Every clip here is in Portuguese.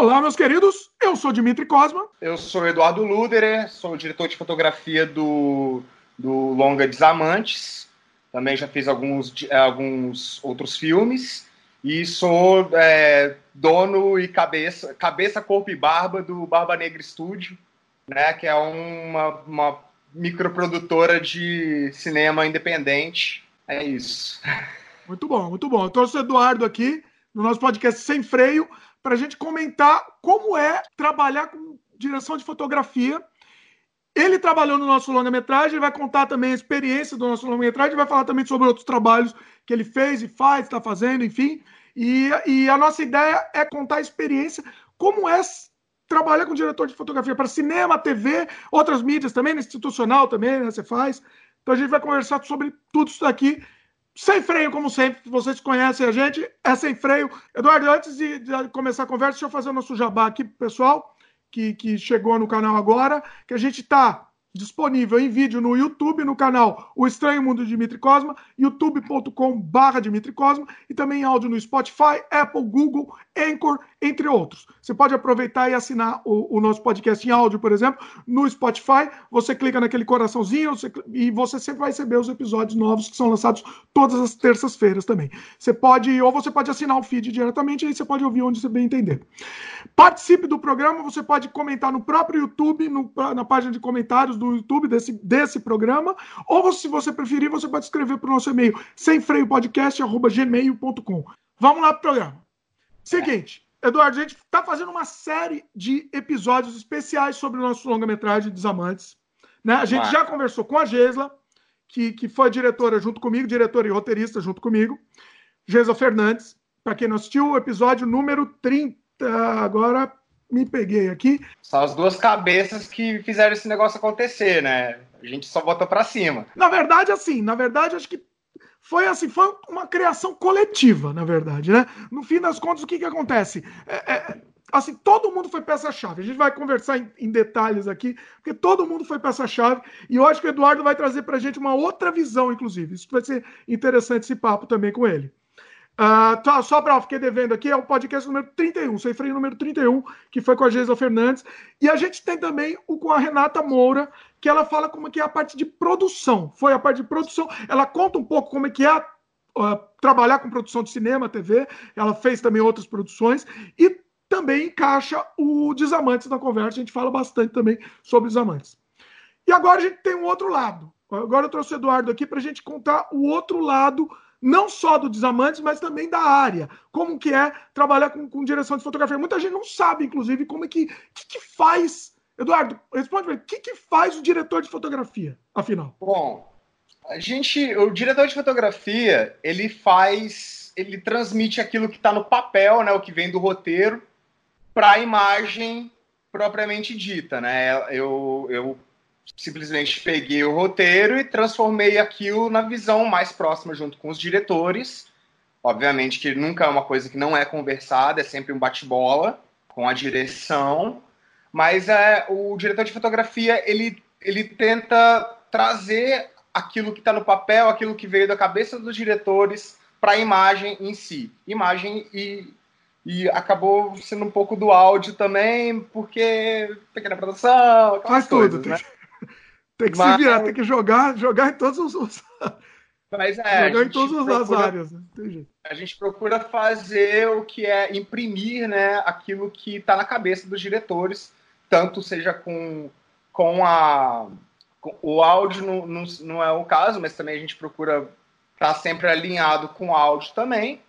Olá, meus queridos. Eu sou Dimitri Cosma. Eu sou Eduardo Luderer, sou diretor de fotografia do, do Longa Desamantes. Também já fiz alguns, alguns outros filmes. E sou é, dono e cabeça, cabeça, corpo e barba do Barba Negra Studio, né, que é uma, uma microprodutora de cinema independente. É isso. Muito bom, muito bom. Eu trouxe o Eduardo aqui no nosso podcast Sem Freio para a gente comentar como é trabalhar com direção de fotografia. Ele trabalhou no nosso longa-metragem, vai contar também a experiência do nosso longa-metragem, vai falar também sobre outros trabalhos que ele fez e faz, está fazendo, enfim. E, e a nossa ideia é contar a experiência, como é trabalhar com diretor de fotografia para cinema, TV, outras mídias também, institucional também, né, você faz. Então a gente vai conversar sobre tudo isso daqui sem freio, como sempre, vocês conhecem a gente, é sem freio. Eduardo, antes de, de começar a conversa, deixa eu fazer o nosso jabá aqui pro pessoal que, que chegou no canal agora, que a gente está disponível em vídeo no YouTube, no canal O Estranho Mundo de Dimitri Cosma, youtube.com.br Dimitri Cosma, e também áudio no Spotify, Apple, Google, Anchor, entre outros. Você pode aproveitar e assinar o, o nosso podcast em áudio, por exemplo, no Spotify. Você clica naquele coraçãozinho você, e você sempre vai receber os episódios novos que são lançados todas as terças-feiras também. Você pode, ou você pode assinar o feed diretamente, aí você pode ouvir onde você bem entender. Participe do programa, você pode comentar no próprio YouTube, no, na página de comentários do YouTube desse, desse programa, ou se você preferir, você pode escrever para o nosso e-mail semfreiopodcast.gmail.com. Vamos lá para o programa. Seguinte, Eduardo, a gente está fazendo uma série de episódios especiais sobre o nosso longa-metragem Desamantes. Né? A gente já conversou com a Gesla, que, que foi diretora junto comigo, diretora e roteirista junto comigo. Gesla Fernandes, para quem não assistiu, o episódio número 30. Agora me peguei aqui. São as duas cabeças que fizeram esse negócio acontecer, né? A gente só botou para cima. Na verdade, assim, na verdade, acho que foi assim, foi uma criação coletiva, na verdade, né? No fim das contas, o que que acontece? É, é, assim, todo mundo foi peça-chave. A gente vai conversar em, em, detalhes aqui, porque todo mundo foi peça-chave. E eu acho que o Eduardo vai trazer para a gente uma outra visão, inclusive. Isso vai ser interessante esse papo também com ele. Uh, tá, só para fiquei devendo aqui, é o podcast número 31, Sem Freio número 31, que foi com a Geisa Fernandes. E a gente tem também o com a Renata Moura, que ela fala como que é a parte de produção. Foi a parte de produção. Ela conta um pouco como é que é uh, trabalhar com produção de cinema, TV. Ela fez também outras produções. E também encaixa o Desamantes na conversa. A gente fala bastante também sobre Desamantes. E agora a gente tem um outro lado. Agora eu trouxe o Eduardo aqui para a gente contar o outro lado não só do Desamantes, mas também da área. Como que é trabalhar com, com direção de fotografia. Muita gente não sabe, inclusive, como é que, que, que faz. Eduardo, responde para o que, que faz o diretor de fotografia, afinal? Bom, a gente, o diretor de fotografia, ele faz, ele transmite aquilo que está no papel, né, o que vem do roteiro, para a imagem propriamente dita, né? Eu, eu simplesmente peguei o roteiro e transformei aquilo na visão mais próxima junto com os diretores. Obviamente que nunca é uma coisa que não é conversada, é sempre um bate-bola com a direção. Mas é, o diretor de fotografia ele, ele tenta trazer aquilo que está no papel, aquilo que veio da cabeça dos diretores para a imagem em si. Imagem e, e acabou sendo um pouco do áudio também, porque pequena produção, faz tudo, né? Tem que Mas... se virar, tem que jogar, jogar em todos os. Mas é, jogar em todas procura... as áreas. Né? A gente procura fazer o que é imprimir né, aquilo que está na cabeça dos diretores, tanto seja com, com a. Com, o áudio não, não, não é o caso, mas também a gente procura estar tá sempre alinhado com o áudio também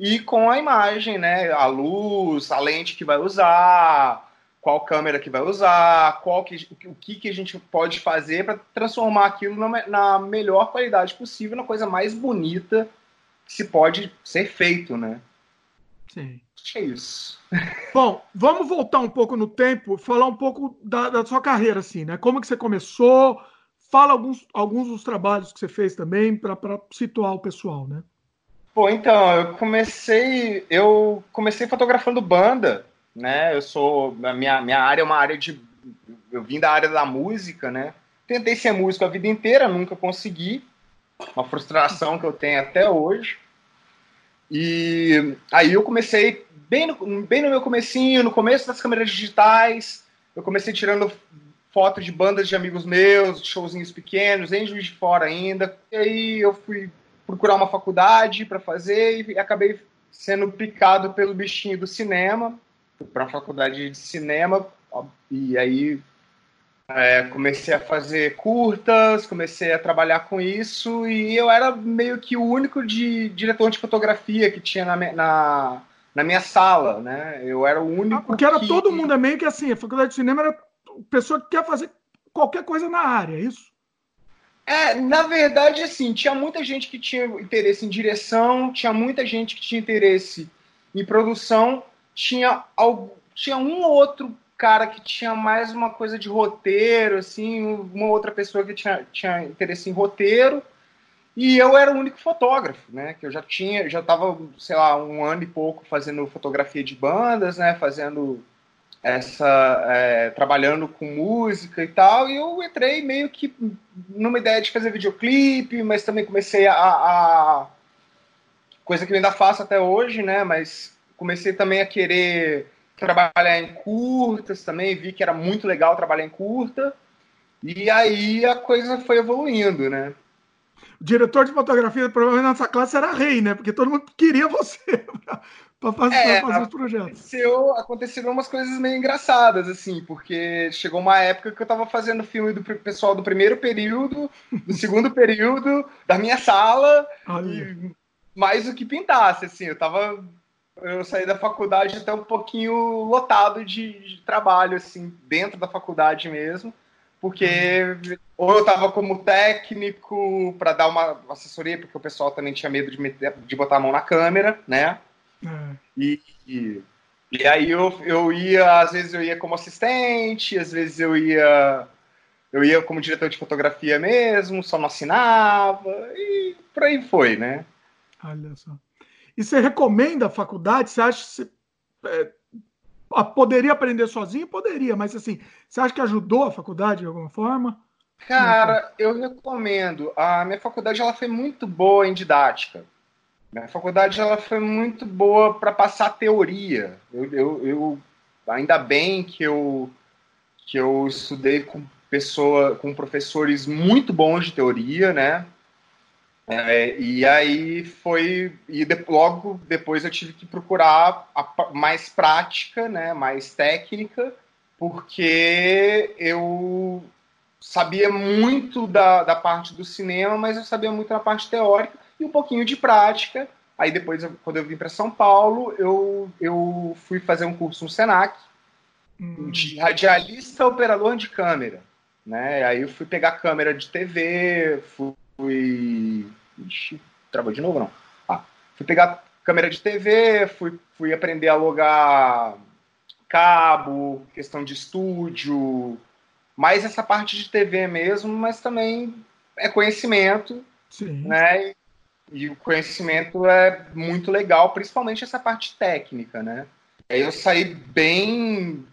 e com a imagem, né? A luz, a lente que vai usar, qual câmera que vai usar, qual que, o que, que a gente pode fazer para transformar aquilo na, na, melhor qualidade possível, na coisa mais bonita que se pode ser feito, né? Sim. É isso. Bom, vamos voltar um pouco no tempo, falar um pouco da, da sua carreira, assim, né? Como que você começou? Fala alguns, alguns dos trabalhos que você fez também para situar o pessoal, né? Pô, então, eu comecei, eu comecei fotografando banda né? Eu sou a minha minha área é uma área de eu vim da área da música, né? Tentei ser músico a vida inteira, nunca consegui. Uma frustração que eu tenho até hoje. E aí eu comecei bem no, bem no meu comecinho, no começo das câmeras digitais, eu comecei tirando foto de bandas de amigos meus, showzinhos pequenos, em Juiz de Fora ainda. E aí eu fui procurar uma faculdade para fazer e acabei sendo picado pelo bichinho do cinema. Para a faculdade de cinema e aí é, comecei a fazer curtas, comecei a trabalhar com isso e eu era meio que o único de diretor de fotografia que tinha na, na, na minha sala, né? Eu era o único. Ah, porque era que... todo mundo é meio que assim, a faculdade de cinema era pessoa que quer fazer qualquer coisa na área, é isso? É, na verdade, assim, tinha muita gente que tinha interesse em direção, tinha muita gente que tinha interesse em produção, tinha, algo, tinha um ou outro cara que tinha mais uma coisa de roteiro, assim, uma outra pessoa que tinha, tinha interesse em roteiro, e eu era o único fotógrafo, né? Que eu já tinha, já estava, sei lá, um ano e pouco fazendo fotografia de bandas, né? Fazendo essa, é, trabalhando com música e tal, e eu entrei meio que numa ideia de fazer videoclipe, mas também comecei a, a coisa que eu ainda faço até hoje, né? Mas comecei também a querer trabalhar em curtas também, vi que era muito legal trabalhar em curta. E aí a coisa foi evoluindo, né? O diretor de fotografia, provavelmente nessa classe, era rei, né? Porque todo mundo queria você para fazer, é, fazer os projetos. Aconteceu, aconteceram umas coisas meio engraçadas, assim, porque chegou uma época que eu estava fazendo filme do pessoal do primeiro período, do segundo período, da minha sala, e mais o que pintasse, assim, eu tava eu saí da faculdade até um pouquinho lotado de, de trabalho, assim, dentro da faculdade mesmo, porque ou eu estava como técnico para dar uma assessoria, porque o pessoal também tinha medo de, meter, de botar a mão na câmera, né? Uhum. E, e, e, aí eu, eu ia, às vezes eu ia como assistente, às vezes eu ia eu ia como diretor de fotografia mesmo, só não assinava, e por aí foi, né? Olha só. E você recomenda a faculdade? Você acha que você é, poderia aprender sozinho? Poderia, mas assim, você acha que ajudou a faculdade de alguma forma? Cara, eu recomendo. A minha faculdade ela foi muito boa em didática. Minha faculdade ela foi muito boa para passar teoria. Eu, eu, eu, ainda bem que eu que eu estudei com pessoa, com professores muito bons de teoria, né? É, e aí foi. E de, logo depois eu tive que procurar a, mais prática, né, mais técnica, porque eu sabia muito da, da parte do cinema, mas eu sabia muito da parte teórica e um pouquinho de prática. Aí depois, quando eu vim para São Paulo, eu, eu fui fazer um curso no Senac hum. de radialista operador de câmera. Né? Aí eu fui pegar câmera de TV, fui Ixi, travou de novo não? Ah, fui pegar câmera de TV, fui, fui aprender a logar cabo, questão de estúdio, mais essa parte de TV mesmo, mas também é conhecimento, Sim. né? E o conhecimento é muito legal, principalmente essa parte técnica, né? Aí eu saí bem,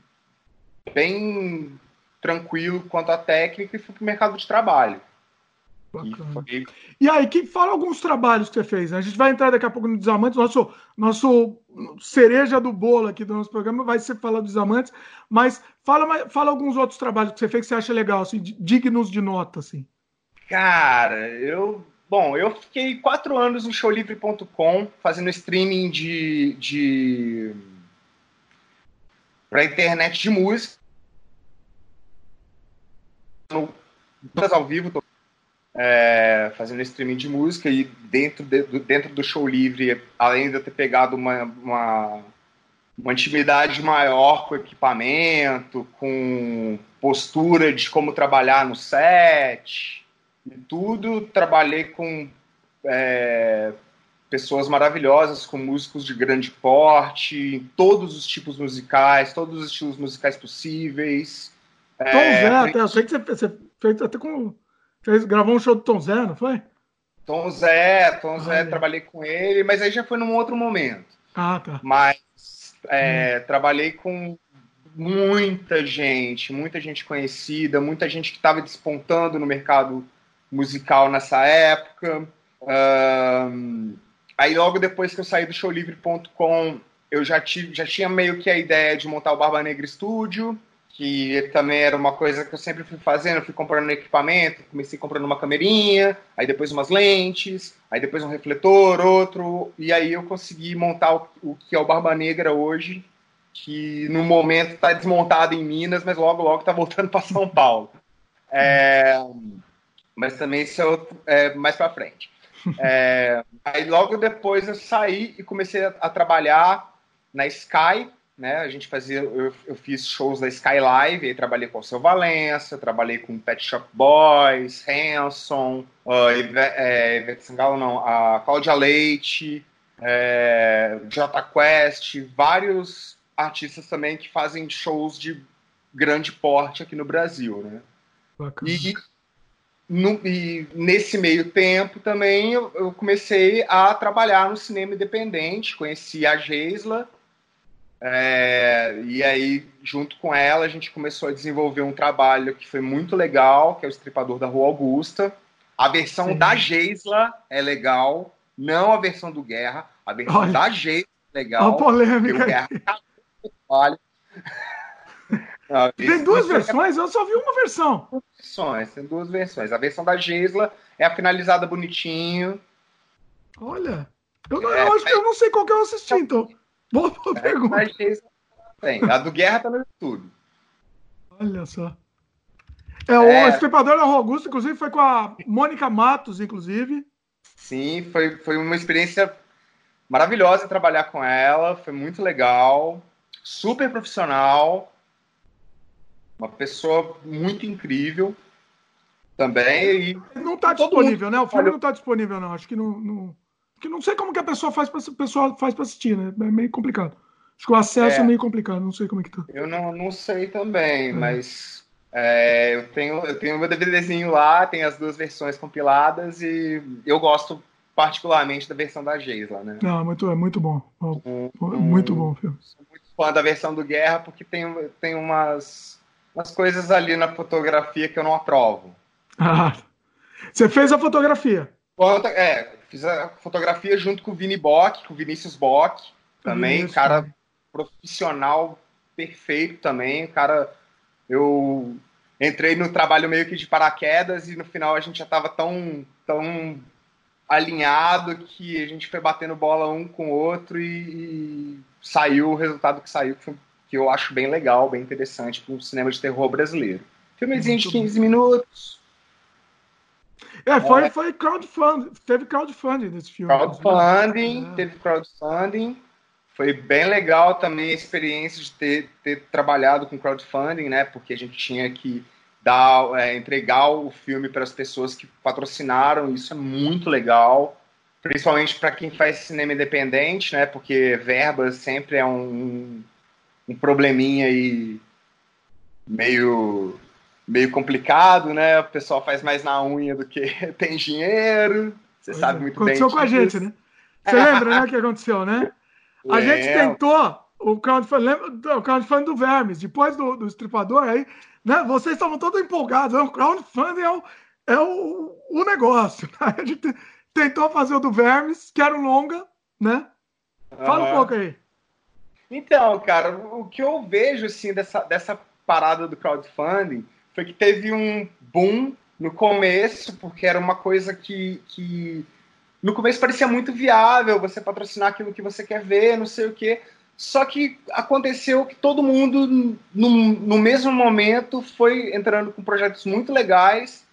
bem tranquilo quanto à técnica e fui para o mercado de trabalho. Foi... E aí, que fala alguns trabalhos que você fez. Né? A gente vai entrar daqui a pouco no Desamantes. Nosso, nosso cereja do bolo aqui do nosso programa vai ser falar dos Desamantes. Mas fala, fala alguns outros trabalhos que você fez que você acha legal, assim, dignos de nota. Assim. Cara, eu. Bom, eu fiquei quatro anos no showlivre.com fazendo streaming de. de... para internet de música. ao vivo, tô é, fazendo streaming de música e dentro, de, dentro do show livre, além de eu ter pegado uma, uma, uma intimidade maior com equipamento, com postura de como trabalhar no set e tudo, trabalhei com é, pessoas maravilhosas, com músicos de grande porte, em todos os tipos musicais, todos os estilos musicais possíveis. Tom é, Zé, até, eu sei que você, você fez até com Fez, gravou um show do Tom Zé, não foi? Tom Zé, Tom ah, Zé, é. trabalhei com ele, mas aí já foi num outro momento. Ah, tá. Mas é, hum. trabalhei com muita gente, muita gente conhecida, muita gente que estava despontando no mercado musical nessa época. Um, aí logo depois que eu saí do showlivre.com, eu já, tive, já tinha meio que a ideia de montar o Barba Negra Studio, que também era uma coisa que eu sempre fui fazendo, fui comprando equipamento, comecei comprando uma camerinha, aí depois umas lentes, aí depois um refletor, outro, e aí eu consegui montar o, o que é o Barba Negra hoje, que no momento está desmontado em Minas, mas logo logo está voltando para São Paulo. É, mas também isso é, é mais para frente. É, aí logo depois eu saí e comecei a, a, trabalhar na Sky, né? A gente fazia, eu, eu fiz shows da Sky Live, aí trabalhei com o seu Valença, trabalhei com Pet Shop Boys, Hanson, uh, Ivete, é, Ivete Sangalo não, a Cláudia Leite, é, J Quest, vários artistas também que fazem shows de grande porte aqui no Brasil, né? E, no, e, nesse meio tempo também eu, eu, comecei a trabalhar no cinema independente, conheci a Geisla, é, e aí junto com ela a gente começou a desenvolver um trabalho que foi muito legal, que é o Estripador da Rua Augusta. A versão Sim. da Geisla é legal, não a versão do Guerra, a versão Olha. da Geisla é legal. Uma polêmica. O Guerra. Não, tem duas versões? Eu só vi uma versão. Duas versões, tem duas versões. A versão da Gisla é a finalizada bonitinho. Olha, eu, é, eu acho que eu não sei qual que eu assisti, então. Boa, boa é, pergunta. Tem. a do Guerra tá no YouTube. Olha só. É, o é... Estripador da Rua Augusto, inclusive, foi com a Mônica Matos, inclusive. Sim, foi, foi uma experiência maravilhosa trabalhar com ela, foi muito legal super profissional, uma pessoa muito incrível também. E não está disponível, né? O filme não está disponível, não. Acho que não, não, que não sei como que a pessoa faz para pessoa faz para assistir, né? É meio complicado. Acho que o acesso é, é meio complicado, não sei como é que tá. Eu não, não sei também, é. mas é, eu tenho eu tenho meu DVDzinho lá, tem as duas versões compiladas e eu gosto particularmente da versão da Geisla, né? Não, muito, é muito bom. Um, muito bom filme. Sou muito fã da versão do Guerra porque tem, tem umas, umas coisas ali na fotografia que eu não aprovo. Ah, você fez a fotografia? É, fiz a fotografia junto com o Vini Bock, com o Vinícius Bock, também, Isso. cara profissional perfeito também, cara, eu entrei no trabalho meio que de paraquedas e no final a gente já estava tão, tão alinhado que a gente foi batendo bola um com o outro e, e saiu o resultado que saiu, que, que eu acho bem legal, bem interessante para um cinema de terror brasileiro. Filmezinho de 15 minutos. É, foi, é. foi crowdfunding, teve crowdfunding nesse filme. Crowdfunding, é. teve crowdfunding. Foi bem legal também a experiência de ter, ter trabalhado com crowdfunding, né? Porque a gente tinha que dar, é, entregar o filme para as pessoas que patrocinaram, isso é muito legal, principalmente para quem faz cinema independente, né? Porque verbas sempre é um, um probleminha aí meio meio complicado, né? O pessoal faz mais na unha do que tem dinheiro. Você sabe é. muito aconteceu bem. Aconteceu com a gente, né? Você lembra, né, o que aconteceu, né? A gente tentou o crowdfunding, lembra, o crowdfunding do Vermes, depois do, do Estripador, aí né? Vocês estavam todos empolgados. O crowdfunding é o, é o, o negócio. Né? A gente tentou fazer o do Vermes, que era um longa, né? Fala uhum. um pouco aí. Então, cara, o que eu vejo assim dessa, dessa parada do crowdfunding foi que teve um boom no começo, porque era uma coisa que, que no começo parecia muito viável você patrocinar aquilo que você quer ver, não sei o quê. Só que aconteceu que todo mundo, no, no mesmo momento, foi entrando com projetos muito legais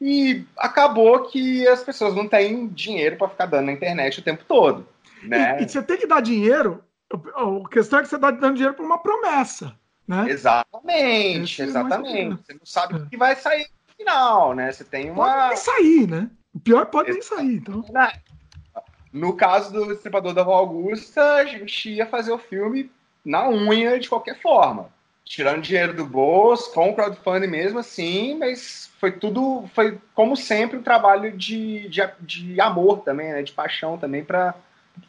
e acabou que as pessoas não têm dinheiro para ficar dando na internet o tempo todo. Né? E, e, você tem que dar dinheiro, a questão é que você está dando dinheiro para uma promessa. Né? Exatamente, é exatamente. Você não sabe o é. que vai sair no final, né? Você tem uma. Pode nem sair, né? O pior pode nem sair. Então. No caso do Estripador da Rua Augusta, a gente ia fazer o filme na unha de qualquer forma. Tirando dinheiro do bolso, com o crowdfunding mesmo assim, mas foi tudo, foi como sempre um trabalho de, de, de amor também, né? De paixão também para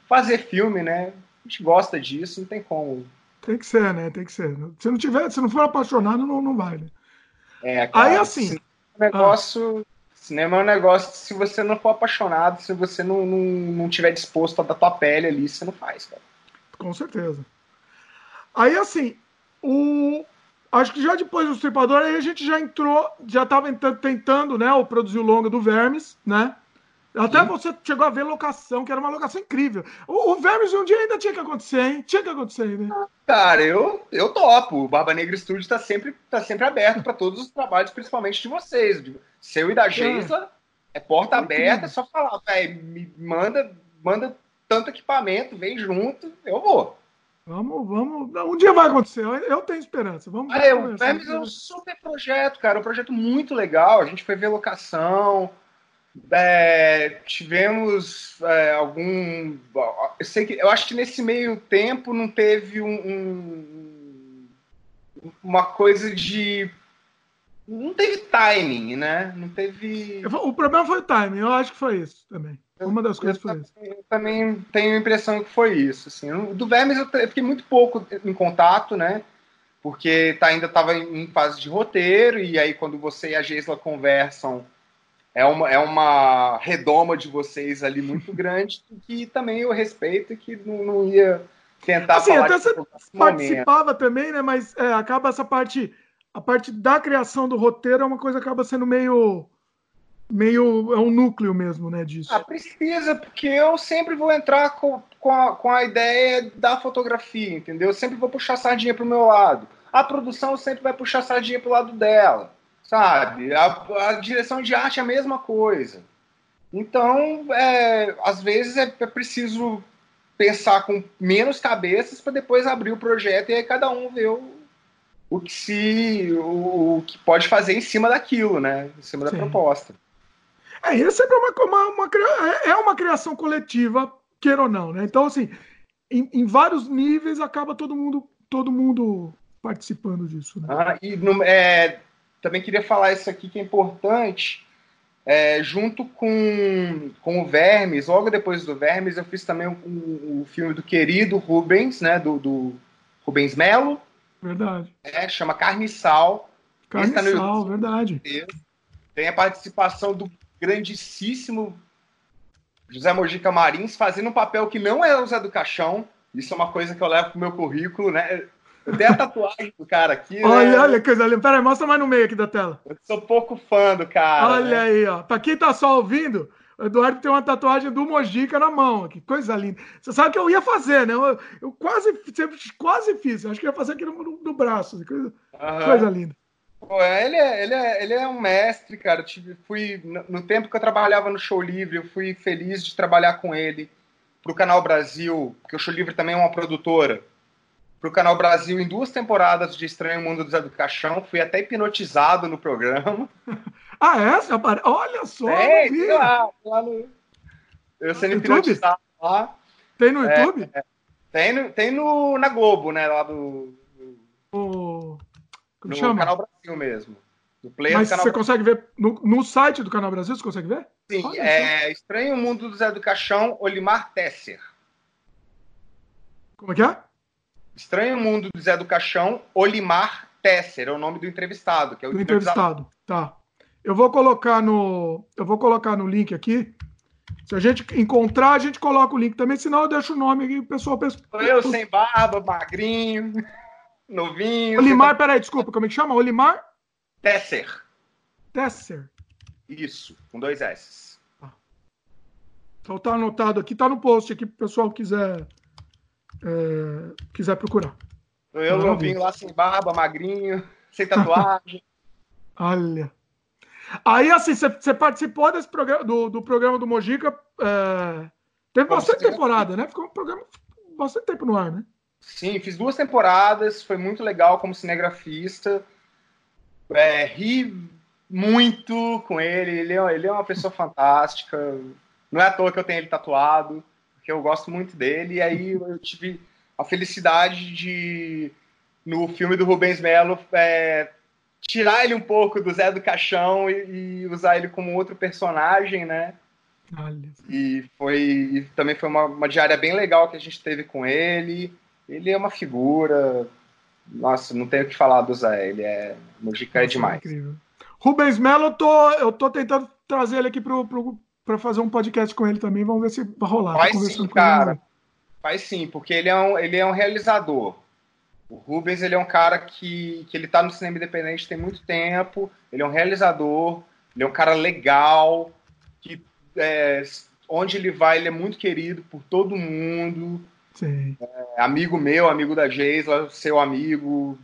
fazer filme, né? A gente gosta disso, não tem como. Tem que ser, né? Tem que ser. Se não tiver, se não for apaixonado, não, não vai, né? É, cara, Aí assim. negócio. Ah Cinema é um negócio que, se você não for apaixonado, se você não, não, não tiver disposto a dar tua pele ali, você não faz, cara. Com certeza. Aí, assim, o... acho que já depois do Stripador, aí a gente já entrou, já estava tentando, né, o produzir o longa do Vermes, né? Até Sim. você chegou a ver locação, que era uma locação incrível. O, o Vermes um dia ainda tinha que acontecer, hein? Tinha que acontecer ainda. Cara, eu, eu topo. O Barba Negra Studio está sempre, tá sempre aberto para todos os trabalhos, principalmente de vocês. Seu e da Geisla, é, é porta é aberta, é só falar, velho, me manda, manda tanto equipamento, vem junto, eu vou. Vamos, vamos. Um dia vai acontecer, eu tenho esperança. Vamos é, o Vermes é um super projeto, cara. Um projeto muito legal. A gente foi ver locação. É, tivemos é, algum. Eu sei que eu acho que nesse meio tempo não teve um, um, uma coisa de. Não teve timing, né? Não teve. O problema foi o timing, eu acho que foi isso também. Uma das coisas foi isso. Eu também tenho a impressão que foi isso. Assim. Do Vermes eu fiquei muito pouco em contato, né? Porque tá, ainda estava em fase de roteiro, e aí quando você e a Geisla conversam é uma, é uma redoma de vocês ali muito grande, que também eu respeito e que não, não ia tentar assim, falar até você participava momento. também, né? Mas é, acaba essa parte, a parte da criação do roteiro é uma coisa que acaba sendo meio meio é um núcleo mesmo, né, disso. Ah, precisa, porque eu sempre vou entrar com, com, a, com a ideia da fotografia, entendeu? Eu sempre vou puxar a sardinha pro meu lado. A produção sempre vai puxar a sardinha pro lado dela sabe? A, a, direção de arte é a mesma coisa. Então, é, às vezes é, é preciso pensar com menos cabeças para depois abrir o projeto e aí cada um vê o, o que se o, o, que pode fazer em cima daquilo, né? Em cima Sim. da proposta. É, isso é uma, uma, uma, é, é uma criação coletiva, queira ou não, né? Então, assim, em, em vários níveis acaba todo mundo todo mundo participando disso. Né? Ah, e no, é, também queria falar isso aqui que é importante. É, junto com, com o Vermes, logo depois do Vermes, eu fiz também o, o, o filme do querido Rubens, né? Do, do Rubens Melo. Verdade. É, chama Carne e Sal. Carne tá e Sal, verdade. Tem a participação do grandíssimo José Mojica Marins fazendo um papel que não é o Zé do Caixão. Isso é uma coisa que eu levo pro meu currículo, né? Eu tenho a tatuagem do cara aqui. Olha, né? olha, coisa linda. Pera aí, mostra mais no meio aqui da tela. Eu sou pouco fã do cara. Olha né? aí, ó. Pra quem tá só ouvindo, o Eduardo tem uma tatuagem do Mojica na mão. Que coisa linda. Você sabe que eu ia fazer, né? Eu, eu quase, sempre, quase fiz. Eu acho que ia fazer aqui no, no, no braço. Coisa, uhum. coisa linda. Pô, ele, é, ele, é, ele é um mestre, cara. Eu tive, fui, no, no tempo que eu trabalhava no Show Livre, eu fui feliz de trabalhar com ele pro Canal Brasil, porque o Show Livre também é uma produtora para o Canal Brasil em duas temporadas de Estranho Mundo do Zé do Caixão. Fui até hipnotizado no programa. ah, é? Olha só! É, lá, lá no... Eu sendo hipnotizado lá. Tem no é, YouTube? É, tem no, tem no, na Globo, né? Lá do. O... Como no chama? Canal Brasil mesmo. Player Mas você Brasil. consegue ver no, no site do Canal Brasil? Você consegue ver? Sim, Olha é só. Estranho Mundo do Zé do Caixão, Olimar Tesser. Como é que é? Estranho Mundo do Zé do Caixão, Olimar Tesser, é o nome do entrevistado, que é o do entrevistado. Tá. Eu vou colocar no, eu vou colocar no link aqui. Se a gente encontrar, a gente coloca o link também, senão eu deixo o nome e o pessoal pensa. Eu sem barba, magrinho, novinho. Olimar, tá... peraí, desculpa, como é que chama? Olimar? Tesser. Tesser. Isso, com dois S. Tá. Então tá anotado aqui, tá no post aqui pro pessoal quiser é, quiser procurar. Eu não vim lá sem barba, magrinho, sem tatuagem. Olha. Aí, assim, você participou desse programa, do, do programa do Mojica. É, teve bastante temporada, né? Ficou um programa bastante tempo no ar, né? Sim, fiz duas temporadas, foi muito legal como cinegrafista. É, ri muito com ele, ele é, ele é uma pessoa fantástica. Não é à toa que eu tenho ele tatuado porque eu gosto muito dele, e aí eu tive a felicidade de, no filme do Rubens Melo, é, tirar ele um pouco do Zé do Caixão e, e usar ele como outro personagem, né? Olha. E foi e também foi uma, uma, diária bem legal que a gente teve com ele. Ele é uma figura. Nossa, não tenho o que falar do Zé. Ele é. Mujica é demais. É incrível. Rubens Melo, eu tô, eu tô tentando trazer ele aqui pro, pro, para fazer um podcast com ele também. Vamos ver se vai rolar. Vai sim, cara. Faz sim, porque ele é um, ele é um realizador. O Rubens ele é um cara que, que ele tá no cinema independente tem muito tempo, ele é um realizador, ele é um cara legal, que é, onde ele vai ele é muito querido por todo mundo. É, amigo meu, amigo da Geisla, seu amigo,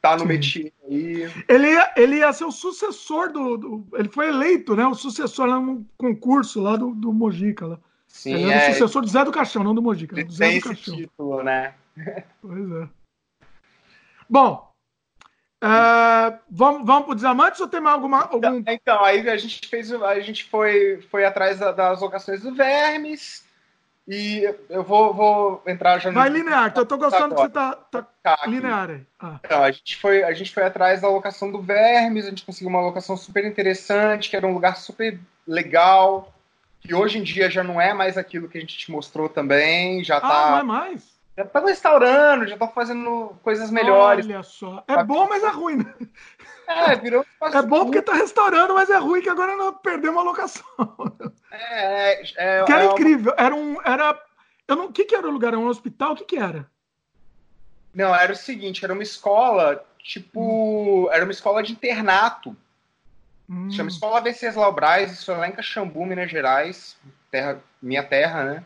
tá no métier aí. Ele ia, ele ia ser o sucessor do, do, Ele foi eleito, né? O sucessor lá no concurso lá do, do Mojica. Lá. Sim, ele é, o sucessor do Zé do Caixão, não do Mojica. Do Zé do Caixão. título, né? Pois é. Bom, é, vamos, vamos para o Desamantes ou tem mais alguma. Algum... Então, aí a gente fez. A gente foi, foi atrás das locações do Vermes. E eu vou, vou entrar já no. Vai linear, eu tô gostando que você tá, tá, tá linear aí. Ah. Então, a gente, foi, a gente foi atrás da locação do Vermes, a gente conseguiu uma locação super interessante, que era um lugar super legal, que hoje em dia já não é mais aquilo que a gente te mostrou também, já ah, tá. Não é mais? Já estão restaurando, já estão fazendo coisas melhores. Olha só. É bom, mas é ruim, né? É, virou. É bom porque tá restaurando, mas é ruim que agora não perdeu uma locação. É, é, é que era é incrível. Era um. Era, eu não, o que, que era o lugar? Era um hospital? O que, que era? Não, era o seguinte: era uma escola, tipo. Hum. Era uma escola de internato. Hum. Chama Escola Venceslau Braz, isso é lá em Caxambu, Minas Gerais, terra, minha terra, né?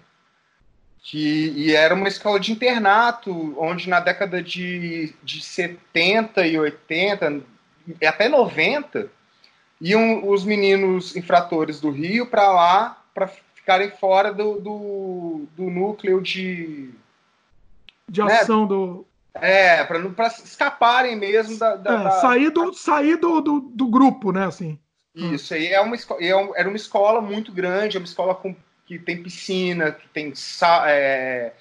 Que e era uma escola de internato, onde na década de, de 70 e 80, até 90, iam os meninos infratores do Rio para lá para ficarem fora do, do, do, núcleo de. De né? ação do. É, para escaparem mesmo da. da, é, da sair, do, sair do, do, do, grupo, né? Assim. Isso, aí é uma, é era uma escola muito grande, é uma escola com que tem piscina, que tem é,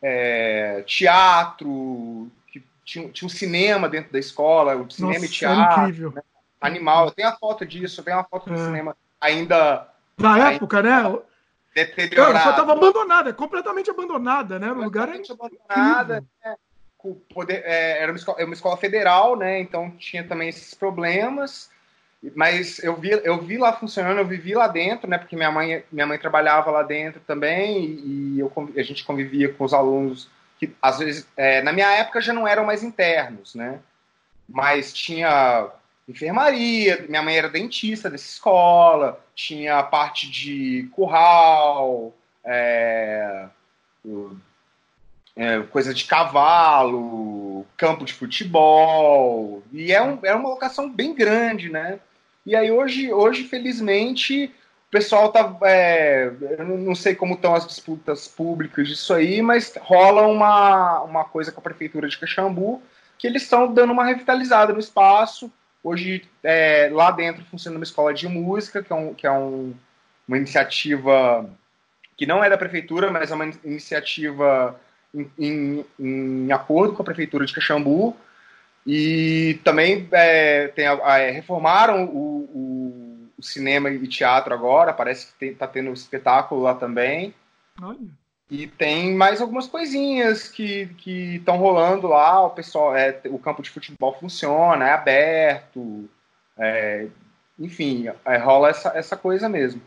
é, teatro, que tinha, tinha, um cinema dentro da escola, o cinema Nossa, e teatro. Né? Animal, tenho a foto disso, tenho uma foto é. do cinema ainda. Na ainda, época, né? Deteriorada. Só estava abandonada, é completamente abandonada, né? O lugar é abandonada, né? Poder, é, era uma escola, uma escola federal, né? Então tinha também esses problemas. Mas eu vi, eu vi lá funcionando, eu vivi lá dentro, né? Porque minha mãe, minha mãe trabalhava lá dentro também e eu, a gente convivia com os alunos que às vezes, é, na minha época já não eram mais internos, né? Mas tinha enfermaria, minha mãe era dentista dessa escola, tinha a parte de curral, é, é, coisa de cavalo, campo de futebol, e é, um, é uma locação bem grande, né? E aí hoje, hoje felizmente, o pessoal tá. É, eu não sei como estão as disputas públicas disso aí, mas rola uma, uma coisa com a prefeitura de Caxambu que eles estão dando uma revitalizada no espaço. Hoje, é, lá dentro funciona uma escola de música, que é, um, que é um, uma iniciativa que não é da prefeitura, mas é uma iniciativa em, em, em acordo com a prefeitura de Caxambu, e também é, tem, é, reformaram o, o, o, cinema e teatro agora, parece que está tendo um espetáculo lá também. Olha. E tem mais algumas coisinhas que estão rolando lá. O pessoal, é, o campo de futebol funciona, é aberto, é, enfim, é, rola essa, essa coisa mesmo.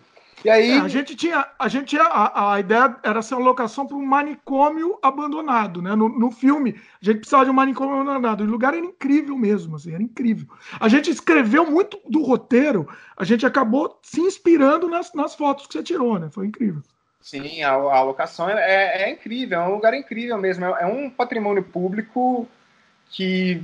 E aí... É, a gente tinha, a, gente tinha a, a ideia era ser uma locação para um manicômio abandonado, né? No, no filme, a gente precisava de um manicômio abandonado. O lugar era incrível mesmo, assim, era incrível. A gente escreveu muito do roteiro, a gente acabou se inspirando nas, nas fotos que você tirou, né? Foi incrível. Sim, a, a locação é, é incrível, é um lugar incrível mesmo. É, é um patrimônio público que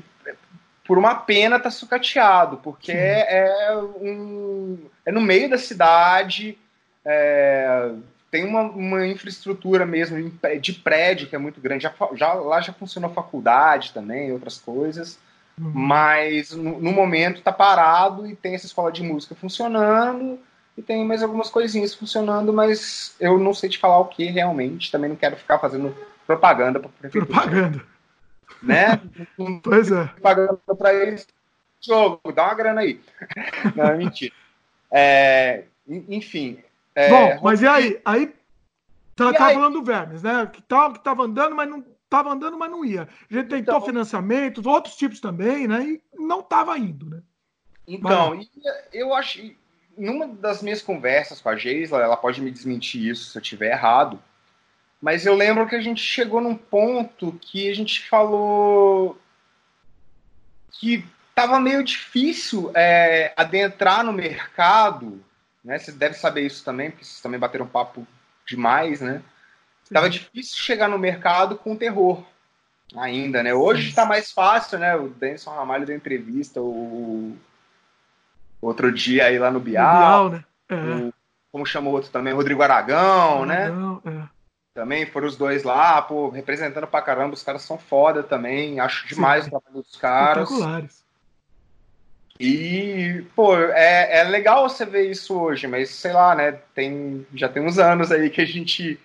por uma pena tá sucateado, porque é, é, um, é no meio da cidade, é, tem uma, uma, infraestrutura mesmo de prédio que é muito grande. Já, já lá já funcionou faculdade também, outras coisas. Uhum. Mas no, no momento está parado e tem essa escola de música funcionando e tem mais algumas coisinhas funcionando, mas eu não sei te falar o que realmente. Também não quero ficar fazendo propaganda para prefeitura. Propaganda. Né? pois é. Pagando para eles. Jogo, dá uma grana aí. Não, mentira. É, enfim, é, Bom, mas e aí? Aí tá, tá aí? falando do Vermes, né? Que, tá, que tava andando, mas não tava andando, mas não ia. A gente tentou então, financiamentos, outros tipos também, né? E não tava indo, né? Então, eu acho. Numa das minhas conversas com a Geisla, ela pode me desmentir isso se eu estiver errado. Mas eu lembro que a gente chegou num ponto que a gente falou que estava meio difícil é, adentrar no mercado, né? Você deve saber isso também, porque vocês também bateram papo demais, né? Tava difícil chegar no mercado com terror ainda, né? Hoje está mais fácil, né? O Denison Ramalho deu entrevista o outro dia aí lá no Bial, no Bial né? É. O, como chamou outro também, Rodrigo Aragão, né? Aragão né? É. Também foram os dois lá, pô, representando pra caramba. Os caras são foda também. Acho demais Sim. o trabalho dos caras. Espetaculares. E, pô, é, é legal você ver isso hoje, mas sei lá, né? Tem, já tem uns anos aí que a gente.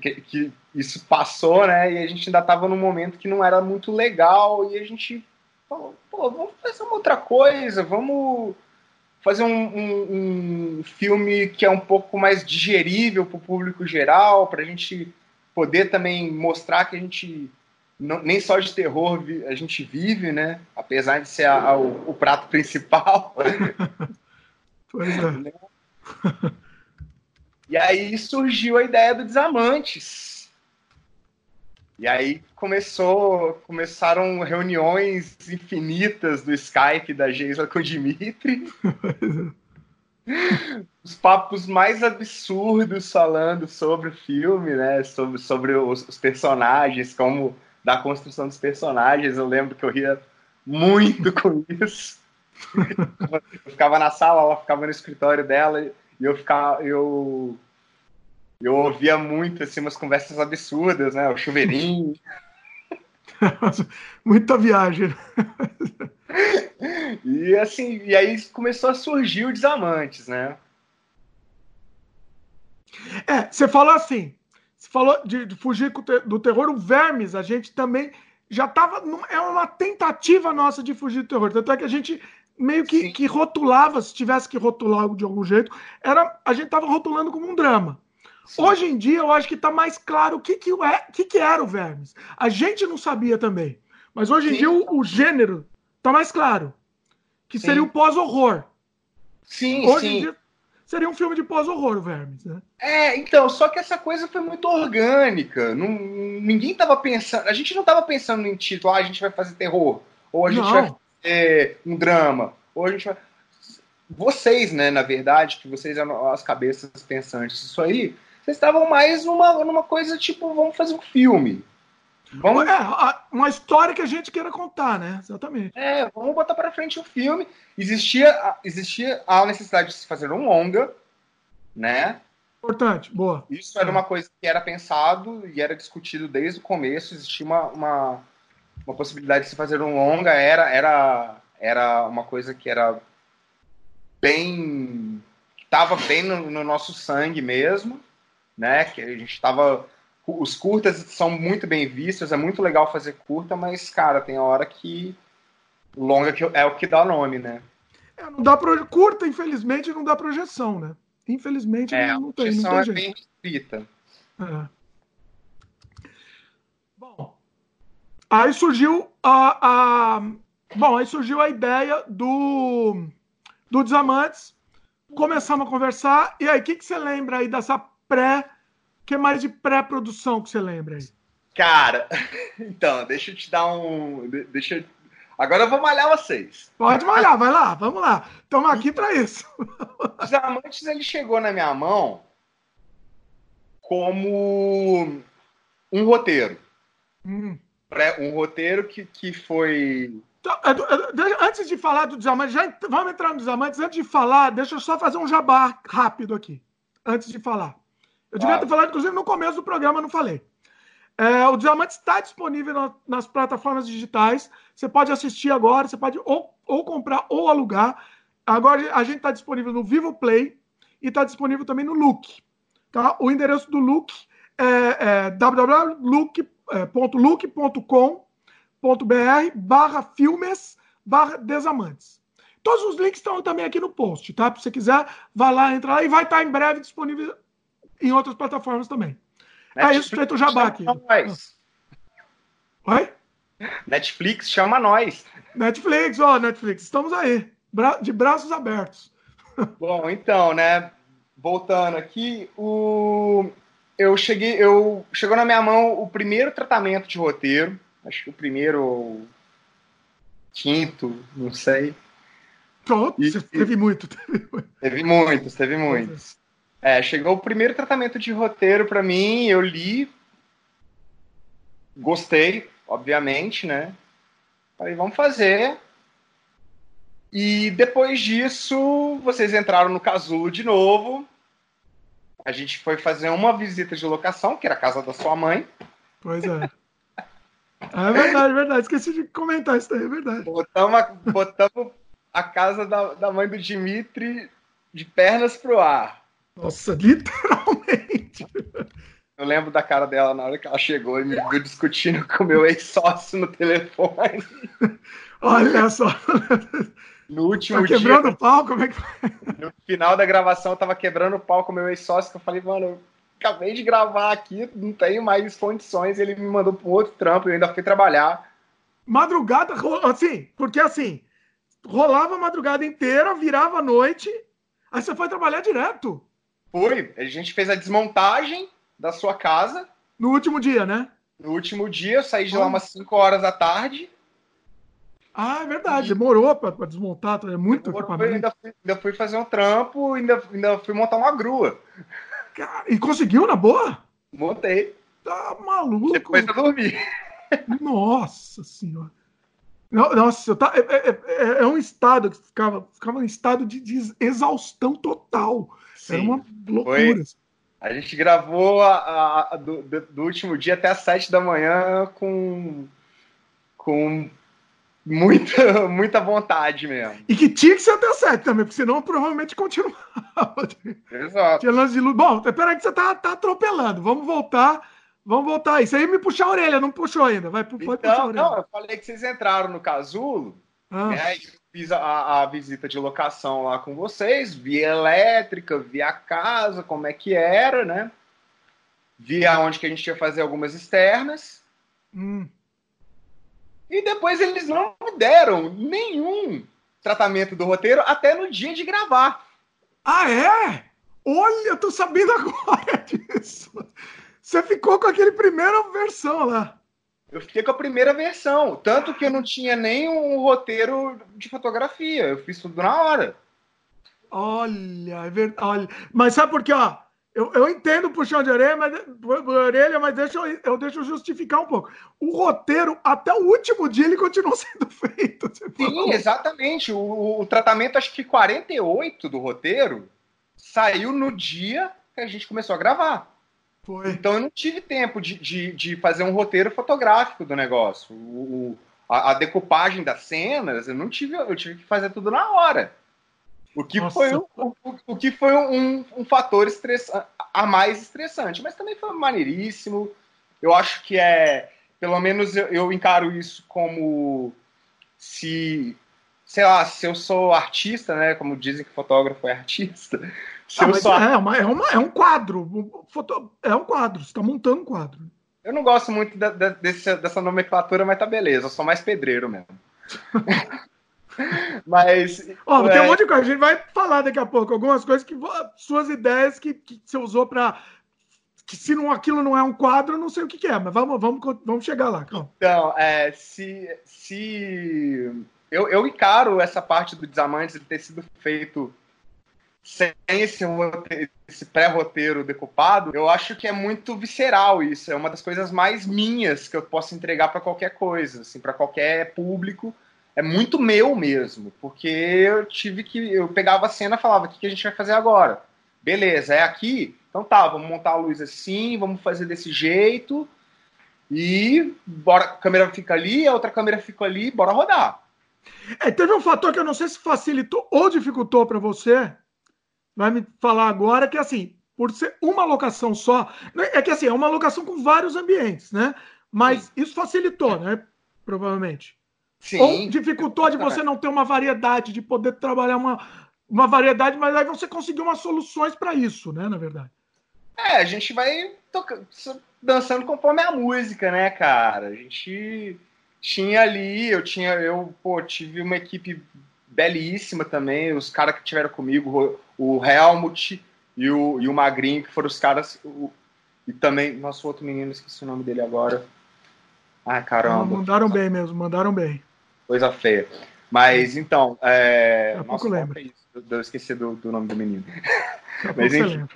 Que, que isso passou, né? E a gente ainda tava num momento que não era muito legal. E a gente falou, pô, vamos fazer uma outra coisa, vamos fazer um, um, um filme que é um pouco mais digerível para o público geral, para a gente poder também mostrar que a gente não, nem só de terror a gente vive, né? Apesar de ser a, a, o, o, prato principal. pois é. E aí surgiu a ideia do Desamantes e aí começou, começaram reuniões infinitas do Skype da Geisla com o Dimitri. os papos mais absurdos falando sobre o filme, né? Sobre, sobre os, os, personagens, como da construção dos personagens. Eu lembro que eu ria muito com isso. eu ficava na sala, ela ficava no escritório dela e eu ficava, eu eu ouvia muito assim, umas conversas absurdas, né? O chuveirinho. Muita viagem. e assim, e aí começou a surgir o Desamantes, né? É, você falou assim, você falou de, de fugir do terror, o Vermes, a gente também já estava. É uma tentativa nossa de fugir do terror. Tanto é que a gente meio que, que rotulava, se tivesse que rotular de algum jeito, era a gente estava rotulando como um drama. Sim. Hoje em dia, eu acho que está mais claro o que, que, é, que, que era o Vermes. A gente não sabia também. Mas hoje em Sim. dia, o, o gênero está mais claro. Que sim. seria o pós-horror. Sim, hoje sim. em dia, seria um filme de pós-horror, Vermes, né? É, então, só que essa coisa foi muito orgânica. Não, ninguém estava pensando. A gente não estava pensando em título, ah, a gente vai fazer terror. Ou a gente não. vai fazer um drama. Ou a gente vai. Vocês, né, na verdade, que vocês eram as cabeças pensantes. Isso aí vocês estavam mais numa, numa coisa tipo, vamos fazer um filme. Vamos... É, uma história que a gente queira contar, né? Exatamente. É, vamos botar para frente um filme. Existia, existia a necessidade de se fazer um longa, né? Importante, boa. Isso era uma coisa que era pensado e era discutido desde o começo. Existia uma, uma, uma possibilidade de se fazer um longa, era, era, era uma coisa que era bem. estava bem no, no nosso sangue mesmo né? Que a gente estava os curtas são muito bem vistos, é muito legal fazer curta, mas cara, tem a hora que longa que é o que dá nome, né? É, não dá pro... curta, infelizmente, não dá projeção, né? Infelizmente é, não, não tem, não tem é bem restrita. É. Bom, aí surgiu a, a, bom, aí surgiu a ideia do do Desamantes. Começamos a conversar e aí o que, que você lembra aí dessa pré. Que mais de pré-produção que você lembra aí? Cara, então, deixa eu te dar um. Deixa eu... Agora eu vou malhar vocês. Pode malhar, vai lá, vamos lá. Estamos aqui para isso. Os Amantes ele chegou na minha mão como um roteiro. Hum. Um roteiro que, que foi. Então, antes de falar do Desamantes, já vamos entrar no Desamantes. Antes de falar, deixa eu só fazer um jabá rápido aqui. Antes de falar. Eu devia ter falado, inclusive, no começo do programa, não falei. É, o Diamante está disponível na, nas plataformas digitais. Você pode assistir agora, você pode ou, ou comprar ou alugar. Agora a gente está disponível no Vivo Play e está disponível também no Look. Tá? O endereço do Look é, é www.look.com.br barra filmes barra desamantes. Todos os links estão também aqui no post, tá? Se você quiser, vai lá, entra lá e vai estar em breve disponível em outras plataformas também. Netflix é isso, feito o jabá aqui. Nós. Oi? Netflix chama nós. Netflix, ó, Netflix, estamos aí, de braços abertos. Bom, então, né, voltando aqui, o... eu cheguei, eu chegou na minha mão o primeiro tratamento de roteiro, acho que o primeiro quinto, não sei. Pronto, e, teve muito. Teve muitos, teve muitos. É, chegou o primeiro tratamento de roteiro para mim, eu li, gostei, obviamente, né? Falei, vamos fazer. E depois disso, vocês entraram no casulo de novo. A gente foi fazer uma visita de locação, que era a casa da sua mãe. Pois é. é verdade, é verdade. Esqueci de comentar isso aí, é verdade. Botamos a, botamos a casa da, da mãe do Dimitri de pernas pro ar. Nossa, literalmente. Eu lembro da cara dela na hora que ela chegou e me viu discutindo com o meu ex-sócio no telefone. Olha só. No último tá quebrando dia. o pau? Como é que? No final da gravação, eu tava quebrando o pau com o meu ex-sócio, que eu falei, mano, eu acabei de gravar aqui, não tenho mais condições. Ele me mandou pro outro trampo e eu ainda fui trabalhar. Madrugada, assim, porque assim, rolava a madrugada inteira, virava a noite, aí você foi trabalhar direto. Foi. A gente fez a desmontagem da sua casa. No último dia, né? No último dia, eu saí de lá umas 5 horas da tarde. Ah, é verdade. Demorou para desmontar, é muito Demorou, equipamento. Ainda fui, ainda fui fazer um trampo, ainda, ainda fui montar uma grua. e conseguiu, na boa? Montei. Tá maluco. Depois eu dormi. Nossa senhora. Nossa, eu tá, é, é, é, é, um estado que ficava, ficava um estado de, de exaustão total. Sim, Era uma loucura. Foi. A gente gravou a, a, a do, do, último dia até às sete da manhã com, com muita, muita vontade mesmo. E que tinha que ser até sete também, porque senão provavelmente continuava. Exato. Tinha lance de luz. Bom, peraí que você tá, tá atropelando. Vamos voltar. Vamos voltar aí. Isso aí me puxar a orelha, não puxou ainda. Vai, pode então, puxar a orelha. Não, eu falei que vocês entraram no casulo. Ah. Né, fiz a, a, visita de locação lá com vocês, via elétrica, via a casa, como é que era, né? Via onde que a gente ia fazer algumas externas. Hum. E depois eles não deram nenhum tratamento do roteiro até no dia de gravar. Ah, é? Olha, eu tô sabendo agora disso. Você ficou com aquele primeira versão lá. Eu fiquei com a primeira versão. Tanto que eu não tinha nem um roteiro de fotografia. Eu fiz tudo na hora. Olha, é verdade. Mas sabe por quê? Ó, eu, eu entendo o puxão de orelha, mas, orelha, mas deixa eu, eu deixo eu justificar um pouco. O roteiro, até o último dia, ele continuou sendo feito. Sim, exatamente. O, o, tratamento, acho que 48 do roteiro, saiu no dia que a gente começou a gravar. Foi. Então eu não tive tempo de, de, de fazer um roteiro fotográfico do negócio. O, a, a decupagem das cenas, eu não tive, eu tive que fazer tudo na hora. O que Nossa. foi, um, o, o, que foi um, um fator a mais estressante, mas também foi maneiríssimo. Eu acho que é, pelo menos eu, eu encaro isso como se, sei lá, se eu sou artista, né? Como dizem que fotógrafo é artista. Sou... é, uma, é, uma, é um quadro. É um quadro, você está montando um quadro. Eu não gosto muito da, da, desse, dessa nomenclatura, mas tá beleza, eu sou mais pedreiro mesmo. Mas. Ó, é... tem um monte de coisa. A gente vai falar daqui a pouco. Algumas coisas que. Suas ideias que, que você usou para. Que se não, aquilo não é um quadro, eu não sei o que, que é, mas vamos, vamos, vamos chegar lá. Calma. Então, é, se. se eu, eu encaro essa parte do Desamantes de ter sido feito sem esse, esse pré-roteiro decupado, eu acho que é muito visceral isso. É uma das coisas mais minhas que eu posso entregar para qualquer coisa, assim, para qualquer público é muito meu mesmo, porque eu tive que. Eu pegava a cena e falava: o que, que a gente vai fazer agora? Beleza, é aqui? Então tá, vamos montar a luz assim, vamos fazer desse jeito. E bora, a câmera fica ali, a outra câmera fica ali, bora rodar. É, teve um fator que eu não sei se facilitou ou dificultou para você. Vai me falar agora que assim, por ser uma locação só, né, é que assim, é uma locação com vários ambientes, né? Mas Sim. isso facilitou, né? Provavelmente. Sim. Ou dificultou de você não ter uma variedade, de poder trabalhar uma, uma variedade, mas aí você conseguiu umas soluções para isso, né, na verdade. É, a gente vai tocando, dançando conforme a música, né, cara? A gente tinha ali, eu tinha, eu, pô, tive uma equipe belíssima também, os caras que tiveram comigo, o, Helmut e o, e o Magrinho, que foram os caras, o, E também, nosso outro menino, esqueci o nome dele agora. Ai, caramba. Mandaram bem mesmo, mandaram bem. Coisa feia. Mas então, é. Daqui a pouco lembro. É eu esqueci do, do, nome do menino. Mas enfim.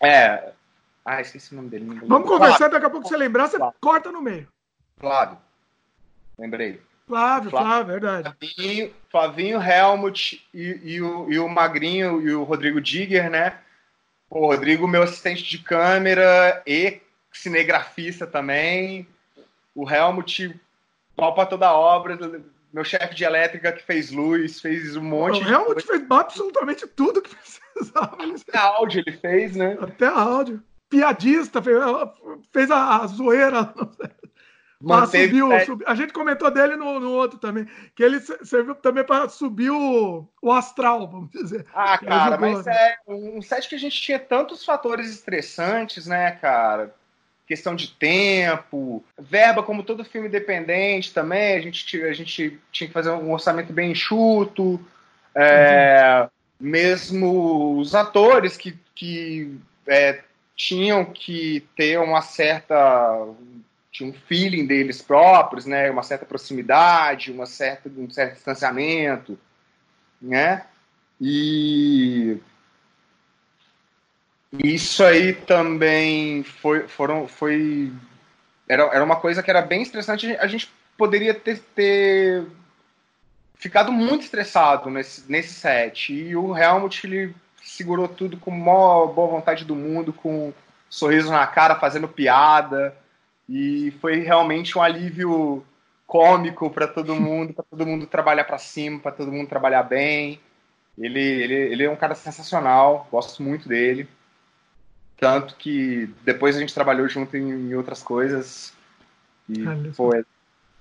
É. Ah, esqueci o nome dele. Vamos conversar, daqui a pouco você lembrar, você Flávio. corta no meio. Flávio. Lembrei. Flávio, Flávio, verdade. Flavinho, Flavinho Helmut e, e, o, e o Magrinho e o Rodrigo Digger, né? O Rodrigo, meu assistente de câmera e cinegrafista também. O Helmut, pau pra toda a obra. Meu chefe de elétrica que fez luz, fez um monte o de. O Helmut fez absolutamente tudo que precisava. Até áudio ele fez, né? Até áudio. Piadista, fez, fez a, a zoeira. Manteve, subiu, é... subiu, A gente comentou dele no, no, outro também, que ele serviu também para subir o, o, astral, vamos dizer. Ah, cara, mas é um set que a gente tinha tantos fatores estressantes, né, cara? Questão de tempo, verba, como todo filme independente também, a gente, a gente tinha que fazer um orçamento bem enxuto. É, uhum. Mesmo os atores que, que é, tinham que ter uma certa tinha um feeling deles próprios, né? Uma certa proximidade, uma certa, um certo distanciamento, né? E isso aí também foi, foram, foi era, era uma coisa que era bem estressante. A gente poderia ter, ter ficado muito estressado nesse, nesse set. E o Helmut ele segurou tudo com a maior boa vontade do mundo, com um sorriso na cara, fazendo piada. E foi realmente um alívio cômico para todo mundo, para todo mundo trabalhar para cima, para todo mundo trabalhar bem. Ele, ele, ele é um cara sensacional, gosto muito dele. Tanto que depois a gente trabalhou junto em, em outras coisas. E foi,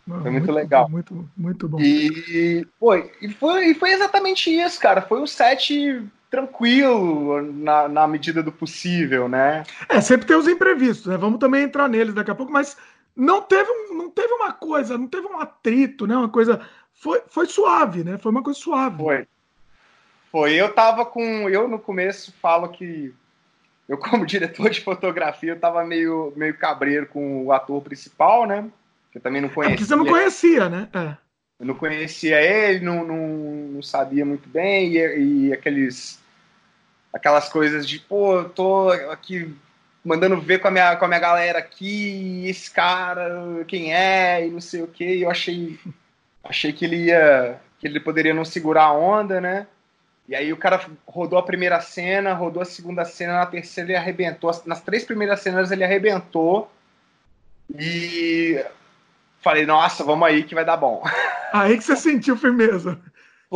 foi muito, muito, legal. Muito, muito bom. E, foi, e, foi, e foi exatamente isso, cara. Foi um set tranquilo na, na medida do possível, né? É, sempre tem os imprevistos, né? Vamos também entrar neles daqui a pouco, mas não teve, não teve uma coisa, não teve um atrito, né? Uma coisa. Foi, foi suave, né? Foi uma coisa suave. Foi. Foi. Eu tava com. Eu no começo falo que. Eu, como diretor de fotografia, eu tava meio, meio cabreiro com o ator principal, né? Que eu também não conhecia. É porque você não conhecia, né? É. Eu não conhecia ele, não, não, não sabia muito bem, e, e aqueles aquelas coisas de, pô, eu tô aqui mandando ver com a minha, com a minha galera aqui, esse cara, quem é, e não sei o que. Eu achei, achei que ele ia, que ele poderia não segurar a onda, né? E aí o cara rodou a primeira cena, rodou a segunda cena, na terceira ele arrebentou. Nas três primeiras cenas ele arrebentou. E falei, nossa, vamos aí que vai dar bom. Aí que você sentiu firmeza.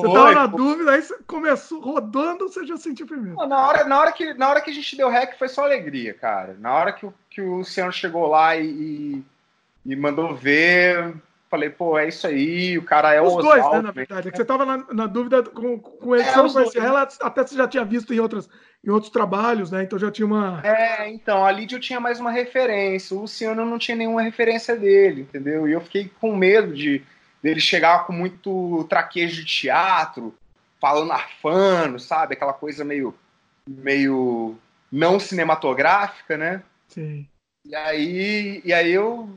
Você tava na dúvida, aí você começou rodando, você já sentiu primeiro. Na hora, na, hora que, na hora que a gente deu rec foi só alegria, cara. Na hora que, que o Luciano chegou lá e, e mandou ver, falei, pô, é isso aí, o cara é os o Os dois, né, na verdade. É que você tava na, na dúvida com, com ele, é, você não conhecia ela, até você já tinha visto em, outras, em outros trabalhos, né? Então já tinha uma. É, então, a Lídia eu tinha mais uma referência. O Luciano não tinha nenhuma referência dele, entendeu? E eu fiquei com medo de dele chegar com muito traquejo de teatro, falando arfano, sabe? Aquela coisa meio, meio não cinematográfica, né? Sim. E aí, e aí eu.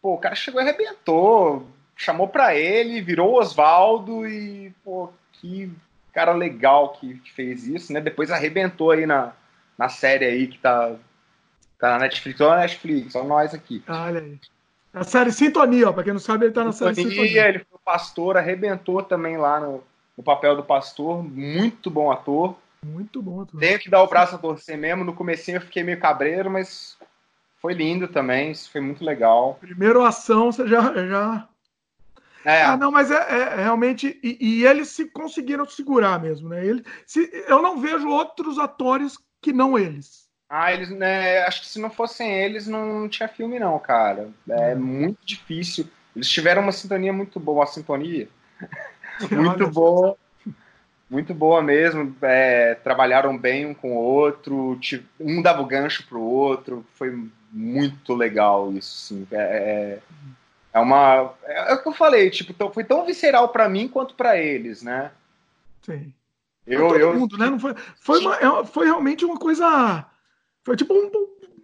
Pô, o cara chegou e arrebentou. Chamou pra ele, virou Oswaldo e, pô, que cara legal que, que, fez isso, né? Depois arrebentou aí na, na série aí que tá, tá na Netflix. Olha na Netflix, só nós aqui. Olha aí. A série Sintonia, ó, pra quem não sabe, ele tá na Sintonia, série Sintonia. Ele foi pastor, arrebentou também lá no, no papel do pastor. Muito bom ator. Muito bom ator. Tenho que dar o braço a torcer mesmo. No comecinho eu fiquei meio cabreiro, mas foi lindo também. Isso foi muito legal. Primeiro ação, você já. já... É. Ah, não, mas é, é realmente. E, e, eles se conseguiram segurar mesmo, né? Ele, se, eu não vejo outros atores que não eles. Ah, eles, né, acho que se não fossem eles, não, não tinha filme, não, cara. É hum. muito difícil. Eles tiveram uma sintonia muito boa, uma sintonia muito boa. Muito boa mesmo. É, trabalharam bem um com o outro. Um dava o gancho pro outro. Foi muito legal isso, sim. É, é, é uma. É, é, o que eu falei, tipo, foi tão visceral para mim quanto para eles, né? Sim. Eu, todo eu... mundo, né? Não foi, foi, uma, é, foi realmente uma coisa foi tipo um.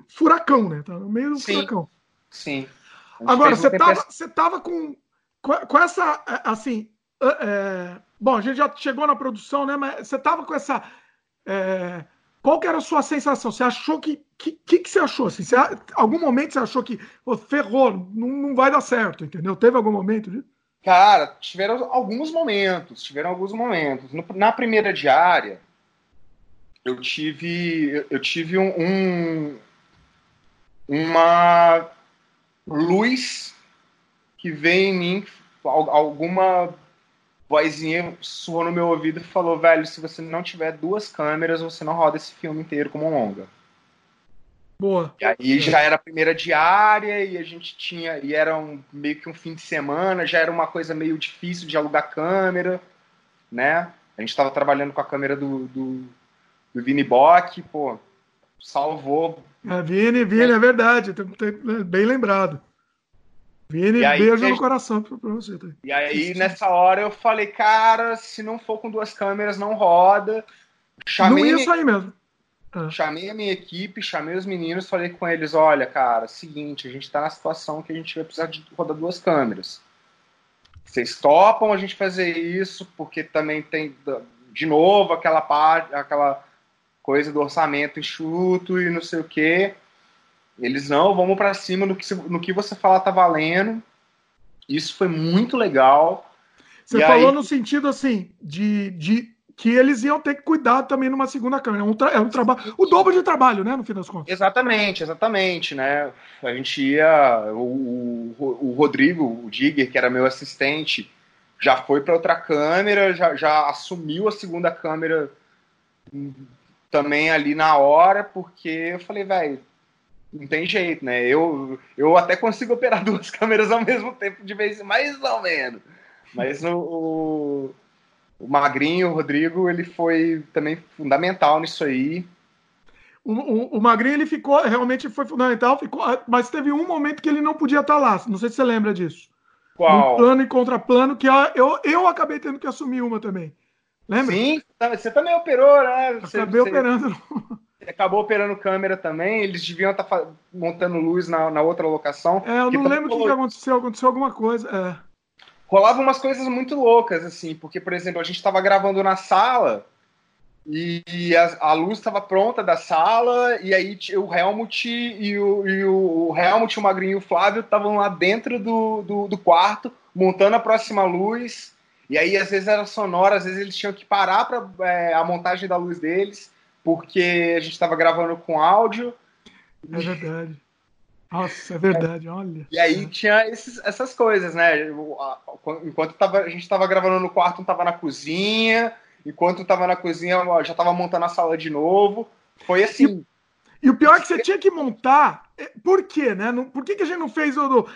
furacão, né? Tá no meio do Sim. furacão. Sim. Agora, você tava, você tava com, com essa, é, assim, é, bom, a gente já chegou na produção, né? Mas você tava com essa, é, qual que era a sua sensação? Você achou que, que, que, que você achou? Assim, você, algum momento você achou que, pô, ferrou, não, não vai dar certo, entendeu? Teve algum momento. Cara, tiveram alguns momentos, tiveram alguns momentos. No, na primeira diária, eu tive, eu tive um, um uma luz que veio em mim, alguma vozinha sussurrou no meu ouvido e falou, velho, se você não tiver duas câmeras, você não roda esse filme inteiro como um longa. Boa. E aí já era a primeira diária e a gente tinha. E era um, meio que um fim de semana, já era uma coisa meio difícil de alugar câmera, né? A gente estava trabalhando com a câmera do, do, do Vini Bock, pô, salvou. É, Vini, Vini, é, é verdade, tem, tem, bem lembrado. Vini, aí, beijo no coração pra, pra você. Tá? E aí, nessa hora, eu falei, cara, se não for com duas câmeras, não roda. Chamei não ia sair mesmo. É. Chamei a minha equipe, chamei os meninos, falei com eles: olha, cara, seguinte, a gente está na situação que a gente vai precisar de rodar duas câmeras. Vocês topam a gente fazer isso, porque também tem, de novo, aquela parte, aquela coisa do orçamento enxuto e não sei o quê. Eles não, vamos para cima no que, no que você falar tá valendo. Isso foi muito legal. Você e falou aí... no sentido assim de, de que eles iam ter que cuidar também numa segunda câmera. É um, é um trabalho, o dobro de trabalho, né, no fim das contas. Exatamente, exatamente, né? A gente ia, o, o, o Rodrigo, o Digger, que era meu assistente, já foi para outra câmera, já, já assumiu a segunda câmera também ali na hora, porque eu falei, velho, não tem jeito, né? Eu, eu até consigo operar duas câmeras ao mesmo tempo, de vez mais ou menos. Mas no, o Magrinho, o Rodrigo, ele foi também fundamental nisso aí. O, o, o, Magrinho ele ficou realmente foi fundamental, ficou, mas teve um momento que ele não podia estar lá. Não sei se você lembra disso. Qual? Um plano e contraplano que eu, eu acabei tendo que assumir uma também. Lembra? Sim, você também operou, né? Você, acabei você, operando. Você acabou operando câmera também. Eles deviam estar montando luz na, na outra locação. É, eu não lembro o que, que aconteceu. Aconteceu alguma coisa. É rolavam umas coisas muito loucas, assim, porque, por exemplo, a gente estava gravando na sala e a, a luz estava pronta da sala, e aí o Helmut e o, e o, Helmut, o Magrinho e o Flávio estavam lá dentro do, do, do, quarto, montando a próxima luz, e aí às vezes era sonora, às vezes eles tinham que parar para é, a montagem da luz deles, porque a gente estava gravando com áudio. É verdade. Nossa, é verdade, olha. E aí tinha esses, essas coisas, né? Enquanto tava, a gente estava gravando no quarto, um estava na cozinha, enquanto estava na cozinha, já estava montando a sala de novo. Foi assim. E, e, o pior é que você tinha que montar. É, por quê, né? Por que, que a gente não fez o do,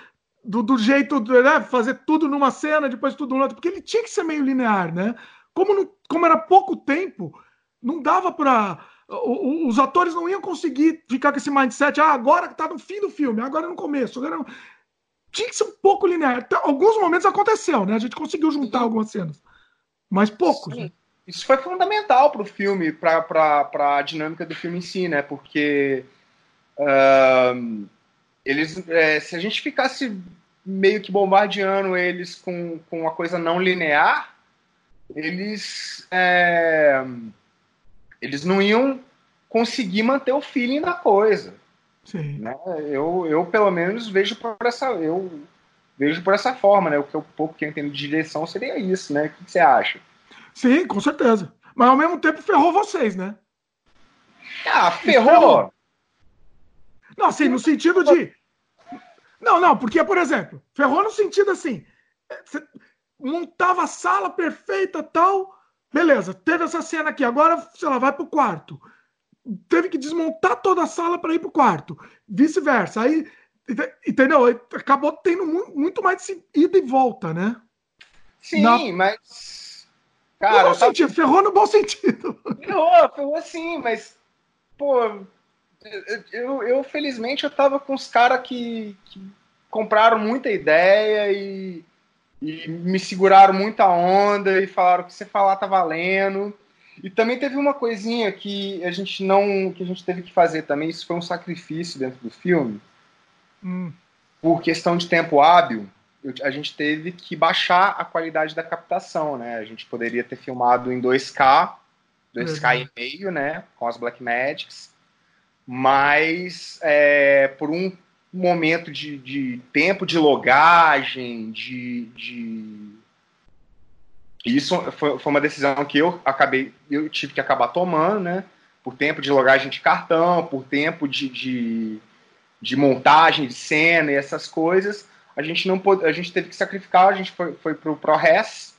do, jeito, né? Fazer tudo numa cena, depois tudo no outro? Porque ele tinha que ser meio linear, né? Como, não, como era pouco tempo, não dava para os atores não iam conseguir ficar com esse mindset, ah, agora que tá no fim do filme, agora no começo. Agora não... Tinha que ser um pouco linear. Até alguns momentos aconteceu, né? A gente conseguiu juntar Sim. algumas cenas. Mas poucos. Né? Isso foi fundamental para o filme, para a dinâmica do filme em si, né? Porque uh, eles, é, se a gente ficasse meio que bombardeando eles com, com uma coisa não linear, eles. É, eles não iam conseguir manter o feeling da coisa. Sim. Né? Eu, eu, pelo menos, vejo por essa. Eu vejo por essa forma, né? O que eu pouco que eu entendo de direção seria isso, né? O que você acha? Sim, com certeza. Mas ao mesmo tempo ferrou vocês, né? Ah, ferrou! Não, assim, no sentido de. Não, não, porque, por exemplo, ferrou no sentido assim. Você montava a sala perfeita tal. Beleza, teve essa cena aqui, agora, sei lá, vai pro quarto. Teve que desmontar toda a sala para ir pro quarto. Vice-versa. Aí, entendeu? Acabou tendo muito mais ida e volta, né? Sim, Na... mas. Cara, no bom sentido, ferrou no bom sentido. Ferrou, ferrou sim, mas. Pô, eu, eu felizmente eu tava com os caras que, que compraram muita ideia e e me seguraram muita onda e falaram que você falar tá valendo. E também teve uma coisinha que a gente não. que a gente teve que fazer também, isso foi um sacrifício dentro do filme. Hum. Por questão de tempo hábil, a gente teve que baixar a qualidade da captação, né? A gente poderia ter filmado em 2K, 2K uhum. e meio, né? Com as Blackmagics. Mas é, por um momento de, de tempo de logagem, de, de isso foi, foi, uma decisão que eu acabei, eu tive que acabar tomando, né? Por tempo de logagem de cartão, por tempo de, de, de montagem de cena e essas coisas, a gente não a gente teve que sacrificar, a gente foi, foi pro ProRes,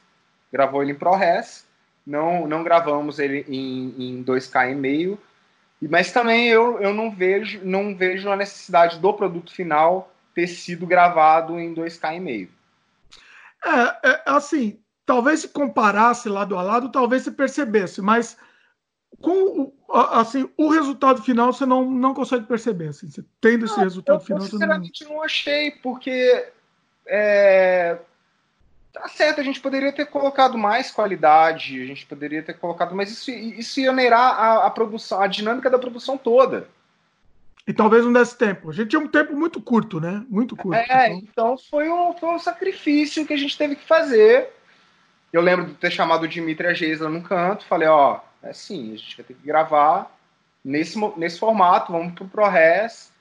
gravou ele em ProRes, não, não gravamos ele em, em 2K e meio, mas também eu, eu não vejo não vejo a necessidade do produto final ter sido gravado em 2K e meio. É, é assim, talvez se comparasse lado a lado, talvez se percebesse, mas com assim, o resultado final você não, não consegue perceber. Assim, você tendo esse resultado eu, final. Eu sinceramente não... não achei, porque é, tá certo, a gente poderia ter colocado mais qualidade, a gente poderia ter colocado, mas isso, isso ia onerar a, a produção, a dinâmica da produção toda. E talvez não desse tempo. A gente tinha um tempo muito curto, né? Muito curto. É, então, então foi, um, foi um sacrifício que a gente teve que fazer eu lembro de ter chamado o Dimitri Geisler num canto, falei, ó, é assim, a gente vai ter que gravar nesse, nesse formato, vamos pro ProRes,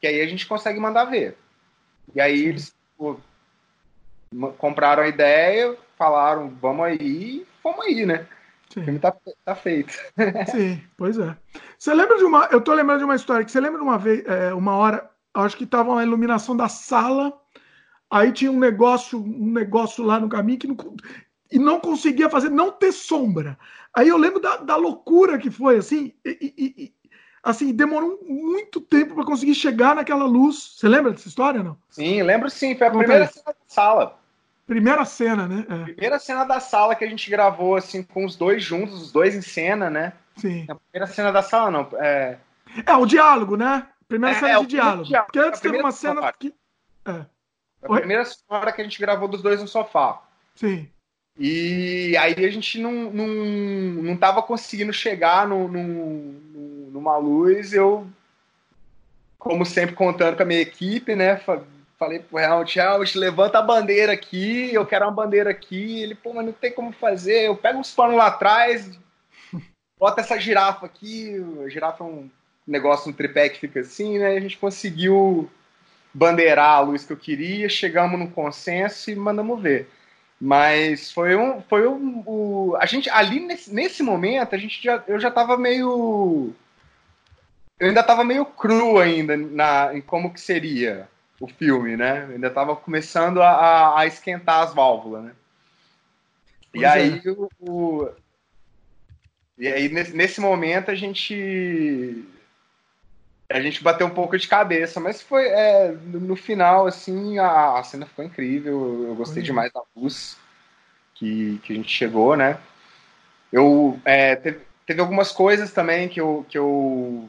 que aí a gente consegue mandar ver. E aí eles pô, compraram a ideia, falaram, vamos aí, fomos aí, né? Sim. O filme tá, tá feito. Sim, pois é. Você lembra de uma. Eu tô lembrando de uma história que você lembra de uma vez, é, uma hora, acho que tava uma iluminação da sala, aí tinha um negócio, um negócio lá no caminho que não, e não conseguia fazer, não ter sombra. Aí eu lembro da, da loucura que foi, assim, e, e, e assim, demorou muito tempo para conseguir chegar naquela luz. Você lembra dessa história, não? Sim, lembro sim, foi a Conta primeira cena da sala. Primeira cena, né? É. Primeira cena da sala que a gente gravou, assim, com os dois juntos, os dois em cena, né? Sim. A primeira cena da sala, não. É, é o diálogo, né? Primeira é, cena é, de diálogo. diálogo. Porque antes teve uma cena que. É. A primeira hora que a gente gravou dos dois no sofá. Sim. E aí a gente não, não, não tava conseguindo chegar no, no, numa luz. Eu, como sempre, contando com a minha equipe, né? Falei pro Helmut, Helmut, levanta a bandeira aqui, eu quero uma bandeira aqui. Ele, pô, mas não tem como fazer. Eu pego uns panos lá atrás, bota essa girafa aqui. A girafa é um negócio, um tripé que fica assim, né? A gente conseguiu bandeirar a luz que eu queria, chegamos num consenso e mandamos ver. Mas foi um. Foi um. O, a gente, ali nesse, nesse momento, a gente já, eu já tava meio. Eu ainda tava meio cru ainda na, em como que seria o filme, né? Ainda tava começando a, a esquentar as válvulas, né? Pois e é. aí o, o, E aí, nesse, nesse momento, a gente a gente bateu um pouco de cabeça, mas foi é, no final, assim, a, a, cena ficou incrível. Eu gostei demais da luz que, que a gente chegou, né? Eu é, teve, teve algumas coisas também que eu, que eu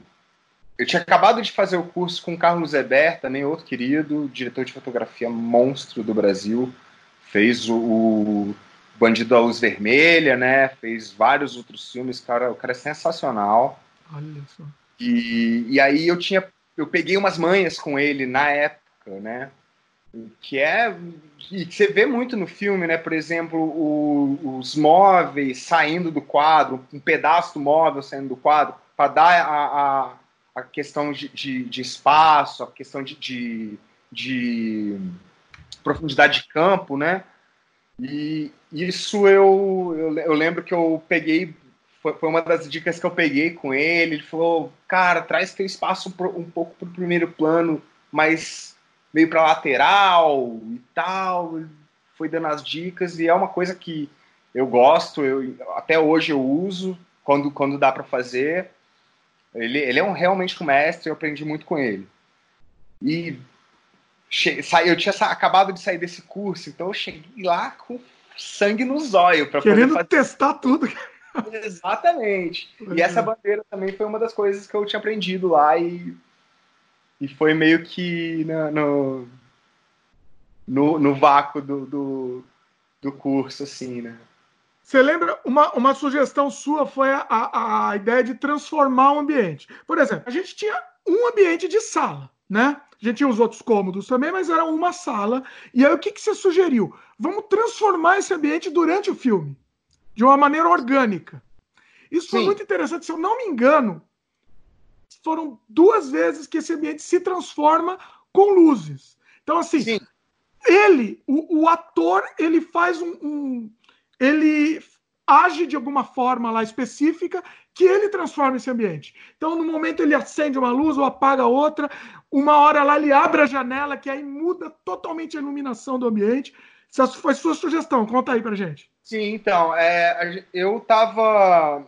eu tinha acabado de fazer o curso com o Carlos Eber, também outro querido, diretor de fotografia monstro do Brasil. Fez o, o Bandido da Luz Vermelha, né? Fez vários outros filmes. Cara, o cara é sensacional. Olha só. E, e aí eu tinha, eu peguei umas manhas com ele na época, né? Que é que você vê muito no filme, né? Por exemplo, o, os móveis saindo do quadro, um pedaço do móvel saindo do quadro, para dar a, a, a, questão de, de, de, espaço, a questão de, de, de profundidade de campo, né? E isso eu, eu, eu, lembro que eu peguei foi, foi uma das dicas que eu peguei com ele. Ele falou, cara, traz teu espaço um pouco pro primeiro plano, mas meio para lateral e tal. Foi dando as dicas e é uma coisa que eu gosto, eu, até hoje eu uso quando, quando dá para fazer. Ele, ele é um, realmente um mestre, eu aprendi muito com ele. E eu tinha acabado de sair desse curso, então eu cheguei lá com sangue no zóio para poder fazer... testar tudo. Exatamente. E essa bandeira também foi uma das coisas que eu tinha aprendido lá e, e foi meio que no, no, no vácuo do, do, do curso, assim, né? Você lembra? Uma, uma sugestão sua foi a, a, a ideia de transformar o ambiente. Por exemplo, a gente tinha um ambiente de sala, né? A gente tinha os outros cômodos também, mas era uma sala. E aí o que, que você sugeriu? Vamos transformar esse ambiente durante o filme, de uma maneira orgânica. Isso Sim. foi muito interessante. Se eu não me engano, foram duas vezes que esse ambiente se transforma com luzes. Então, assim, Sim. ele, o, o, ator, ele faz um, um. Ele age de alguma forma lá específica que ele transforma esse ambiente. Então, no momento ele acende uma luz ou apaga outra, uma hora lá ele abre a janela, que aí muda totalmente a iluminação do ambiente. Essa foi sua sugestão, conta aí pra gente. Sim, então, é, eu tava.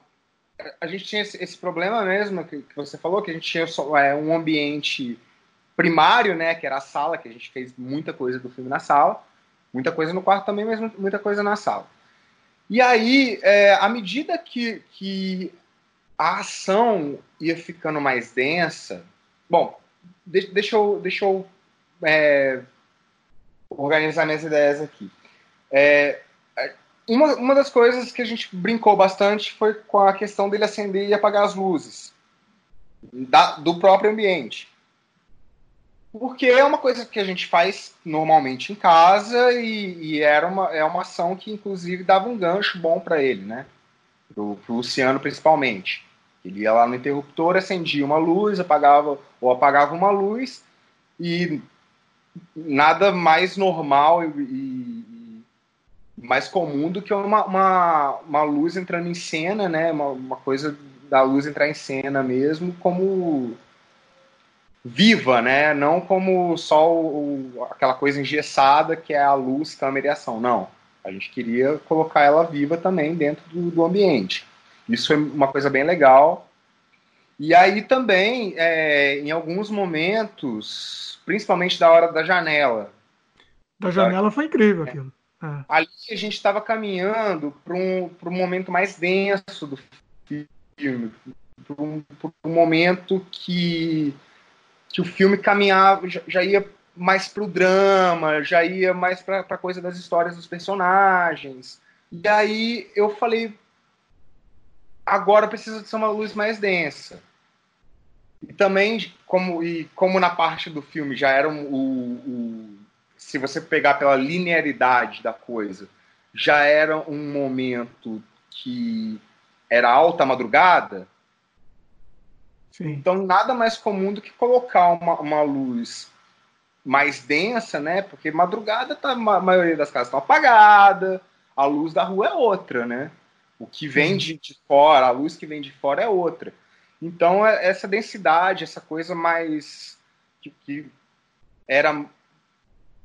A gente tinha esse, esse problema mesmo que, que, você falou, que a gente tinha só, é, um ambiente primário, né, que era a sala, que a gente fez muita coisa do filme na sala, muita coisa no quarto também, mas muita coisa na sala. E aí, é, à medida que, que a ação ia ficando mais densa. Bom, deixa, deixa eu, deixa eu é, organizar minhas ideias aqui. É, uma, uma das coisas que a gente brincou bastante foi com a questão dele acender e apagar as luzes da, do próprio ambiente. Porque é uma coisa que a gente faz normalmente em casa e, e era uma, é uma ação que, inclusive, dava um gancho bom para ele, né? Pro, pro Luciano, principalmente. Ele ia lá no interruptor, acendia uma luz, apagava ou apagava uma luz e nada mais normal e, e mais comum do que uma, uma, uma, luz entrando em cena, né? Uma, uma coisa da luz entrar em cena mesmo, como viva, né? Não como só o, aquela coisa engessada que é a luz, câmera e ação. Não. A gente queria colocar ela viva também dentro do, do ambiente. Isso é uma coisa bem legal. E aí também, é, em alguns momentos, principalmente da hora da janela. Da janela foi incrível é. aquilo. É. Ali a gente estava caminhando para um, um momento mais denso do filme, para um, um, momento que, que o filme caminhava, já, já ia mais para o drama, já ia mais para a coisa das histórias dos personagens. E aí eu falei, agora precisa de ser uma luz mais densa. E também, como, e como na parte do filme já era o, o, Se você pegar pela linearidade da coisa, já era um momento que era alta madrugada. Sim. Então, nada mais comum do que colocar uma, uma luz mais densa, né? Porque madrugada tá, a maioria das casas estão apagada, a luz da rua é outra, né? O que vem de, de fora, a luz que vem de fora é outra. Então, é, essa densidade, essa coisa mais. que, que era.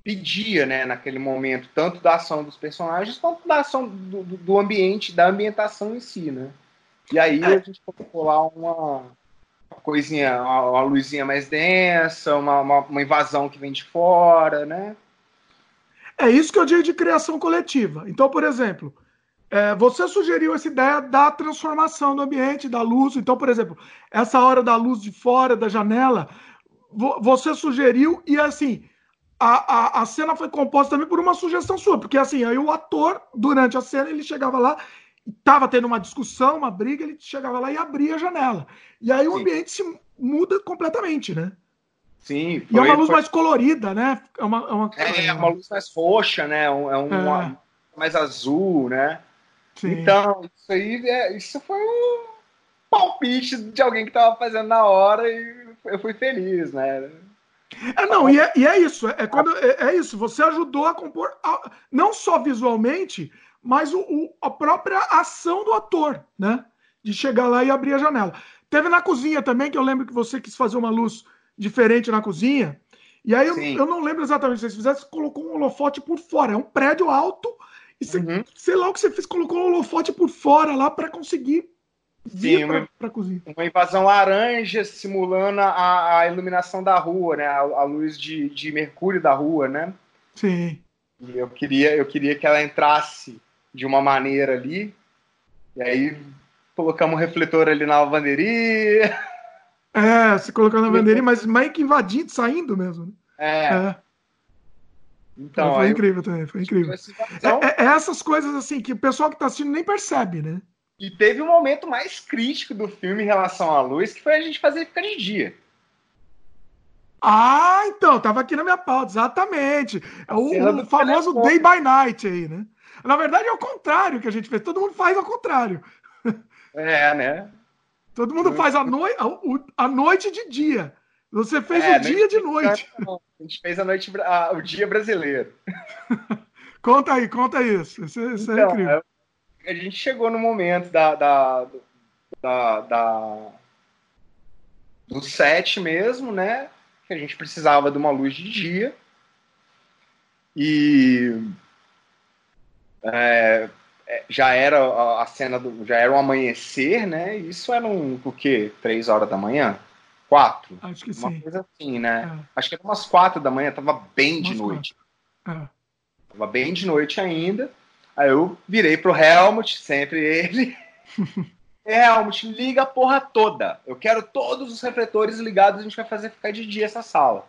pedia, né, naquele momento, tanto da ação dos personagens quanto da ação do, do ambiente, da ambientação em si, né? E aí a gente colocou lá uma coisinha, uma, uma, luzinha mais densa, uma, uma, uma invasão que vem de fora, né? É isso que eu digo de criação coletiva. Então, por exemplo, é, você sugeriu essa ideia da transformação do ambiente, da luz. Então, por exemplo, essa hora da luz de fora, da janela, você sugeriu e assim. A, a, a cena foi composta também por uma sugestão sua, porque assim, aí o ator, durante a cena, ele chegava lá, estava tendo uma discussão, uma briga, ele chegava lá e abria a janela. E aí Sim. o ambiente se muda completamente, né? Sim. Foi, e é uma luz foi... mais colorida, né? É uma, é uma, é, é uma luz mais roxa, né? É um, é. mais azul, né? Sim. Então, isso aí é, isso foi um palpite de alguém que estava fazendo na hora e eu fui feliz, né? É, não, e é, e é isso, é, quando, é, é, isso, você ajudou a compor, não só visualmente, mas o, o, a própria ação do ator, né? De chegar lá e abrir a janela. Teve na cozinha também, que eu lembro que você quis fazer uma luz diferente na cozinha, e aí eu, eu não lembro exatamente se você colocou um holofote por fora, é um prédio alto, e você, uhum. sei lá o que você fez, colocou um holofote por fora lá para conseguir vir Sim, uma, pra, cozinha. Uma invasão laranja simulando a, a iluminação da rua, né? A, a, luz de, de mercúrio da rua, né? Sim. E eu queria, eu queria que ela entrasse de uma maneira ali. E aí colocamos um refletor ali na lavanderia. É, se colocando na lavanderia, mas meio que invadindo, saindo mesmo. Né? É. é. Então, foi incrível também, foi incrível. É, é, é, essas coisas assim que o pessoal que está assistindo nem percebe, né? E teve um momento mais crítico do filme em relação à luz, que foi a gente fazer ficar de dia. Ah, então, tava aqui na minha pauta, exatamente. É o, o famoso day by night aí, né? Na verdade é o contrário que a gente fez. Todo mundo faz ao contrário. É, né? Todo mundo faz a, noi a, noite de dia. Você fez é, o dia de noite. A gente fez a noite, a, o dia brasileiro. conta aí, conta isso. Isso, isso é então, é incrível. A gente chegou no momento da, da, da, da do set mesmo, né? que a gente precisava de uma luz de dia. E é, é já era a cena do, já era o amanhecer, né? Isso era um, o quê? Três horas da manhã? Quatro? Acho que uma sim. coisa assim, né? É. Acho que era umas quatro da manhã, tava bem umas de noite. É. Tava bem de noite ainda. Aí eu virei pro Helmut, sempre ele. Helmut, liga a porra toda. Eu quero todos os refletores ligados, a gente vai fazer ficar de dia essa sala.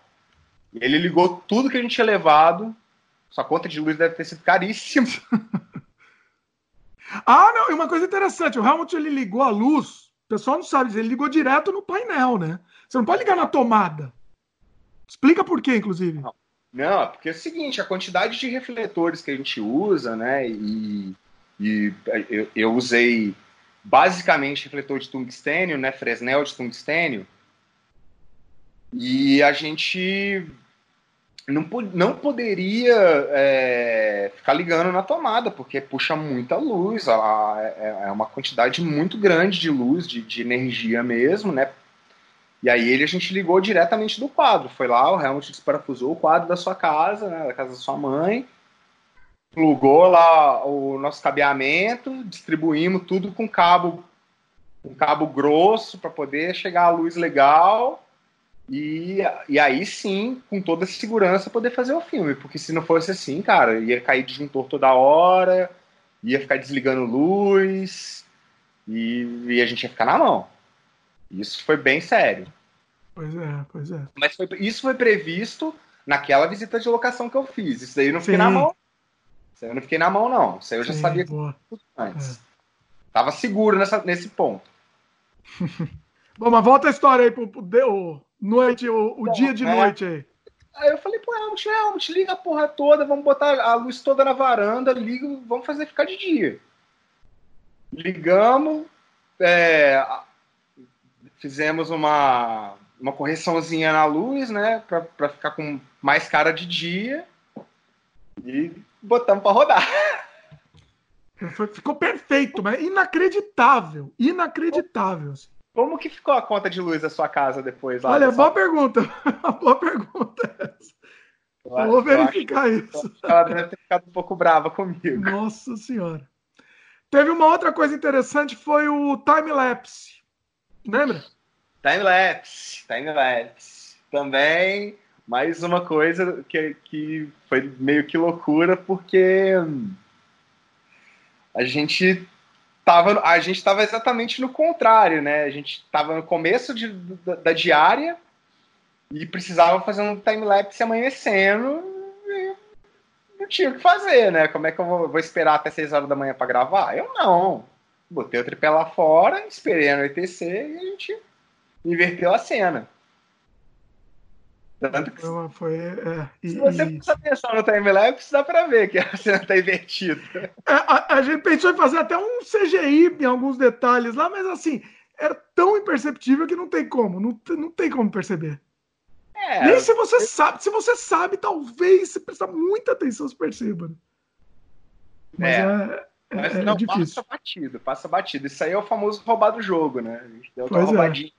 E ele ligou tudo que a gente tinha levado. Sua conta de luz deve ter sido caríssima. ah, não, e uma coisa interessante, o Helmut ele ligou a luz, o pessoal não sabe, ele ligou direto no painel, né? Você não pode ligar na tomada. Explica por quê, inclusive. Não, não é porque é o seguinte, a quantidade de refletores que a gente usa, né? E, e eu, eu usei basicamente refletor de tungstênio, né, Fresnel de tungstênio, e a gente não, não poderia é, ficar ligando na tomada, porque puxa muita luz, é, é uma quantidade muito grande de luz, de, de energia mesmo, né? E aí ele a gente ligou diretamente do quadro. Foi lá, o Helmut desparafusou o quadro da sua casa, né, da casa da sua mãe, plugou lá o nosso cabeamento, distribuímos tudo com cabo um cabo grosso para poder chegar a luz legal e, e aí sim, com toda a segurança, poder fazer o filme. Porque se não fosse assim, cara, ia cair disjuntor toda hora, ia ficar desligando luz e, e a gente ia ficar na mão. Isso foi bem sério. Pois é, pois é. Mas foi, isso foi previsto naquela visita de locação que eu fiz. Isso daí eu não fiquei Sim. na mão. Isso aí eu não fiquei na mão, não. Isso aí eu já Sim, sabia tudo antes. É. Tava seguro nessa, nesse ponto. Bom, mas volta a história aí pro, pro, pro noite, o, o Bom, dia de é. noite aí. Aí eu falei, pô, Helmut, Helmut, liga a porra toda, vamos botar a luz toda na varanda, liga, vamos fazer ficar de dia. Ligamos, é, fizemos uma, uma correçãozinha na luz, né, pra, pra ficar com mais cara de dia. E botamos para rodar. Ficou perfeito, mas inacreditável. Inacreditável. Assim. Como que ficou a conta de luz da sua casa depois? Lá Olha, boa pergunta. boa pergunta essa. Eu, vou verificar isso. Ela deve ter ficado um pouco brava comigo. Nossa senhora. Teve uma outra coisa interessante, foi o time-lapse. Lembra? Time-lapse, time-lapse. Também mais uma coisa que, que foi meio que loucura, porque a gente tava, a gente estava exatamente no contrário, né? A gente estava no começo de, da, da, diária e precisava fazer um time-lapse amanhecendo e não tinha o que fazer, né? Como é que eu vou, vou esperar até 6 horas da manhã para gravar? Eu não. Botei o tripé lá fora, esperei anoitecer e a gente inverteu a cena. Tanto que, foi, é, e, se você e... prestar atenção no timelapse, dá pra ver que a cena tá invertida. É, a, a, gente pensou em fazer até um CGI em alguns detalhes lá, mas assim, era tão imperceptível que não tem como, não, não tem como perceber. É, Nem se você eu... sabe, se você sabe, talvez se prestar muita atenção, você perceba. Mas é, é, é mas é não, passa batido, passa batido. Isso aí é o famoso roubar do jogo, né? A gente deu uma é. roubadinha.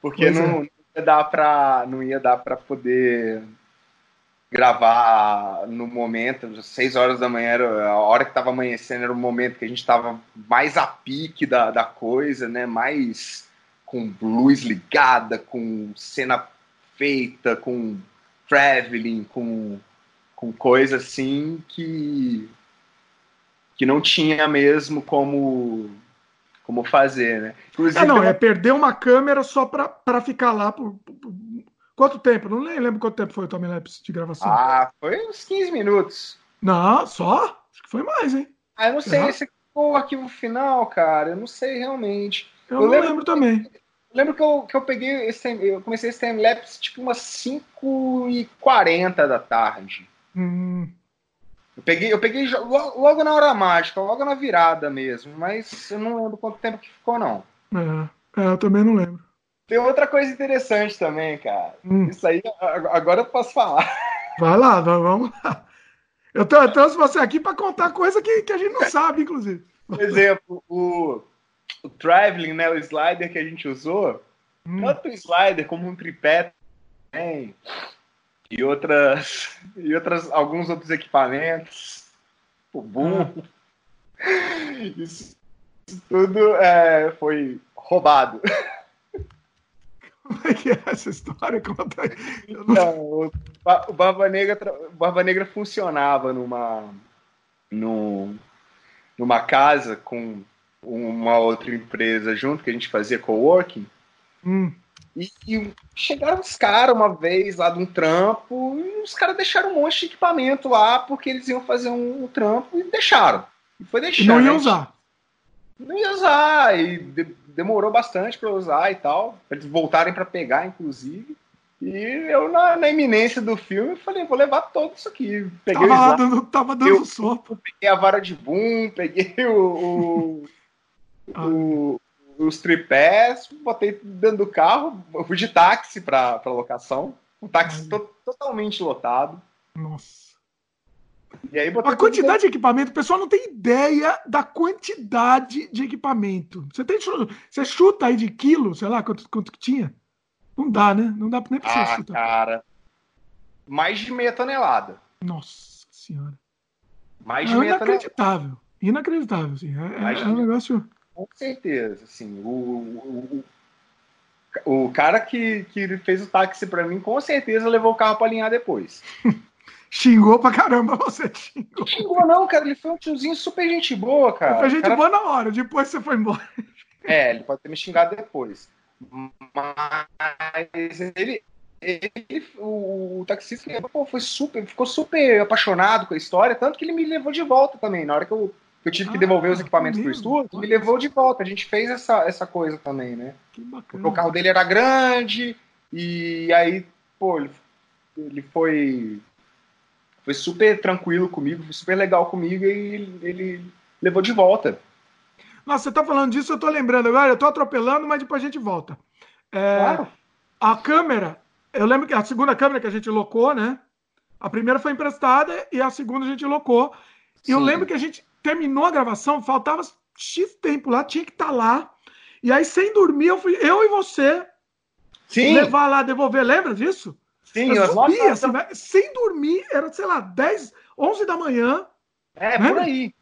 Porque não, dar para não ia dar para poder gravar no momento, seis horas da manhã, era a hora que estava amanhecendo, era o momento que a gente estava mais a pique da, da coisa, né? Mais com luz ligada, com cena feita, com traveling, com, com coisa assim que que não tinha mesmo como como fazer, né? Inclusive, é, não, é perder uma câmera só para ficar lá por, por, Quanto tempo? Não lembro quanto tempo foi o timelapse de gravação. Ah, foi uns 15 minutos. Não, só? Acho que foi mais, hein? Ah, eu não sei. Esse foi o arquivo final, cara. Eu não sei realmente. Eu, eu não lembro, lembro também. Eu lembro que eu, que eu peguei esse eu comecei esse timelapse tipo umas 5h40 da tarde. Hum. Eu peguei, eu peguei logo na hora mágica, logo na virada mesmo, mas eu não lembro quanto tempo que ficou, não. É, é eu também não lembro. Tem outra coisa interessante também, cara. Hum. Isso aí, agora eu posso falar. Vai lá, vamos lá. Eu trouxe você aqui para contar coisa que, que a gente não sabe, inclusive. Por exemplo, o, o Traveling, né, o slider que a gente usou, hum. tanto o slider como um tripé também, e outras, e outras, alguns outros equipamentos, o boom, hum. isso, isso tudo é, foi roubado. Como é que é essa história? Conta aí. Não, o, o Barba Negra, Barba Negra funcionava numa, num, numa casa com uma outra empresa junto, que a gente fazia coworking. Hum. E, e, chegaram os caras uma vez lá de um trampo, e os caras deixaram um monte de equipamento lá, porque eles iam fazer um, um trampo e deixaram. E foi deixando. Não ia usar. Não ia usar. E de, demorou bastante para usar e tal. Pra eles voltarem para pegar, inclusive. E eu, na, na, iminência do filme, falei, vou levar todo isso aqui. Peguei tava, dando, tava dando eu, sopa. Peguei a vara de boom, peguei o, o, ah. o os tripés, botei dentro do carro, fui de táxi para locação. Um táxi to, totalmente lotado. Nossa. E aí a quantidade de equipamento, o pessoal não tem ideia da quantidade de equipamento. Você, tem, você chuta aí de quilo, sei lá, quanto, quanto que tinha? Não dá, né? Não dá nem pra você ah, chutar. cara. Mais de meia tonelada. Nossa senhora. Mais de é meia inacreditável. Tonelada. Inacreditável, assim. É, é um negócio. Com certeza, assim, o, o, o cara que, que fez o táxi para mim, com certeza levou o carro para alinhar depois. xingou pra caramba você, xingou. Xingou não, cara, ele foi um tiozinho super gente boa, cara. Foi gente cara... boa na hora, depois você foi embora. É, ele pode ter me xingado depois. Mas ele, ele, o, o taxista pô, foi super, ficou super apaixonado com a história, tanto que ele me levou de volta também. Na hora que eu eu tive que devolver os ah, equipamentos para o estúdio, me levou de volta. A gente fez essa, essa coisa também, né? Que bacana. Porque o carro dele era grande, e aí, pô, ele, ele foi, foi super tranquilo comigo, foi super legal comigo, e ele, ele levou de volta. Nossa, você tá falando disso, eu tô lembrando agora, eu tô atropelando, mas depois a gente volta. É, claro. A câmera, eu lembro que a segunda câmera que a gente locou, né? A primeira foi emprestada e a segunda a gente locou. E eu lembro que a gente terminou a gravação, faltava X tempo lá, tinha que estar tá lá. E aí, sem dormir, eu fui, eu e você Sim. levar lá, devolver. Lembra disso? Sim, eu subi, assim, sem dormir, era, sei lá, 10, 11 da manhã. É, por aí.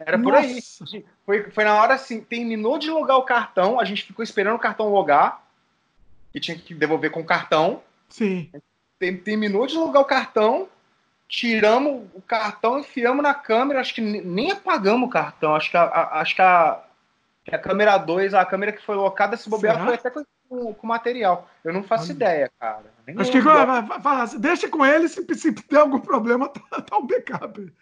Era por Nossa. aí. Foi, foi na hora assim, terminou de logar o cartão, a gente ficou esperando o cartão logar, e tinha que devolver com o cartão. Sim. Terminou de logar o cartão, tiramos o cartão, enfiamos na câmera, acho que nem apagamos o cartão, acho que a, a acho que a, a câmera 2, a câmera que foi locada, se bobear, Será? foi até com, com, material. Eu não faço ideia, cara. Nem acho que fala, deixa com ele, se, se der algum problema, tá, tá um backup.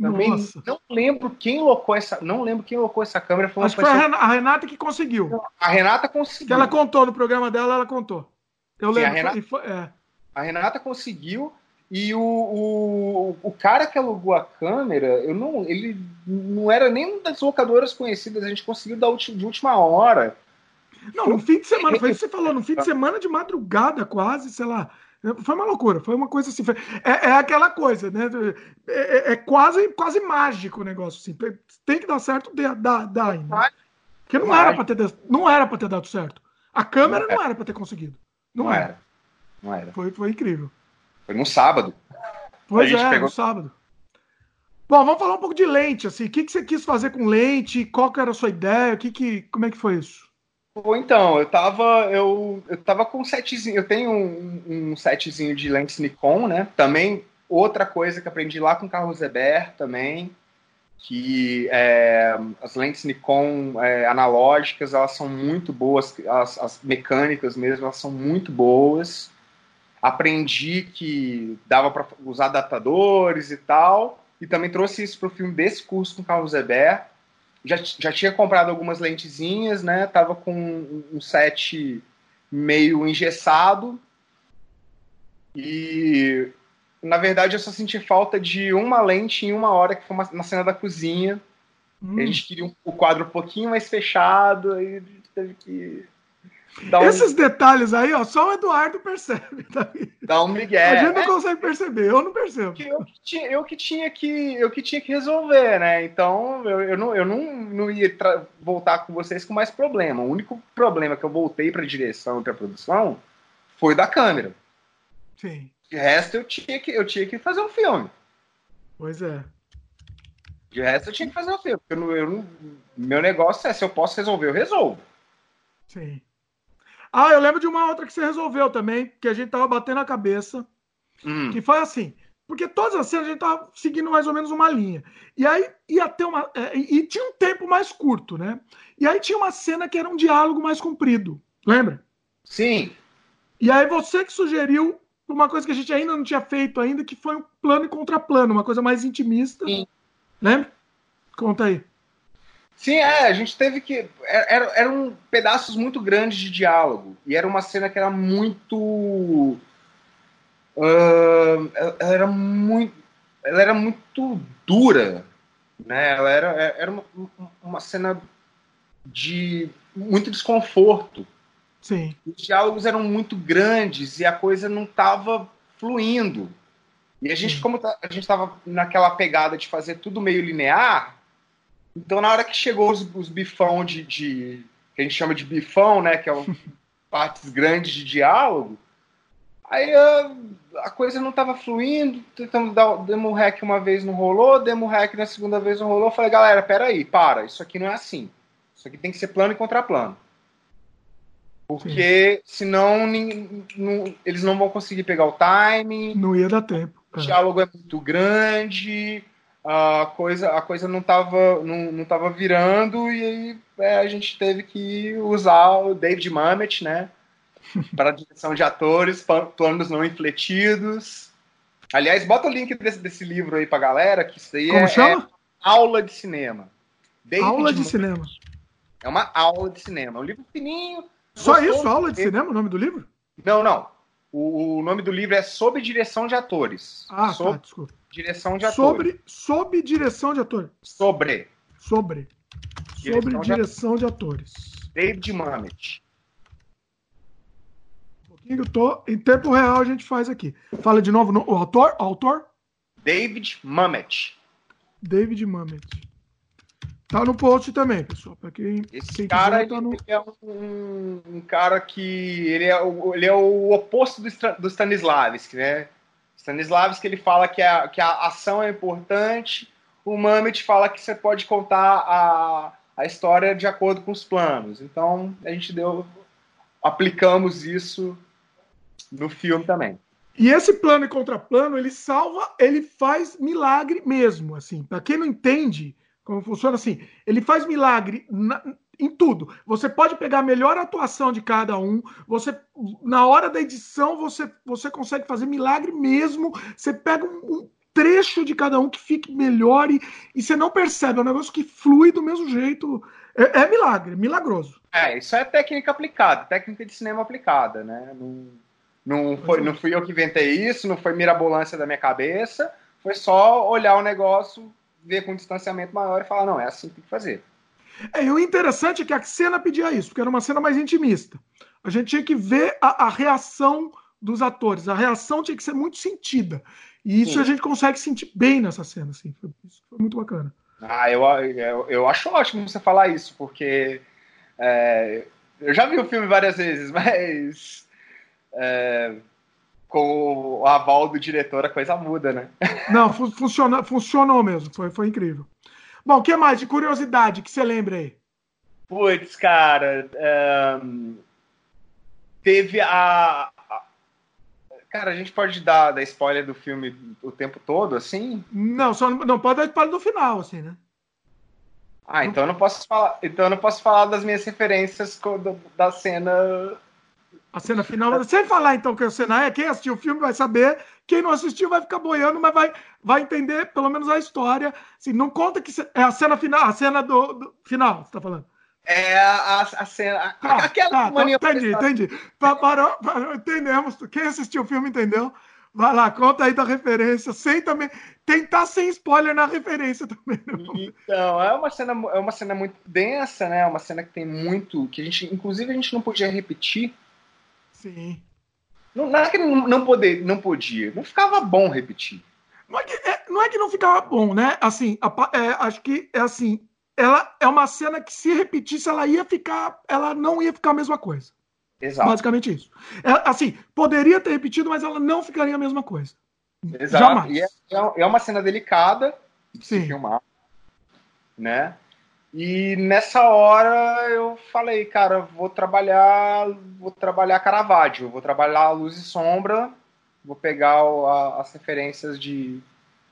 Também Nossa. não lembro quem locou essa, não lembro quem locou essa câmera. Foi Acho que foi a Renata que conseguiu. A Renata conseguiu. Que ela contou no programa dela, ela contou. Eu Sim, lembro. A Renata, foi, é. a Renata conseguiu e o, o, o cara que alugou a câmera, eu não, ele não era nem das locadoras conhecidas, a gente conseguiu dar de última hora. Não, no fim de semana, foi isso que você falou, no fim de semana de madrugada, quase, sei lá. Foi uma loucura, foi uma coisa assim. É, é aquela coisa, né? É, é, é, quase, quase mágico o negócio. Assim. Tem que dar certo, dá, dá ainda. Porque não era para ter, não era para ter dado certo. A câmera não era para ter conseguido. Não, não era. era. Não era. Foi, foi incrível. Foi no sábado. Pois é, pegou... no sábado. Bom, vamos falar um pouco de lente, assim. O que, que você quis fazer com lente? Qual que era a sua ideia? O que que, como é que foi isso? Bom, então, eu tava, eu, eu tava com um setzinho, eu tenho um, um setzinho de lentes Nikon, né? Também outra coisa que aprendi lá com o Carlos Eber também, que é, as lentes Nikon é, analógicas, elas são muito boas, as, as mecânicas mesmo, elas são muito boas. Aprendi que dava para usar adaptadores e tal, e também trouxe isso para o filme desse curso com o Carlos Zeber. Já, já tinha comprado algumas lentezinhas, né? Tava com um set meio engessado. E na verdade eu só senti falta de uma lente em uma hora, que foi uma, na cena da cozinha. Hum. A gente queria um, o quadro um pouquinho mais fechado, aí a gente teve que um... Esses detalhes aí, ó, só o Eduardo percebe. Tá? Dá um migué. A gente não é. consegue perceber, eu não percebo. Eu que, tinha, eu que tinha que, eu que tinha que resolver, né? Então eu, eu não, eu não, não ia voltar com vocês com mais problema. O único problema que eu voltei para direção e para produção foi da câmera. Sim. De resto eu tinha que, eu tinha que fazer um filme. Pois é. De resto eu tinha que fazer um filme. Eu não, eu não, meu negócio é se eu posso resolver, eu resolvo. Sim. Ah, eu lembro de uma outra que você resolveu também, que a gente tava batendo a cabeça. Hum. Que foi assim. Porque todas as cenas a gente tava seguindo mais ou menos uma linha. E aí ia ter uma. É, e tinha um tempo mais curto, né? E aí tinha uma cena que era um diálogo mais comprido. Lembra? Sim. E aí você que sugeriu uma coisa que a gente ainda não tinha feito ainda, que foi um plano e contraplano, uma coisa mais intimista. Sim. Lembra? Conta aí. Sim, é, a gente teve que. Era, eram pedaços muito grandes de diálogo. E era uma cena que era muito. Uh, ela era muito. Ela era muito dura. Né? Ela era, era uma, uma cena de muito desconforto. Sim. Os diálogos eram muito grandes e a coisa não estava fluindo. E a gente, Sim. como tá, a gente estava naquela pegada de fazer tudo meio linear, então, na hora que chegou os, os bifão de, de, que a gente chama de bifão, né, que é o, partes grandes de diálogo, aí a, a coisa não estava fluindo, tentamos dar demo hack uma vez não rolou, demo hack na segunda vez não rolou, falei, galera, peraí, para, isso aqui não é assim. Isso aqui tem que ser plano e contraplano. Porque Sim. senão não, eles não vão conseguir pegar o timing. Não ia dar tempo. O diálogo é muito grande, a coisa, a coisa não estava não, não tava virando e aí é, a gente teve que usar o David Mamet, né? para a direção de atores, planos não infletidos. Aliás, bota o link desse, desse livro aí pra galera, que isso aí Como é, chama? é aula de cinema. David aula de cinema. É uma aula de cinema. É um livro fininho. Só isso, aula de cinema, o nome do livro? Não, não. O, o nome do livro é Sob Direção de Atores. Ah, tá, Sob... tá, desculpa. Direção de ator. Sobre, sob direção de ator. Sobre. Sobre. Direção Sobre direção de, de atores. David Mamet. Um pouquinho, tô, em tempo real a gente faz aqui. Fala de novo no, o autor? autor? David Mamet. David Mamet. Tá no post também, pessoal. Para quem, Esse quem cara tá no... é um, um, cara que ele é, o, ele é o oposto do, do Stanislavski, né? Stanislavski ele fala que a, que a ação é importante, o Mamet fala que você pode contar a, a história de acordo com os planos. Então a gente deu, aplicamos isso no filme também. E esse plano e contraplano, ele salva, ele faz milagre mesmo, assim. Para quem não entende como funciona assim, ele faz milagre na, em tudo. Você pode pegar a melhor atuação de cada um. Você na hora da edição você você consegue fazer milagre mesmo. Você pega um, um trecho de cada um que fique melhor e, e você não percebe. É um negócio que flui do mesmo jeito. É, é milagre, milagroso. É, isso é técnica aplicada, técnica de cinema aplicada, né? Não, não, foi, não fui eu que inventei isso, não foi mirabolância da minha cabeça. Foi só olhar o negócio, ver com um distanciamento maior e falar, não, é assim que tem que fazer. É, e o interessante é que a cena pedia isso, porque era uma cena mais intimista. A gente tinha que ver a, a reação dos atores, a reação tinha que ser muito sentida. E isso Sim. a gente consegue sentir bem nessa cena, assim. Foi, isso foi muito bacana. Ah, eu, eu, eu acho ótimo você falar isso, porque é, eu já vi o filme várias vezes, mas é, com o aval do diretor a coisa muda, né? Não, funciona, funcionou mesmo, foi, foi incrível. Bom, o que mais de curiosidade que você lembra aí? Putz, cara. Um, teve a, a, Cara, a gente pode dar, dar spoiler do filme o tempo todo, assim? Não, só não pode dar spoiler do final, assim, né? Ah, então eu não posso falar. Então eu não posso falar das minhas referências da cena A cena final. Sem falar então que a cena é, quem assistiu o filme vai saber, quem não assistiu vai ficar boiando, mas vai, vai entender pelo menos a história. Assim, não conta que é a cena final, a cena do, do final, você tá falando. É a, a cena. Tá, aquela tá, mania. Entendi, entendi. Parou, parou, entendemos. Quem assistiu o filme entendeu. Vai lá, conta aí da referência, sem também tentar sem spoiler na referência também. Então, é uma cena, é uma cena muito densa, né? É uma cena que tem muito, que a gente, inclusive, a gente não podia repetir. Sim. Não, não é que não, não, poder, não podia, não ficava bom repetir. Não é que, é, não, é que não ficava bom, né? Assim, a, é, acho que é assim, ela é uma cena que se repetisse, ela ia ficar, ela não ia ficar a mesma coisa. Exato. Basicamente isso. É, assim, poderia ter repetido, mas ela não ficaria a mesma coisa. Exato. Jamais. E é, é, é uma cena delicada de Sim. se filmar, né? E nessa hora eu falei, cara, vou trabalhar, vou trabalhar Caravaggio, vou trabalhar luz e sombra, vou pegar a, as referências de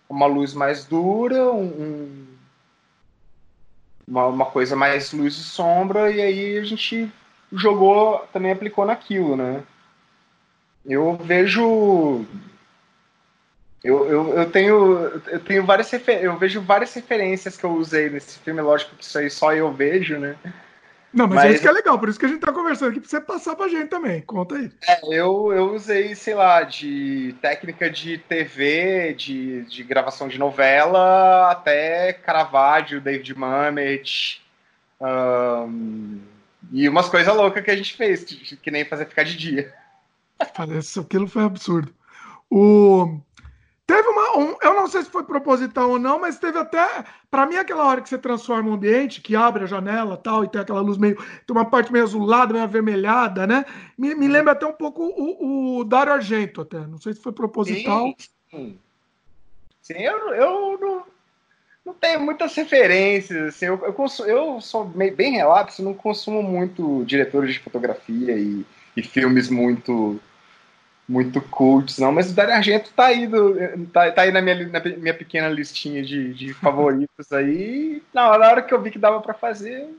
uma luz mais dura, um, uma, uma coisa mais luz e sombra, e aí a gente jogou, também aplicou naquilo, né? Eu vejo. Eu, eu, eu tenho, eu tenho várias eu vejo várias referências que eu usei nesse filme, lógico que isso aí só eu vejo, né? Não, mas, é mas é isso que é legal, por isso que a gente tá conversando aqui, pra você passar pra gente também. Conta aí. É, eu, eu usei, sei lá, de técnica de TV, de, de gravação de novela, até Caravaggio, David Mamet, um, e umas coisas loucas que a gente fez, que nem fazer ficar de dia. Parece aquilo foi absurdo. O... Teve uma. Um, eu não sei se foi proposital ou não, mas teve até. Para mim, aquela hora que você transforma o ambiente, que abre a janela tal, e tem aquela luz meio. Tem uma parte meio azulada, meio avermelhada, né? Me, me lembra até um pouco o, o Dario Argento, até. Não sei se foi proposital. Sim, sim. sim eu, eu não, não tenho muitas referências. Assim, eu, eu, consumo, eu sou bem relapso, não consumo muito diretores de fotografia e, e filmes muito muito cultos, não, mas o Dario Argento tá aí, do, tá, tá aí na, minha, na minha pequena listinha de, de favoritos aí. Na hora, na hora que eu vi que dava para fazer,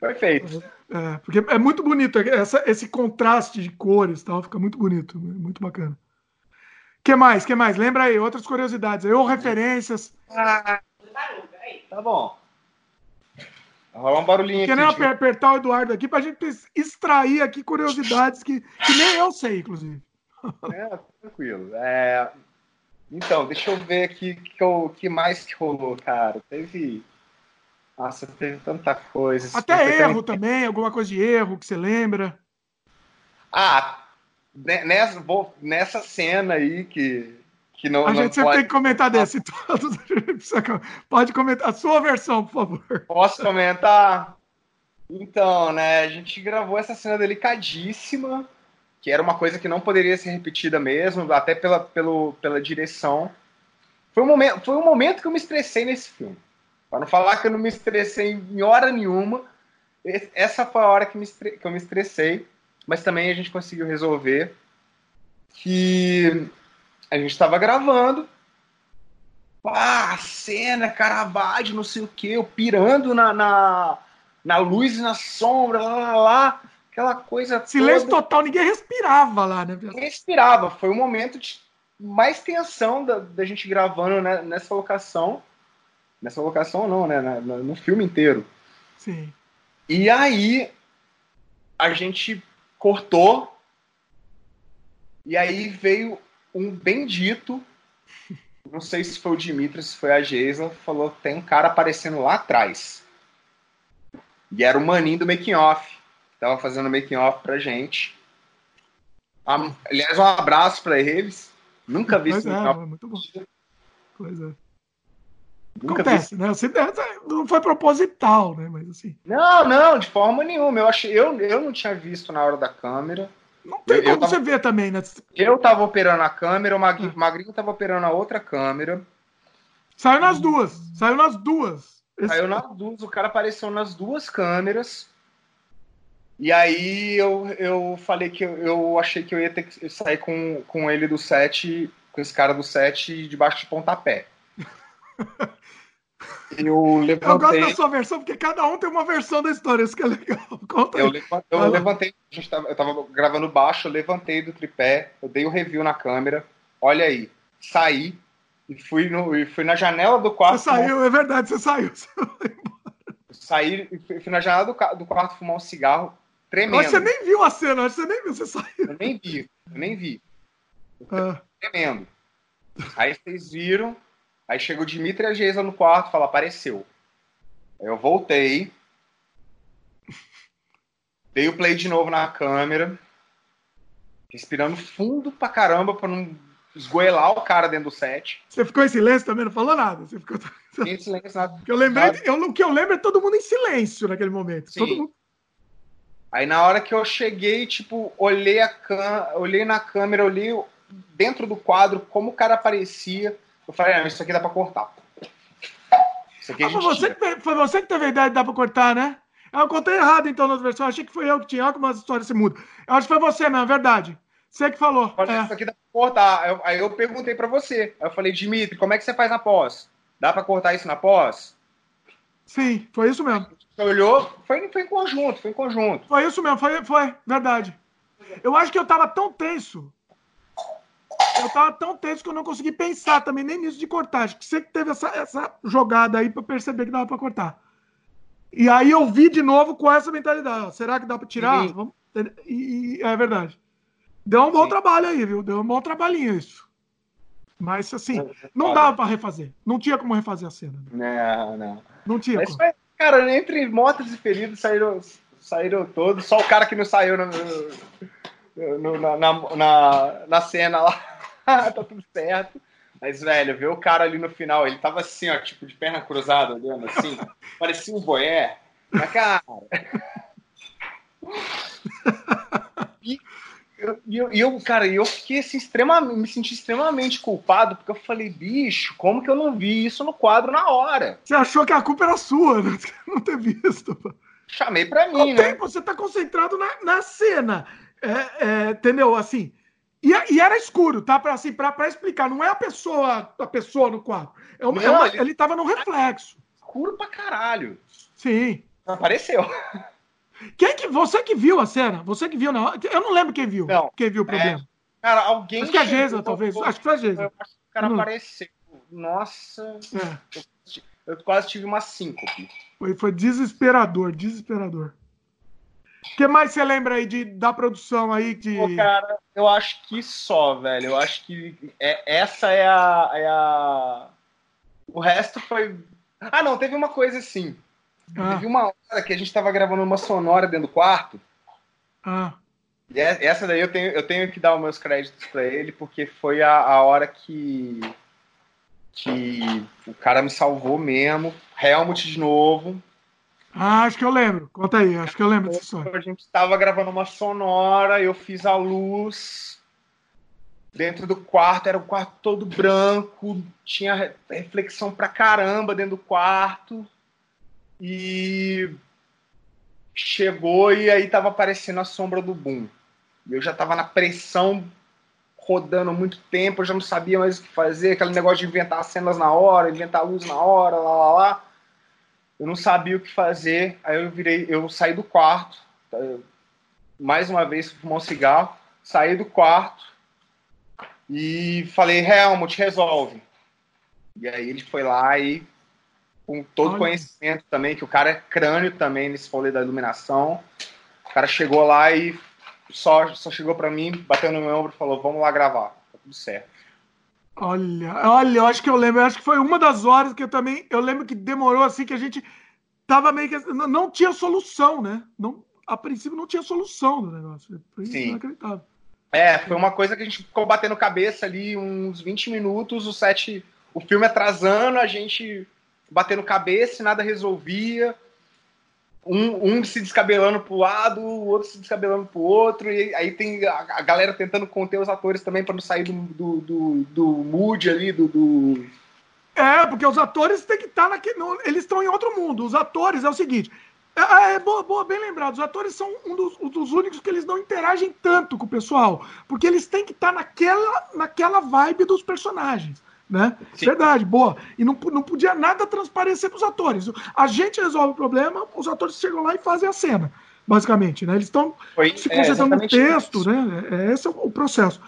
foi feito. É, porque é muito bonito, essa, esse contraste de cores tal, fica muito bonito, muito bacana. que mais? que mais? Lembra aí, outras curiosidades aí, ou referências. Ah, tá bom. Vai rolar um barulhinho Querendo aqui. Querendo apertar o Eduardo aqui pra gente extrair aqui curiosidades que, que nem eu sei, inclusive. É, tranquilo. É... Então, deixa eu ver aqui o que, que mais que rolou, cara. Teve. Nossa, teve tanta coisa. Até erro também... também, alguma coisa de erro que você lembra. Ah, nessa, nessa cena aí que, que não. A gente sempre pode... tem que comentar desse. Pode comentar a sua versão, por favor. Posso comentar? Então, né, a gente gravou essa cena delicadíssima que era uma coisa que não poderia ser repetida mesmo, até pela, pelo, pela direção. Foi um, momento, foi um momento que eu me estressei nesse filme. Para não falar que eu não me estressei em hora nenhuma, essa foi a hora que, me, que eu me estressei, mas também a gente conseguiu resolver que a gente estava gravando, ah, cena, Caravaggio, não sei o que, eu pirando na, na, na luz e na sombra, lá, lá, lá aquela coisa Silêncio toda... total, ninguém respirava lá, né? Ninguém respirava. Foi o momento de mais tensão da, da gente gravando né, nessa locação. Nessa locação não, né? Na, no filme inteiro. Sim. E aí a gente cortou. E aí veio um bendito. Não sei se foi o Dimitri, se foi a Geisa, falou: tem um cara aparecendo lá atrás. E era o maninho do making off tava fazendo making off pra gente. Aliás, um abraço para eles. Nunca vi isso. É, muito bom. Pois é. Nunca Acontece, vi... né? Assim, não foi proposital, né? Mas assim. Não, não, de forma nenhuma. Eu achei, eu, eu não tinha visto na hora da câmera. Não tem eu, como eu tava, você ver também, né? Eu tava operando a câmera, o Magrinho, é. Magrinho tava operando a outra câmera. Saiu nas duas. Saiu nas duas. Esse... Saiu nas duas. O cara apareceu nas duas câmeras. E aí eu, eu falei que eu, eu achei que eu ia ter que sair com, com ele do set, com esse cara do set, debaixo de pontapé. Eu levantei. Eu gosto da sua versão, porque cada um tem uma versão da história, isso que é legal. Conta eu, levantei, eu levantei, a gente tava, eu tava gravando baixo, eu levantei do tripé, eu dei o um review na câmera, olha aí, saí e fui, no, e fui na janela do quarto. Você saiu, é verdade, você saiu. Você saí e fui na janela do, do quarto fumar um cigarro tremendo. Mas você nem viu a cena, acho que você nem viu, você saiu. Eu nem vi, eu nem vi. Ah. Tremendo. Aí vocês viram, aí chegou o Dimitri e a Geisa no quarto, fala, apareceu. Aí eu voltei, dei o play de novo na câmera, respirando fundo pra caramba pra não esgoelar o cara dentro do set. Você ficou em silêncio também? Não falou nada? Você ficou... Em silêncio, nada. eu lembrei, eu, o que eu lembro é todo mundo em silêncio naquele momento. Sim. Todo mundo... Aí na hora que eu cheguei, tipo, olhei, a cam... olhei na câmera, olhei dentro do quadro como o cara aparecia. Eu falei, ah, isso aqui dá pra cortar. Isso aqui ah, foi, você que, foi você que teve a ideia de dar pra cortar, né? Eu contei errado então nas versões. Achei que foi eu que tinha. Olha como as histórias se mudam. Eu acho que foi você mesmo, é verdade. Você que falou. Olha, é. Isso aqui dá pra cortar. Aí eu perguntei pra você. Aí eu falei, Dimitri, como é que você faz na pós? Dá pra cortar isso na pós? Sim, foi isso mesmo. Olhou, foi, foi em conjunto, foi em conjunto. Foi isso mesmo, foi, foi, verdade. Eu acho que eu tava tão tenso. Eu tava tão tenso que eu não consegui pensar também nem nisso de cortar. Acho que você que teve essa, essa jogada aí para perceber que dava para cortar. E aí eu vi de novo com essa mentalidade. Será que dá para tirar? Vamos... E, e, é verdade. Deu um bom Sim. trabalho aí, viu? Deu um bom trabalhinho isso. Mas assim, não dava para refazer. Não tinha como refazer a cena. Não, não. Não tinha. Mas como. Cara, entre mortos e feridos saíram, saíram todos. Só o cara que não saiu no, no, na, na, na, na cena lá. tá tudo certo. Mas, velho, ver o cara ali no final, ele tava assim, ó, tipo, de perna cruzada, olhando assim, parecia um boé. Mas, cara. E eu, eu, cara, eu fiquei assim, extremamente, me senti extremamente culpado, porque eu falei, bicho, como que eu não vi isso no quadro na hora? Você achou que a culpa era sua, né? Não ter visto. Chamei pra mim, né? Você tá concentrado na, na cena. É, é, entendeu? Assim. E, e, era escuro, tá? Pra, assim, pra, pra explicar, não é a pessoa, a pessoa no quarto. É uma, não, é uma, ele, ele tava no reflexo. Escuro pra caralho. Sim. Apareceu. Quem que, você que viu a cena? Você que viu na hora? Eu não lembro quem viu. Não, quem viu o problema. É, cara, alguém. Acho que é a talvez. Acho que foi a Gesa. Eu acho que o cara apareceu. Nossa. É. Eu, eu, quase tive uma síncope. Foi, foi desesperador, desesperador. O que mais você lembra aí de, da produção aí? De... Pô, cara, eu acho que só, velho. Eu acho que é, essa é a, é a. O resto foi. Ah, não, teve uma coisa assim. Ah. Teve uma hora que a gente tava gravando uma sonora dentro do quarto. Ah. E é, essa daí eu tenho, eu tenho que dar os meus créditos para ele, porque foi a, a hora que. que o cara me salvou mesmo. Helmut de novo. Ah, acho que eu lembro. Conta aí, acho que eu lembro. A gente estava gravando uma sonora, eu fiz a luz dentro do quarto, era o quarto todo branco, tinha reflexão pra caramba dentro do quarto. E chegou e aí tava aparecendo a sombra do Boom. Eu já tava na pressão rodando muito tempo, eu já não sabia mais o que fazer, aquele negócio de inventar cenas na hora, inventar luz na hora, lá lá lá. Eu não sabia o que fazer, aí eu virei, eu saí do quarto, mais uma vez fumar um cigarro, saí do quarto e falei, Helmut, resolve. E aí ele foi lá e com todo Olha. conhecimento também, que o cara é crânio também nesse rolê da iluminação. O cara chegou lá e só, só chegou para mim, bateu no meu ombro e falou: Vamos lá gravar, tá tudo certo. Olha, olha, eu acho que eu lembro, eu acho que foi uma das horas que eu também, eu lembro que demorou assim, que a gente tava meio que, não, não tinha solução, né? Não, a princípio não tinha solução do negócio, Sim. inacreditável. É, foi uma coisa que a gente ficou batendo cabeça ali uns 20 minutos, o set, o filme atrasando, a gente batendo cabeça e nada resolvia. Um, um se descabelando pro lado, o outro se descabelando pro outro, e aí tem a, a galera tentando conter os atores também para não sair do, do, do, do mood ali, do, do... É, porque os atores têm que estar tá naquele. Eles estão em outro mundo. Os atores é o seguinte. É, é, é boa, boa, bem lembrado. Os atores são um dos, um dos, únicos que eles não interagem tanto com o pessoal. Porque eles têm que estar tá naquela, naquela vibe dos personagens. Né? Verdade, boa. E não, não podia nada transparecer para os atores. A gente resolve o problema, os atores chegam lá e fazem a cena, basicamente. Né? Eles estão se é, concentrando é, no texto, isso. né? É, esse é o processo.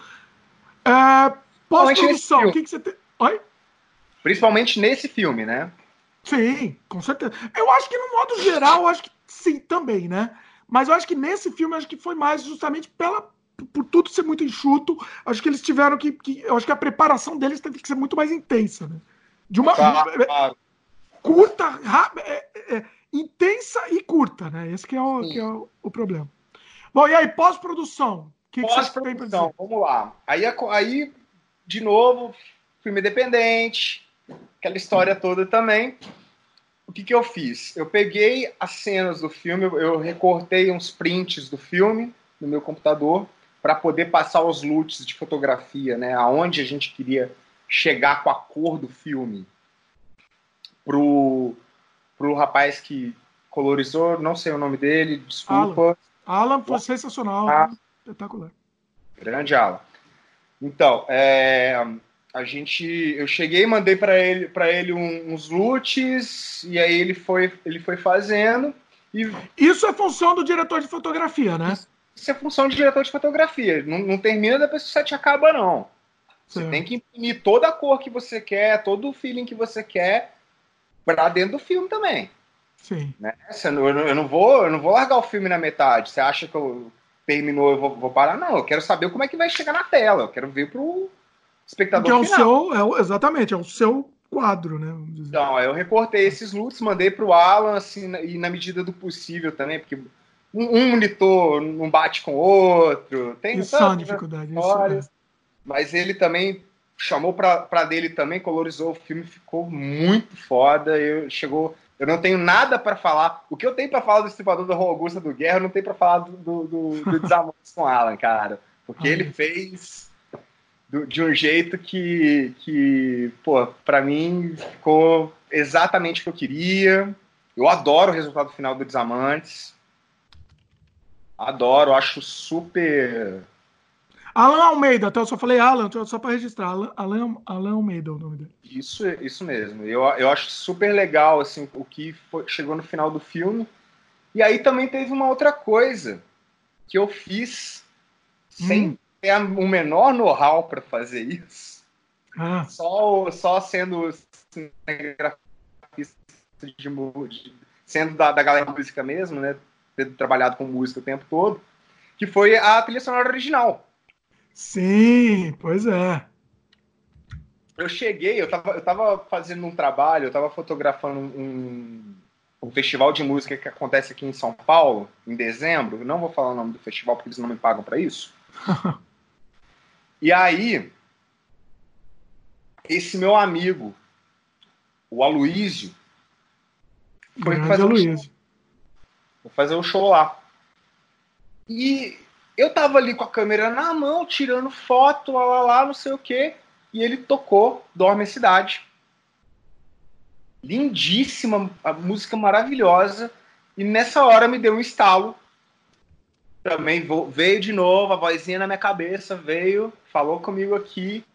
É, Pós-produção, o que, que você tem. Oi? Principalmente nesse filme, né? Sim, com certeza. Eu acho que, no modo geral, acho que sim, também, né? Mas eu acho que nesse filme, acho que foi mais justamente pela, por tudo ser muito enxuto. Acho que eles tiveram que, que. Acho que a preparação deles teve que ser muito mais intensa, né? De uma. Claro, claro. Curta, rápida, é, é, intensa e curta, né? Esse que é o, que é o, o problema. Bom, e aí, pós-produção? Que pós-produção, vamos lá. Aí, aí, de novo, filme independente, aquela história toda também. O que, que eu fiz? Eu peguei as cenas do filme, eu recortei uns prints do filme no meu computador para poder passar os loots de fotografia, né? Aonde a gente queria chegar com a cor do filme pro pro rapaz que colorizou, não sei o nome dele, desculpa. Alan, Alan foi sensacional, ah, espetacular. Grande Alan. Então, é, a gente, eu cheguei, mandei para ele, para ele uns loots e aí ele foi, ele foi fazendo. E... Isso é função do diretor de fotografia, né? Isso é função do diretor de fotografia. Não, não termina depois que o set acaba, não. Você tem que imprimir toda a cor que você quer, todo o feeling que você quer para dentro do filme também. Sim. Né? Eu, não, eu, não vou, eu não vou largar o filme na metade. Você acha que eu terminou, eu vou, vou parar? Não, eu quero saber como é que vai chegar na tela. Eu quero ver pro, espectador que é o seu, é o, exatamente, é o seu quadro, né? Então, eu recortei esses looks, mandei para o Alan, assim, e na medida do possível também, porque um, monitor não bate com o outro, tem isso é dificuldade, histórias, isso é. mas ele também chamou para dele também, colorizou o filme, ficou muito foda, eu, chegou... Eu não tenho nada para falar. O que eu tenho para falar do Estripador da Rua Augusta do Guerra, eu não tenho para falar do, do, do, do Desamantes com Alan, cara. Porque ele fez do, de um jeito que, que pô, para mim ficou exatamente o que eu queria. Eu adoro o resultado final do Desamantes. Adoro, acho super. Alan Almeida, até eu só falei Alan, só para registrar. Alan, Alan, Alan Almeida é o nome dele. Isso, isso mesmo. Eu, eu acho super legal assim, o que foi, chegou no final do filme. E aí também teve uma outra coisa que eu fiz sem hum tem o menor know-how para fazer isso. Ah. Só, só sendo cinegrafista de, de, sendo da, da galera música mesmo, né? Tendo trabalhado com música o tempo todo, que foi a trilha sonora original. Sim, pois é. Eu cheguei, eu tava, eu tava fazendo um trabalho, eu tava fotografando um, um festival de música que acontece aqui em São Paulo, em dezembro. não vou falar o nome do festival porque eles não me pagam para isso. E aí, esse meu amigo, o Aloísio, foi fazer, um foi fazer um show lá. E eu tava ali com a câmera na mão, tirando foto, lá, lá, lá, não sei o quê. E ele tocou Dorme a Cidade. Lindíssima, a música maravilhosa. E nessa hora me deu um estalo também veio de novo, a vozinha na minha cabeça veio, falou comigo aqui.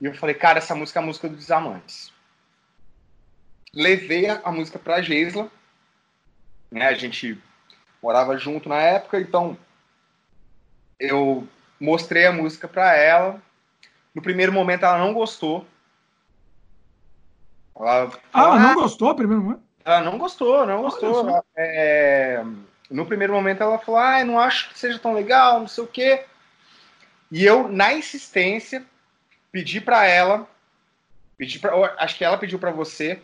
E eu falei, cara, essa música é a música dos Amantes. Levei a, a música pra Geisla. Né, a gente morava junto na época, então eu mostrei a música para ela. No primeiro momento ela não gostou. Ela, ah, ela não gostou primeiro momento? Ela não gostou, não gostou. É, no primeiro momento ela falou, ah, não acho que seja tão legal, não sei o quê. E eu, na insistência, pedi para ela, pedi pra, acho que ela pediu para você,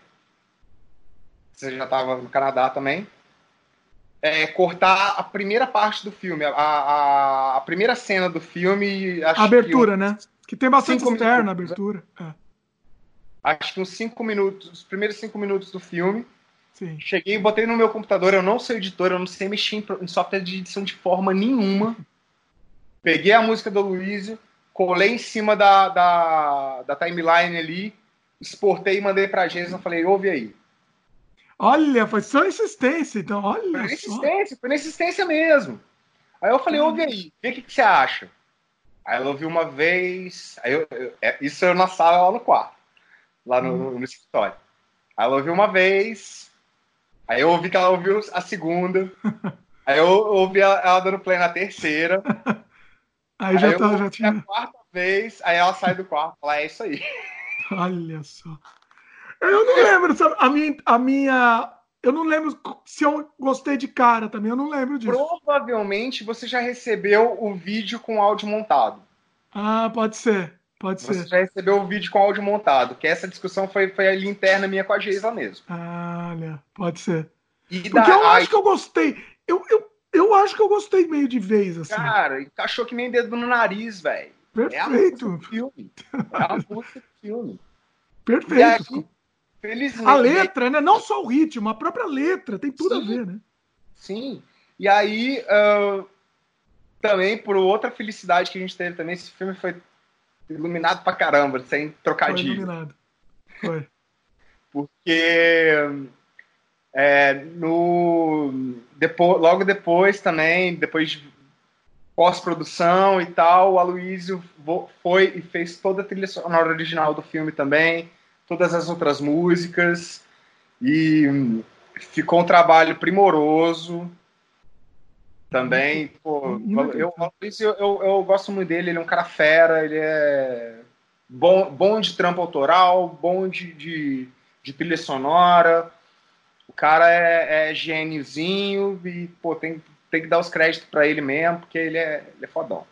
você já estava no Canadá também, é, cortar a primeira parte do filme, a, a, a primeira cena do filme. a abertura, que, né? Que tem bastante externa na abertura. É. Acho que uns cinco minutos, os primeiros cinco minutos do filme. Sim. Cheguei botei no meu computador, eu não sou editor, eu não sei mexer em software de edição de forma nenhuma. Peguei a música do Luizio, colei em cima da, da, da timeline ali, exportei e mandei pra e falei, ouve aí. Olha, foi só insistência, então, olha. Foi na insistência, foi na insistência mesmo. Aí eu falei, ouve aí, vê o que, que você acha. Aí ela ouviu uma vez, aí eu, eu, é, isso eu na sala lá no quarto. lá no, hum. no escritório. Aí ela ouviu uma vez, aí eu ouvi que ela ouviu a segunda, aí eu ouvi ela, ela dando play na terceira. Aí, aí já, tá, já tinha. A quarta vez, aí ela sai do quarto, ela é isso aí. Olha só. Eu não lembro, sabe? A minha, a minha. Eu não lembro se eu gostei de cara também, eu não lembro disso. Provavelmente você já recebeu o vídeo com áudio montado. Ah, pode ser. Pode você ser. Você já recebeu o vídeo com áudio montado, que essa discussão foi, foi ali interna minha com a Geisa mesmo. Ah, olha, pode ser. E Porque da... eu acho que eu gostei. Eu, eu, eu acho que eu gostei meio de vez, assim. Cara, encaixou que nem dedo no nariz, velho. Perfeito. É a música do filme. É a música do filme. Perfeito. Felizmente. A letra, né? Não só o ritmo, a própria letra, tem tudo sim, a ver, né? Sim. E aí, uh, também, por outra felicidade que a gente teve também, esse filme foi iluminado pra caramba, sem trocadilho. Foi iluminado. Foi. Porque é, no, depois, logo depois também, depois de pós-produção e tal, o Aloysio foi e fez toda a trilha sonora original do filme também, todas as outras músicas, e ficou um trabalho primoroso também. Pô, eu, eu, eu, eu, gosto muito dele, ele é um cara fera, ele é bom, bom de trampo autoral, bom de, de, de trilha sonora, o cara é, é gêniozinho e pô, tem, tem que dar os créditos para ele mesmo, porque ele é, ele é fodão.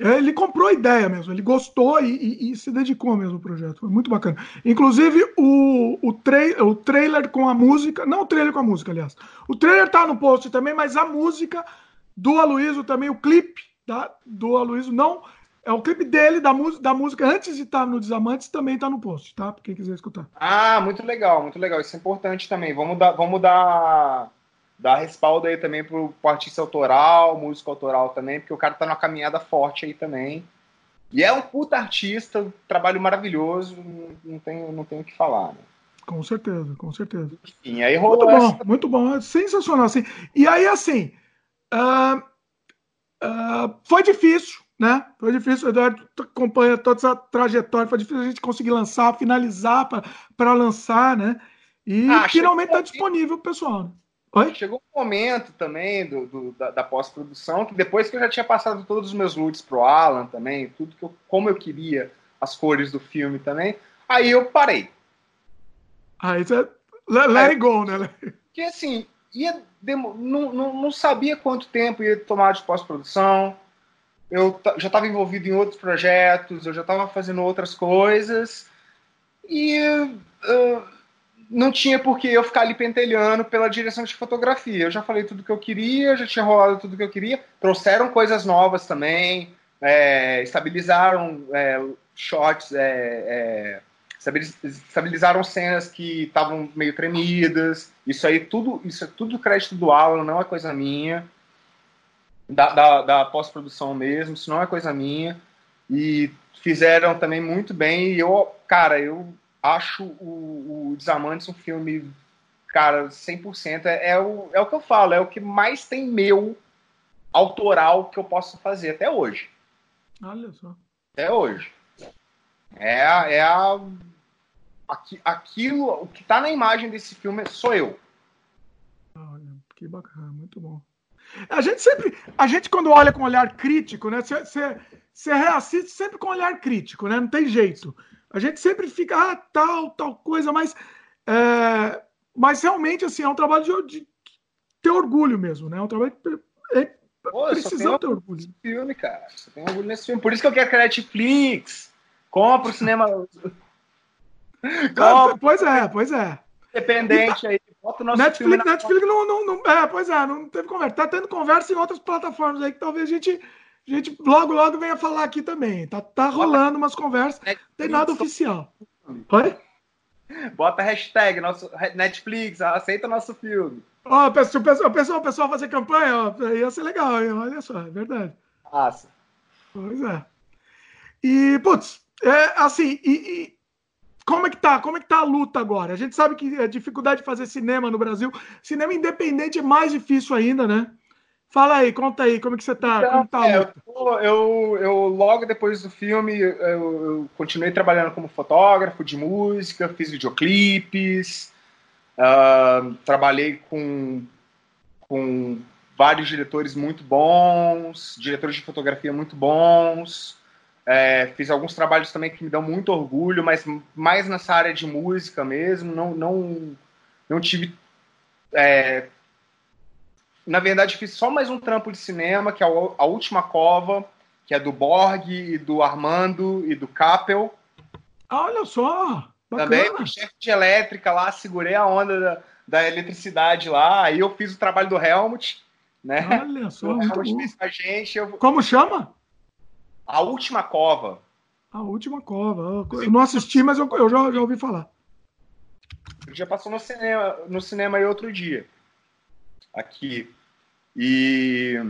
É, ele comprou a ideia mesmo, ele gostou e, e, e, se dedicou mesmo ao projeto. Foi muito bacana. Inclusive, o, o, trai o trailer com a música. Não o trailer com a música, aliás. O trailer tá no post também, mas a música do Aloysio também, o clipe tá, do Aloysio, não é o clipe dele, da, da música, antes de estar no Desamantes, também está no post, tá? Pra quem quiser escutar. Ah, muito legal, muito legal. Isso é importante também. Vamos dar, vamos dar, dar respaldo aí também pro, pro artista autoral, músico autoral também, porque o cara tá numa caminhada forte aí também. E é um puta artista, um trabalho maravilhoso, não tenho, não tenho o que falar, né? Com certeza, com certeza. Enfim, aí rolou muito bom, essa... muito bom, é sensacional, assim. E aí, assim, uh, uh, foi difícil, né? Foi difícil, o Eduardo acompanha toda essa trajetória, foi difícil a gente conseguir lançar, finalizar para lançar, né? E ah, finalmente está disponível pessoal. Oi? Chegou um momento também do, do da, da pós-produção, que depois que eu já tinha passado todos os meus loots pro Alan também, tudo que eu, como eu queria, as cores do filme também, aí eu parei. Aí você let, let it go, né? Porque assim, ia, não, não, não sabia quanto tempo ia tomar de pós-produção, eu já estava envolvido em outros projetos, eu já estava fazendo outras coisas e uh, não tinha por que eu ficar ali pentelhando pela direção de fotografia. Eu já falei tudo que eu queria, já tinha rolado tudo que eu queria. Trouxeram coisas novas também, é, estabilizaram é, shots, é, é estabilizaram cenas que estavam meio tremidas. Isso aí tudo, isso é tudo crédito do Alan, não é coisa minha da, da, da pós-produção mesmo, isso não é coisa minha. E fizeram também muito bem. E eu, cara, eu acho o, o Desamantes um filme, cara, 100%. É, é, o, é o que eu falo, é o que mais tem meu autoral que eu posso fazer até hoje. Olha só. Até hoje. É, é a, aquilo, o que tá na imagem desse filme sou eu. Olha, que bacana, muito bom. A gente sempre, a gente quando olha com olhar crítico, né? Você reassiste sempre com olhar crítico, né? Não tem jeito. A gente sempre fica, ah, tal, tal coisa, mas, é, mas realmente, assim, é um trabalho de, de ter orgulho mesmo, né? É um trabalho que é, Pô, precisamos ter orgulho. filme, cara. Você tem orgulho nesse filme. Por isso que eu quero que a Netflix compra o cinema. Pois é, pois é. Independente aí Bota o nosso Netflix, na... Netflix não, não, não, É, pois é, não teve conversa. Tá tendo conversa em outras plataformas aí que talvez a gente, a gente logo, logo venha falar aqui também. Tá, tá rolando umas conversas, não tem nada oficial. Oi? Bota hashtag nosso, Netflix, aceita nosso filme. Ó, oh, se o pessoal, o pessoal fazer campanha, ó, ia ser legal, hein? olha só, é verdade. Nossa. Pois é. E, putz, é assim, e, e como é que tá? Como é que tá a luta agora? A gente sabe que a dificuldade de fazer cinema no Brasil, cinema independente é mais difícil ainda, né? Fala aí, conta aí, como é que você tá? Então, tá é, eu, eu, eu, logo depois do filme, eu, eu, continuei trabalhando como fotógrafo de música, fiz videoclipes, uh, trabalhei com, com vários diretores muito bons, diretores de fotografia muito bons, é, fiz alguns trabalhos também que me dão muito orgulho, mas mais nessa área de música mesmo, não, não, não tive é, na verdade, fiz só mais um trampo de cinema, que é a Última Cova, que é do Borg, e do Armando e do Capel. Olha só! Bacana. Também chefe de elétrica lá, segurei a onda da, da, eletricidade lá. Aí eu fiz o trabalho do Helmut, né? Olha só, o Helmut fez com a gente. Eu... Como chama? A Última Cova. A Última Cova. Eu não assisti, mas eu, eu já, já ouvi falar. Já passou no cinema, no cinema aí outro dia. Aqui. E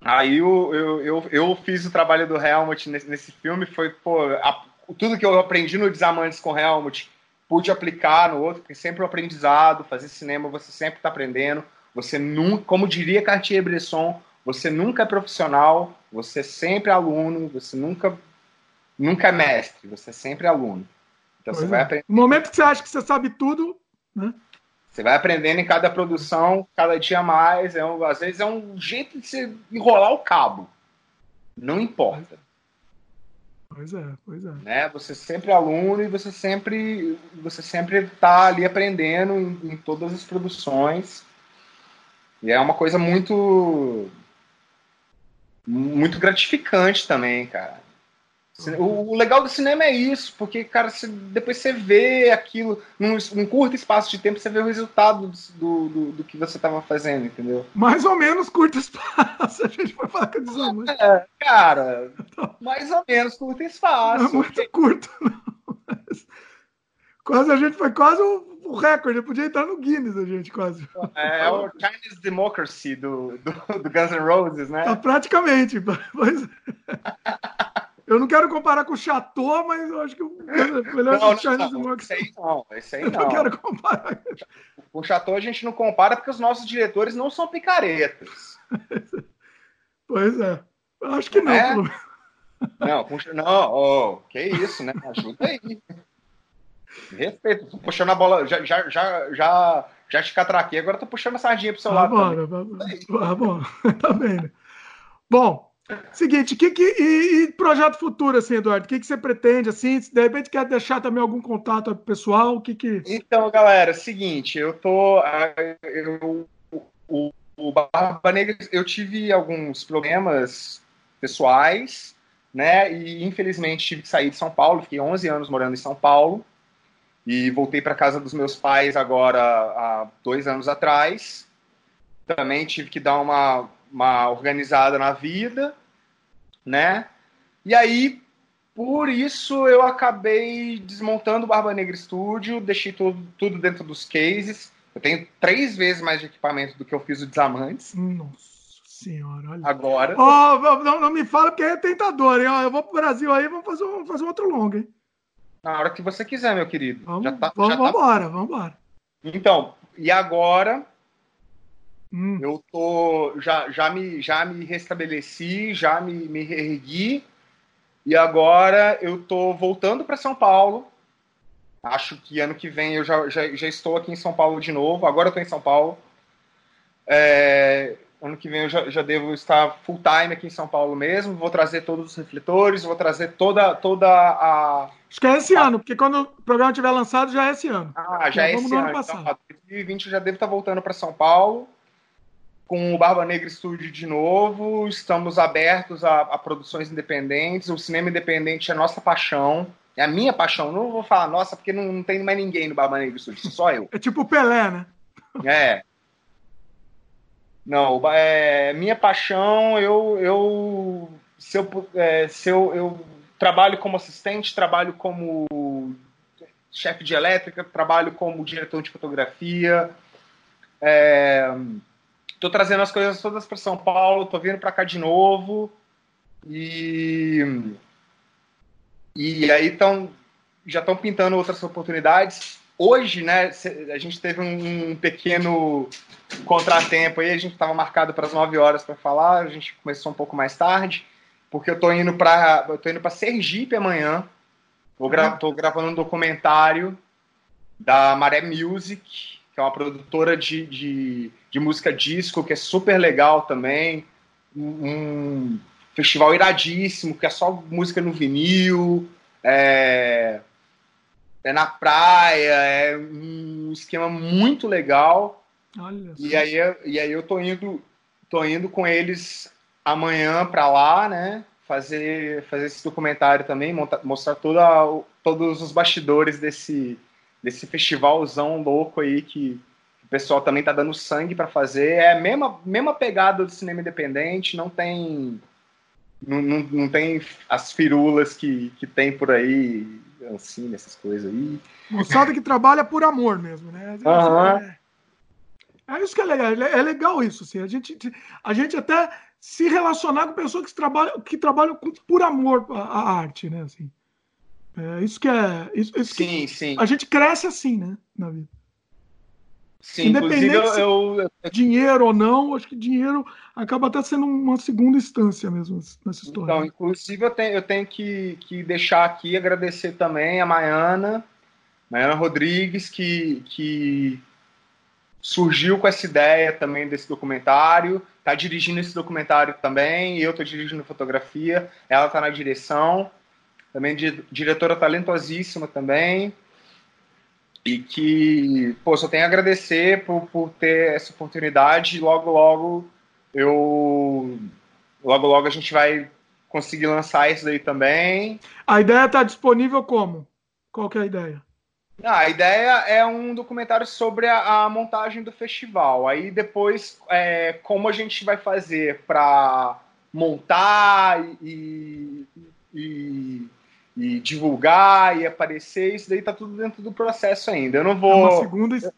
aí eu, eu, eu, eu, fiz o trabalho do Helmut nesse, nesse filme, foi pô, a, tudo que eu aprendi no Desamantes com Helmut, pude aplicar no outro, porque sempre o aprendizado, fazer cinema, você sempre está aprendendo, você nunca, como diria Cartier-Bresson, você nunca é profissional, você é sempre aluno, você nunca, nunca é mestre, você é sempre aluno. Então pois você é. vai aprender. No momento que você acha que você sabe tudo, né? Você vai aprendendo em cada produção, cada dia mais. É um, às vezes é um jeito de você enrolar o cabo. Não importa. Pois é, pois é. Né? Você sempre é aluno e você sempre você sempre está ali aprendendo em, em, todas as produções. E é uma coisa muito muito gratificante também, cara. O, legal do cinema é isso, porque, cara, você, depois você vê aquilo, num, num, curto espaço de tempo, você vê o resultado do, do, do que você estava fazendo, entendeu? Mais ou menos curto espaço, a gente vai falar com desonante. É, cara, mais ou menos curto espaço. Não é muito curto, não. Quase a gente foi quase o, o recorde, podia entrar no Guinness a gente quase. É, é o Chinese Democracy do, do, do Guns N' Roses, né? Tá praticamente, pois é. Eu não quero comparar com o Chateau, mas eu acho que o melhor não, do Chinese não, Esse aí não, esse aí eu não. não quero comparar. Com o Chateau a gente não compara porque os nossos diretores não são picaretas. pois é. Eu acho que não. É? Não, com... não, oh, que isso, né? Ajuda aí. Respeito, tô puxando a bola, já, já, já, já, já te catraquei, agora tô puxando a sardinha pro seu ah, lado. Bora, ah, bom, tá bem. Né? Bom, Seguinte, que, que, e, e, projeto futuro, assim, Eduardo? O que, que você pretende, assim? De repente quer deixar também algum contato pessoal, o que que... Então, galera, seguinte, eu tô... Eu, o, o Barba Negra, eu tive alguns problemas pessoais, né? E infelizmente tive que sair de São Paulo, fiquei 11 anos morando em São Paulo e voltei para casa dos meus pais agora há dois anos atrás. Também tive que dar uma, uma organizada na vida né? E aí, por isso, eu acabei desmontando o Barba Negra Studio, deixei tudo, tudo dentro dos cases. Eu tenho três vezes mais de equipamento do que eu fiz o Desamantes. Nossa senhora, olha. Agora. Oh, não, não me fala porque é tentador, hein? Eu vou pro Brasil aí, vamos fazer, vamos fazer outro longo, hein? Na hora que você quiser, meu querido. Vamos, já tá, vamos, já vamos tá... embora, vamos embora. Então, e agora Hum. Eu tô já, já, me, já me restabeleci, já me, me reergui e agora eu tô voltando para São Paulo. Acho que ano que vem eu já, já, já estou aqui em São Paulo de novo. Agora eu tô em São Paulo. É, ano que vem eu já, já devo estar full time aqui em São Paulo mesmo. Vou trazer todos os refletores, vou trazer toda, toda a. Acho que é esse a... ano, porque quando o programa tiver lançado já é esse ano. Ah, já, já é esse ano. ano então, 2020 eu já devo estar voltando para São Paulo com o Barba Negra Studio de novo. Estamos abertos a, a, produções independentes. O cinema independente é nossa paixão. É a minha paixão. Não vou falar nossa, porque não, não tem mais ninguém no Barba Negra Studio, só eu. É tipo o Pelé, né? É. Não, é minha paixão. Eu, eu, se eu, é, se eu, eu trabalho como assistente, trabalho como chefe de elétrica, trabalho como diretor de fotografia. É, Tô trazendo as coisas todas para São Paulo, tô vindo para cá de novo. E e aí estão já estão pintando outras oportunidades. hoje, né, a gente teve um, pequeno contratempo aí, a gente estava marcado para as 9 horas para falar, a gente começou um pouco mais tarde, porque eu estou indo para eu tô indo para Sergipe amanhã. Tô, gra tô gravando um documentário da Maré Music, que é uma produtora de, de, de música disco, que é super legal também. Um festival iradíssimo, que é só música no vinil, é, é na praia, é um esquema muito legal. Olha e aí, e aí eu tô indo, tô indo com eles amanhã para lá, né? Fazer, fazer esse documentário também, montar, mostrar toda, todos os bastidores desse, desse festivalzão louco aí que o pessoal também tá dando sangue para fazer. É a mesma, mesma pegada do cinema independente, não tem. Não, não, não tem as firulas que, que tem por aí, assim, essas coisas aí. Moçada que trabalha por amor mesmo, né? Uhum. É, é, isso que é legal, é legal isso, assim. A gente, a gente até se relacionar com pessoas que trabalham, que trabalham por amor à arte, né? Assim. É isso que é. Isso, isso sim, sim. A gente cresce assim, né? Na vida. Sim, Independente inclusive eu, eu, dinheiro ou não, acho que dinheiro acaba até sendo uma segunda instância mesmo nessa história. Então, inclusive eu tenho, eu tenho que, que deixar aqui agradecer também a Maiana, Maiana Rodrigues, que, que surgiu com essa ideia também desse documentário, está dirigindo esse documentário também, eu estou dirigindo fotografia, ela está na direção, também de, diretora talentosíssima também, e que, pô, só tenho a agradecer por, por ter essa oportunidade e logo, logo eu... Logo, logo a gente vai conseguir lançar isso daí também. A ideia está disponível como? Qual que é a ideia? Ah, a ideia é um documentário sobre a, a montagem do festival. Aí depois, é, como a gente vai fazer para montar e, e, e, divulgar e aparecer, isso daí tá tudo dentro do processo ainda. Eu não vou. É segunda...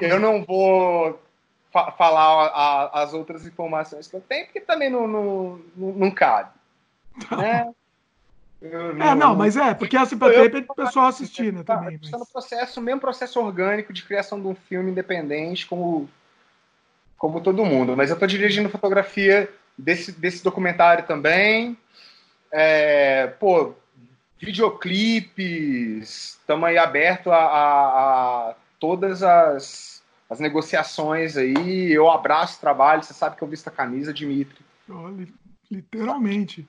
eu, não vou fa falar a, as outras informações que eu tenho, porque também não, não, não, cabe. Tá. Né? Não, é, não, mas é, porque assim, para o pessoal assistir, né, tá, também. Está no processo, mesmo processo orgânico de criação de um filme independente, como, como todo mundo. Mas eu estou dirigindo fotografia desse, desse documentário também. É, pô, videoclipes, estamos aí aberto a, a, a, todas as, as negociações aí. Eu abraço o trabalho, você sabe que eu visto a camisa, Dimitri. Olha, literalmente.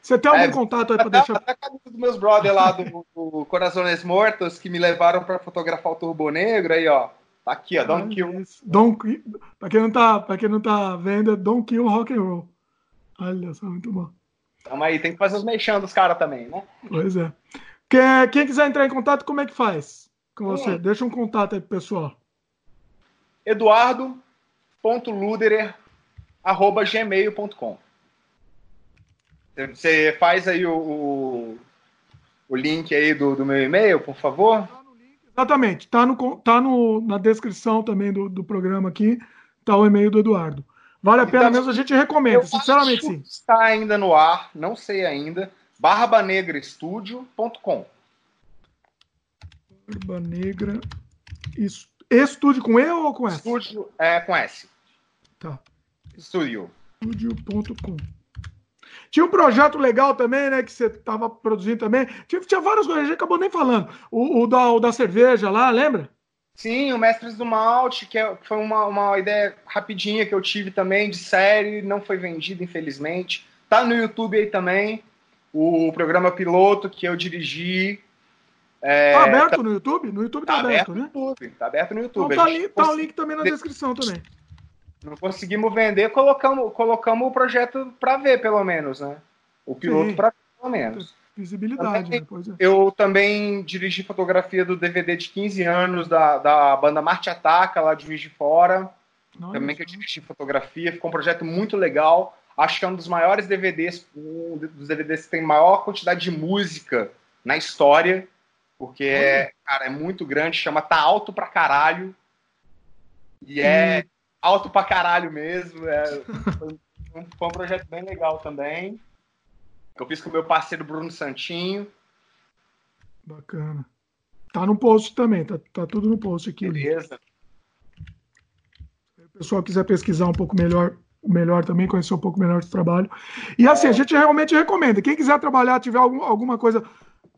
Você tem algum é, contato aí para deixar? Até a camisa dos meus brothers lá do, do Corazones Mortos que me levaram para fotografar o Turbo Negro aí, ó. Tá aqui, ó, Don't Kill. Don't, para quem não tá, para quem não tá vendo, é Don't Kill Rock and Roll. Olha só, muito bom. Tamo aí, tem que fazer os mexendo dos caras também, né? Pois é. Quem, quem, quiser entrar em contato, como é que faz com você? Hum. Deixa um contato aí pro pessoal. Eduardo.luderer@gmail.com você faz aí o, o, o link aí do, do meu e-mail, por favor? Exatamente. Está no, tá no, na descrição também do, do programa aqui. Está o e-mail do Eduardo. Vale a pena então, mesmo, a gente recomenda, sinceramente sim. Está ainda no ar, não sei ainda. barbanegraestudio.com Barba Negra. Estúdio com E ou com S? Estúdio é com S. Tá. Estúdio. Estúdio.com. Tinha um projeto legal também, né? Que você estava produzindo também. Tinha, tinha várias coisas, a gente acabou nem falando. O, o, da, o da cerveja lá, lembra? Sim, o Mestres do Malte, que é, foi uma, uma ideia rapidinha que eu tive também de série, não foi vendido, infelizmente. Tá no YouTube aí também. O programa piloto que eu dirigi. É, tá aberto tá, no YouTube? No YouTube tá, tá aberto, aberto, né? YouTube, tá aberto no YouTube. Então, tá, ali, tá o link também na descrição também. Não conseguimos vender, colocamos, colocamos o projeto para ver, pelo menos, né? O piloto para ver, pelo menos. Visibilidade, também, né? é. Eu também dirigi fotografia do DVD de 15 anos da, da banda Marte Ataca, lá de Juiz de Fora. Nossa. Também que eu dirigi fotografia. Ficou um projeto muito legal. Acho que é um dos maiores DVDs, um dos DVDs que tem maior quantidade de música na história. Porque, é, cara, é muito grande. Chama Tá Alto Pra Caralho. E é alto pra caralho mesmo. É, foi, um, foi um projeto bem legal também. Que eu fiz com o meu parceiro Bruno Santinho. Bacana. Tá no post também, tá, tá tudo no post aqui. Beleza. Se o pessoal quiser pesquisar um pouco melhor, melhor também, conhecer um pouco melhor do trabalho. E assim, a gente realmente recomenda. Quem quiser trabalhar, tiver algum, alguma coisa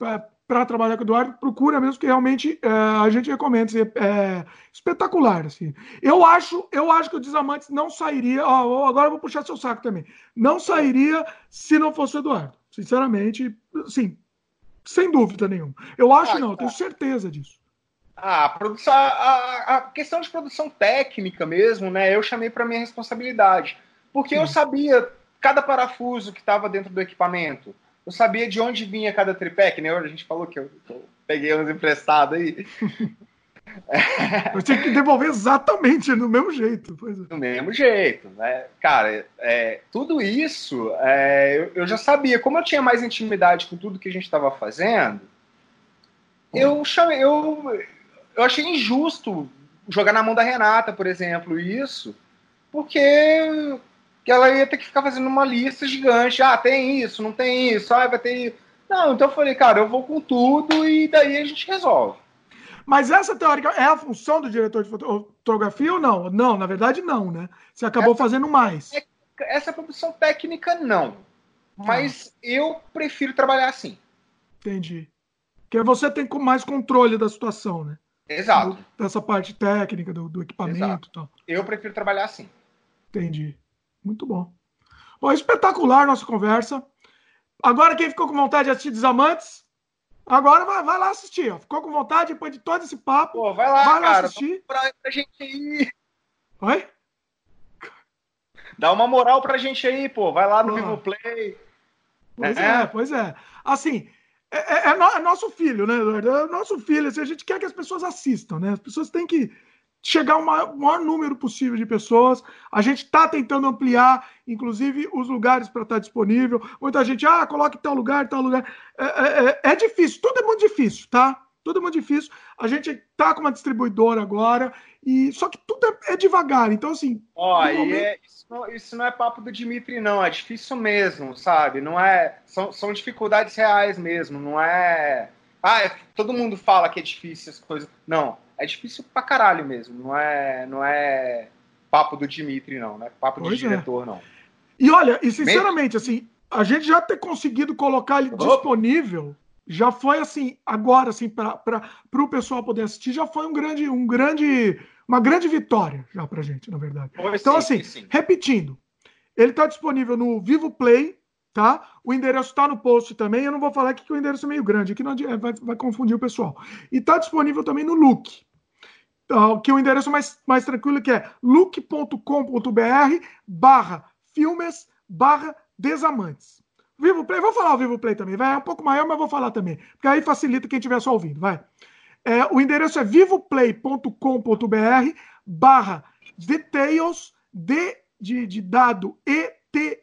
é, para trabalhar com o Eduardo, procura mesmo, que realmente é, a gente recomenda. Assim, é, espetacular. Assim. Eu, acho, eu acho que o Desamantes não sairia. Ó, agora eu vou puxar seu saco também. Não sairia se não fosse o Eduardo. Sinceramente, sim, sem dúvida nenhuma. Eu acho ah, não, eu tenho certeza disso. Ah, a, produção, a, a, questão de produção técnica mesmo, né? Eu chamei para minha responsabilidade. Porque sim. eu sabia cada parafuso que estava dentro do equipamento eu sabia de onde vinha cada tripé, que nem a gente falou que eu, que eu peguei uns emprestados aí. Eu tinha que devolver exatamente do mesmo jeito. É. Do mesmo jeito, né? Cara, é, tudo isso é, eu, eu, já sabia. Como eu tinha mais intimidade com tudo que a gente estava fazendo, eu, chamei, eu, eu achei injusto jogar na mão da Renata, por exemplo, isso, porque que ela ia ter que ficar fazendo uma lista gigante. Ah, tem isso, não tem isso, ah, vai ter. Não, então eu falei, cara, eu vou com tudo e daí a gente resolve. Mas essa teórica é a função do diretor de fotografia ou não? Não, na verdade não, né? Você acabou essa, fazendo mais. Essa produção técnica, não. Mas ah. eu prefiro trabalhar assim. Entendi. Porque você tem mais controle da situação, né? Exato. Dessa parte técnica, do, do equipamento e tal. Eu prefiro trabalhar assim. Entendi. Muito bom. Bom, espetacular nossa conversa. Agora, quem ficou com vontade de assistir Desamantes, agora vai, vai lá assistir. Ó. Ficou com vontade depois de todo esse papo? Pô, vai lá, vai lá cara. assistir. Pra, pra gente ir. Oi? Dá uma moral pra gente aí, pô. Vai lá no Vivo Play. Pois é. é, pois é. Assim, é, é, é, é, nosso filho, né, Eduardo? É nosso filho. Assim, a gente quer que as pessoas assistam, né? As pessoas têm que chegar ao maior, maior, número possível de pessoas. A gente está tentando ampliar, inclusive, os lugares para estar tá disponível. Muita gente, ah, coloque tal lugar, tal lugar. É, é, é, é, difícil, tudo é muito difícil, tá? Tudo é muito difícil. A gente está com uma distribuidora agora, e só que tudo é, é devagar. Então, assim. Ó, momento... É, isso, não, isso, não, é papo do Dimitri, não. É difícil mesmo, sabe? Não é. São, são dificuldades reais mesmo. Não é. Ah, todo mundo fala que é difícil as coisas. Não é difícil pra caralho mesmo. Não é, não é papo do Dimitri, não. Não é papo pois de é. diretor, não. E olha, e sinceramente, assim, a gente já ter conseguido colocar ele disponível já foi assim, agora assim, para o pessoal poder assistir, já foi um grande, um grande, uma grande vitória já pra gente, na verdade. Pois então, sim, assim, sim. repetindo, ele está disponível no Vivo Play, tá? O endereço está no post também. Eu não vou falar aqui que o endereço é meio grande, aqui não vai, vai confundir o pessoal. E está disponível também no Look que o endereço mais, mais tranquilo que é look.com.br barra filmes barra desamantes. Vivo Play, vou falar o Vivo Play também, vai, é um pouco maior, mas vou falar também, porque aí facilita quem estiver só ouvindo, vai. É, o endereço é vivoplay.com.br barra details, D de, de dado, E-T-A-I-L-S,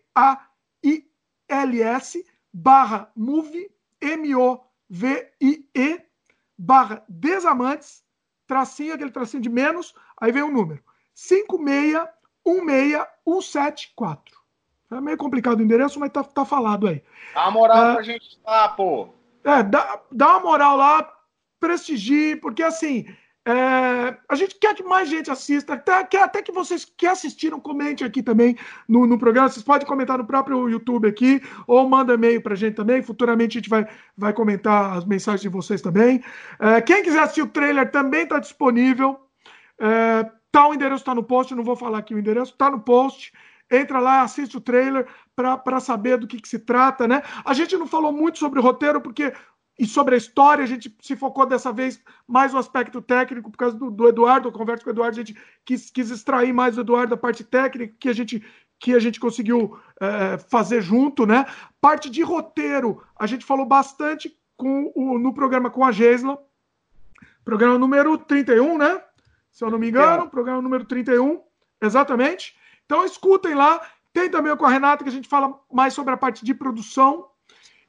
barra move, M-O-V-I-E, barra desamantes, tracinho, aquele tracinho de menos, aí vem o um número. 5616174. É meio complicado o endereço, mas tá, tá falado aí. Dá uma moral é, pra gente lá, pô. É, dá, dá uma moral lá, prestigie, porque assim, é, a gente quer que mais gente assista, até, quer até que vocês que assistiram comentem aqui também no, no programa. Vocês podem comentar no próprio YouTube aqui, ou manda e-mail para a gente também. Futuramente a gente vai, vai comentar as mensagens de vocês também. É, quem quiser assistir o trailer também está disponível. É, tá, o endereço está no post, não vou falar aqui o endereço, está no post. Entra lá, assiste o trailer para saber do que, que se trata, né? A gente não falou muito sobre o roteiro, porque e sobre a história, a gente se focou dessa vez mais no aspecto técnico, por causa do, do Eduardo, eu converso com o Eduardo, a gente quis, quis extrair mais do Eduardo da parte técnica que a gente, que a gente conseguiu é, fazer junto, né? Parte de roteiro, a gente falou bastante com o, no programa com a Gesla, programa número 31, né? Se eu não me engano, é. programa número 31, exatamente. Então escutem lá, tem também com a Renata que a gente fala mais sobre a parte de produção,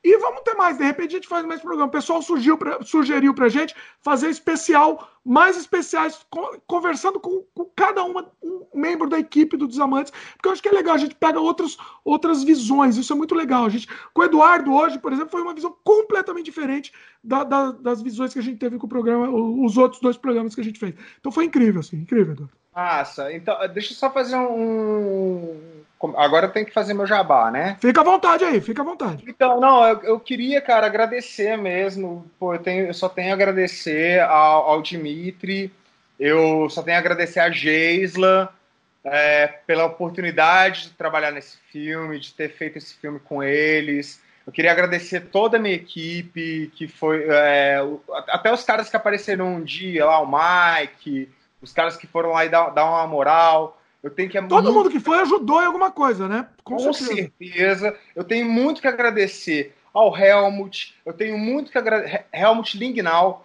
E vamos ter mais. De repente a gente faz mais programa. O pessoal surgiu pra, sugeriu pra gente fazer especial, mais especiais, conversando com, com cada uma, um membro da equipe do Desamantes, porque eu acho que é legal, a gente pega outros, outras visões, isso é muito legal. A gente, com o Eduardo hoje, por exemplo, foi uma visão completamente diferente da, da, das visões que a gente teve com o programa, os outros dois programas que a gente fez. Então foi incrível, assim, incrível, Eduardo. Massa. Então, deixa eu só fazer um. Agora eu tenho que fazer meu jabá, né? Fica à vontade aí, fica à vontade. Então, não, eu, eu queria, cara, agradecer mesmo. Pô, eu, tenho, eu só tenho a agradecer ao, ao Dimitri, eu só tenho a agradecer a Geisla é, pela oportunidade de trabalhar nesse filme, de ter feito esse filme com eles. Eu queria agradecer toda a minha equipe, que foi. É, até os caras que apareceram um dia lá, o Mike os caras que foram lá e dar, dar uma moral. Eu tenho que Todo muito... mundo que foi ajudou em alguma coisa, né? Com, Com certeza. certeza. Eu tenho muito que agradecer ao Helmut, eu tenho muito que agradecer. Helmut Lingnau.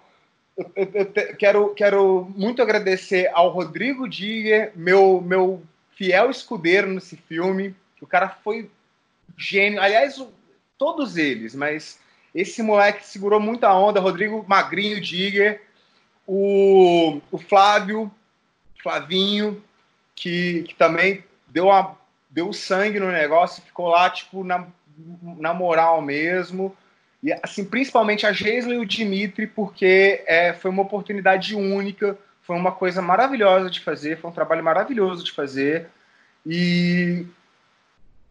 Eu, eu, eu te... quero, quero muito agradecer ao Rodrigo Digger, meu, meu fiel escudeiro nesse filme. O cara foi gênio. Aliás, todos eles, mas esse moleque segurou muita onda. Rodrigo Magrinho Digger o, o Flávio, Flavinho, que, que também deu, uma, deu sangue no negócio, ficou lá, tipo, na, na moral mesmo. E, assim, principalmente a Geisla e o Dimitri, porque é, foi uma oportunidade única, foi uma coisa maravilhosa de fazer, foi um trabalho maravilhoso de fazer. E,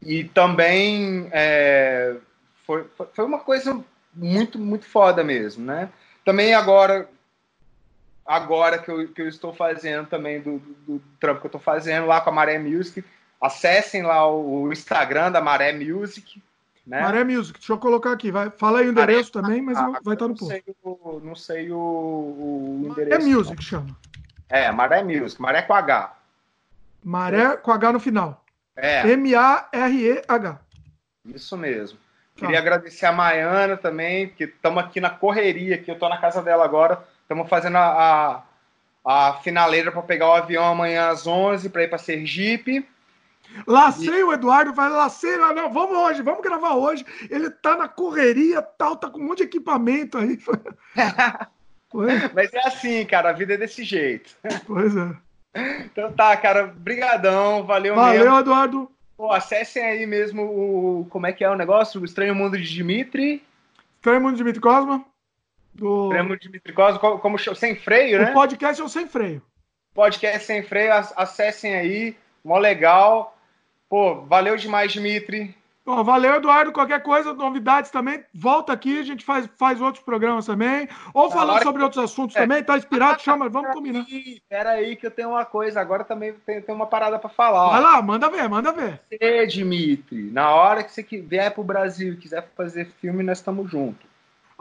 e também é, foi, foi uma coisa muito, muito foda mesmo, né? Também agora, agora que eu, que eu estou fazendo também, do, do, do trampo que eu estou fazendo lá com a Maré Music. Acessem lá o, o Instagram da Maré Music. Né? Maré Music, deixa eu colocar aqui. Vai, fala aí o endereço Maré, também, mas ah, vai estar no post. Não sei o, o endereço. Maré Music chama. É, Maré Music, Maré com H. Maré com H no final. É. M-A-R-E-H. Isso mesmo. Tá. Queria agradecer a Maiana também, que estamos aqui na correria, que eu estou na casa dela agora Estamos fazendo a, a, a finaleira para pegar o avião amanhã às 11 para ir para Sergipe. Lacei e... o Eduardo, vai lacei, não, não, vamos hoje, vamos gravar hoje. Ele tá na correria, tal, tá com um monte de equipamento aí. Mas é assim, cara, a vida é desse jeito. Pois é. Então tá, cara, brigadão, valeu Valeu, mesmo. Eduardo. Pô, acessem aí mesmo o como é que é o negócio, o Estranho Mundo de Dimitri. Estranho Mundo de Dimitri Cosma. Do... Prêmio de como, como sem freio, né? O podcast é o sem freio. Podcast sem freio, acessem aí, mó legal. Pô, valeu demais, Dimitri. Bom, valeu, Eduardo. Qualquer coisa, novidades também, volta aqui, a gente faz, faz outros programas também. Ou falando sobre que... outros assuntos é. também, tá inspirado, chama, vamos pera combinar. Espera aí que eu tenho uma coisa, agora também tem, tem uma parada para falar. Vai lá, manda ver, manda ver. Você, Dimitri, na hora que você vier pro Brasil e quiser fazer filme, nós estamos juntos.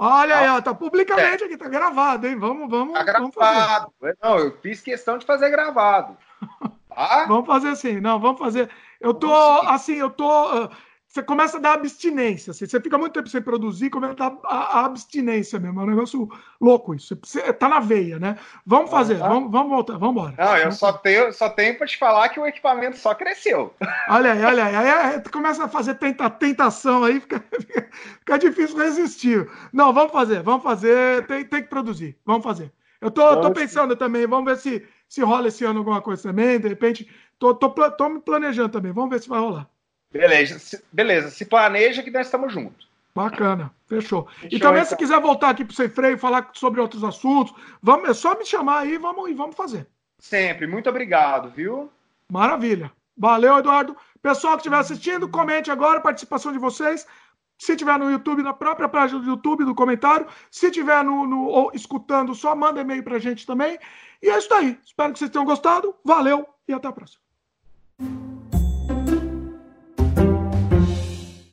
Olha aí, ó, tá publicamente é. aqui, tá gravado, hein? Vamos, vamos. Tá gravado. Vamos não, eu fiz questão de fazer gravado. Tá? vamos fazer assim, não, vamos fazer. Eu tô, assim, eu tô. Você começa a dar abstinência. Assim, você fica muito tempo sem produzir, começa a dar a, a abstinência mesmo. É um negócio louco isso. Você tá na veia, né? Vamos fazer, ah, vamos, vamos voltar, vamos embora. Não, eu só tenho, só tenho para te falar que o equipamento só cresceu. Olha aí, olha aí. Aí, aí começa a fazer tenta, tentação aí, fica, fica, fica, difícil resistir. Não, vamos fazer, vamos fazer. Tem, tem que produzir, vamos fazer. Eu tô, tô pensando também, vamos ver se, se rola esse ano alguma coisa também. De repente, tô, tô, tô me planejando também. Vamos ver se vai rolar. Beleza, se, beleza. Se planeja que nós estamos juntos. Bacana, fechou. fechou e também, então. se quiser voltar aqui para o Sem Freio e falar sobre outros assuntos, vamos, é só me chamar aí vamos, e vamos fazer. Sempre. Muito obrigado, viu? Maravilha. Valeu, Eduardo. Pessoal que estiver assistindo, comente agora a participação de vocês. Se tiver no YouTube, na própria página do YouTube, do comentário. Se tiver no, no ou escutando, só manda e-mail para a gente também. E é isso aí. Espero que vocês tenham gostado. Valeu e até a próxima.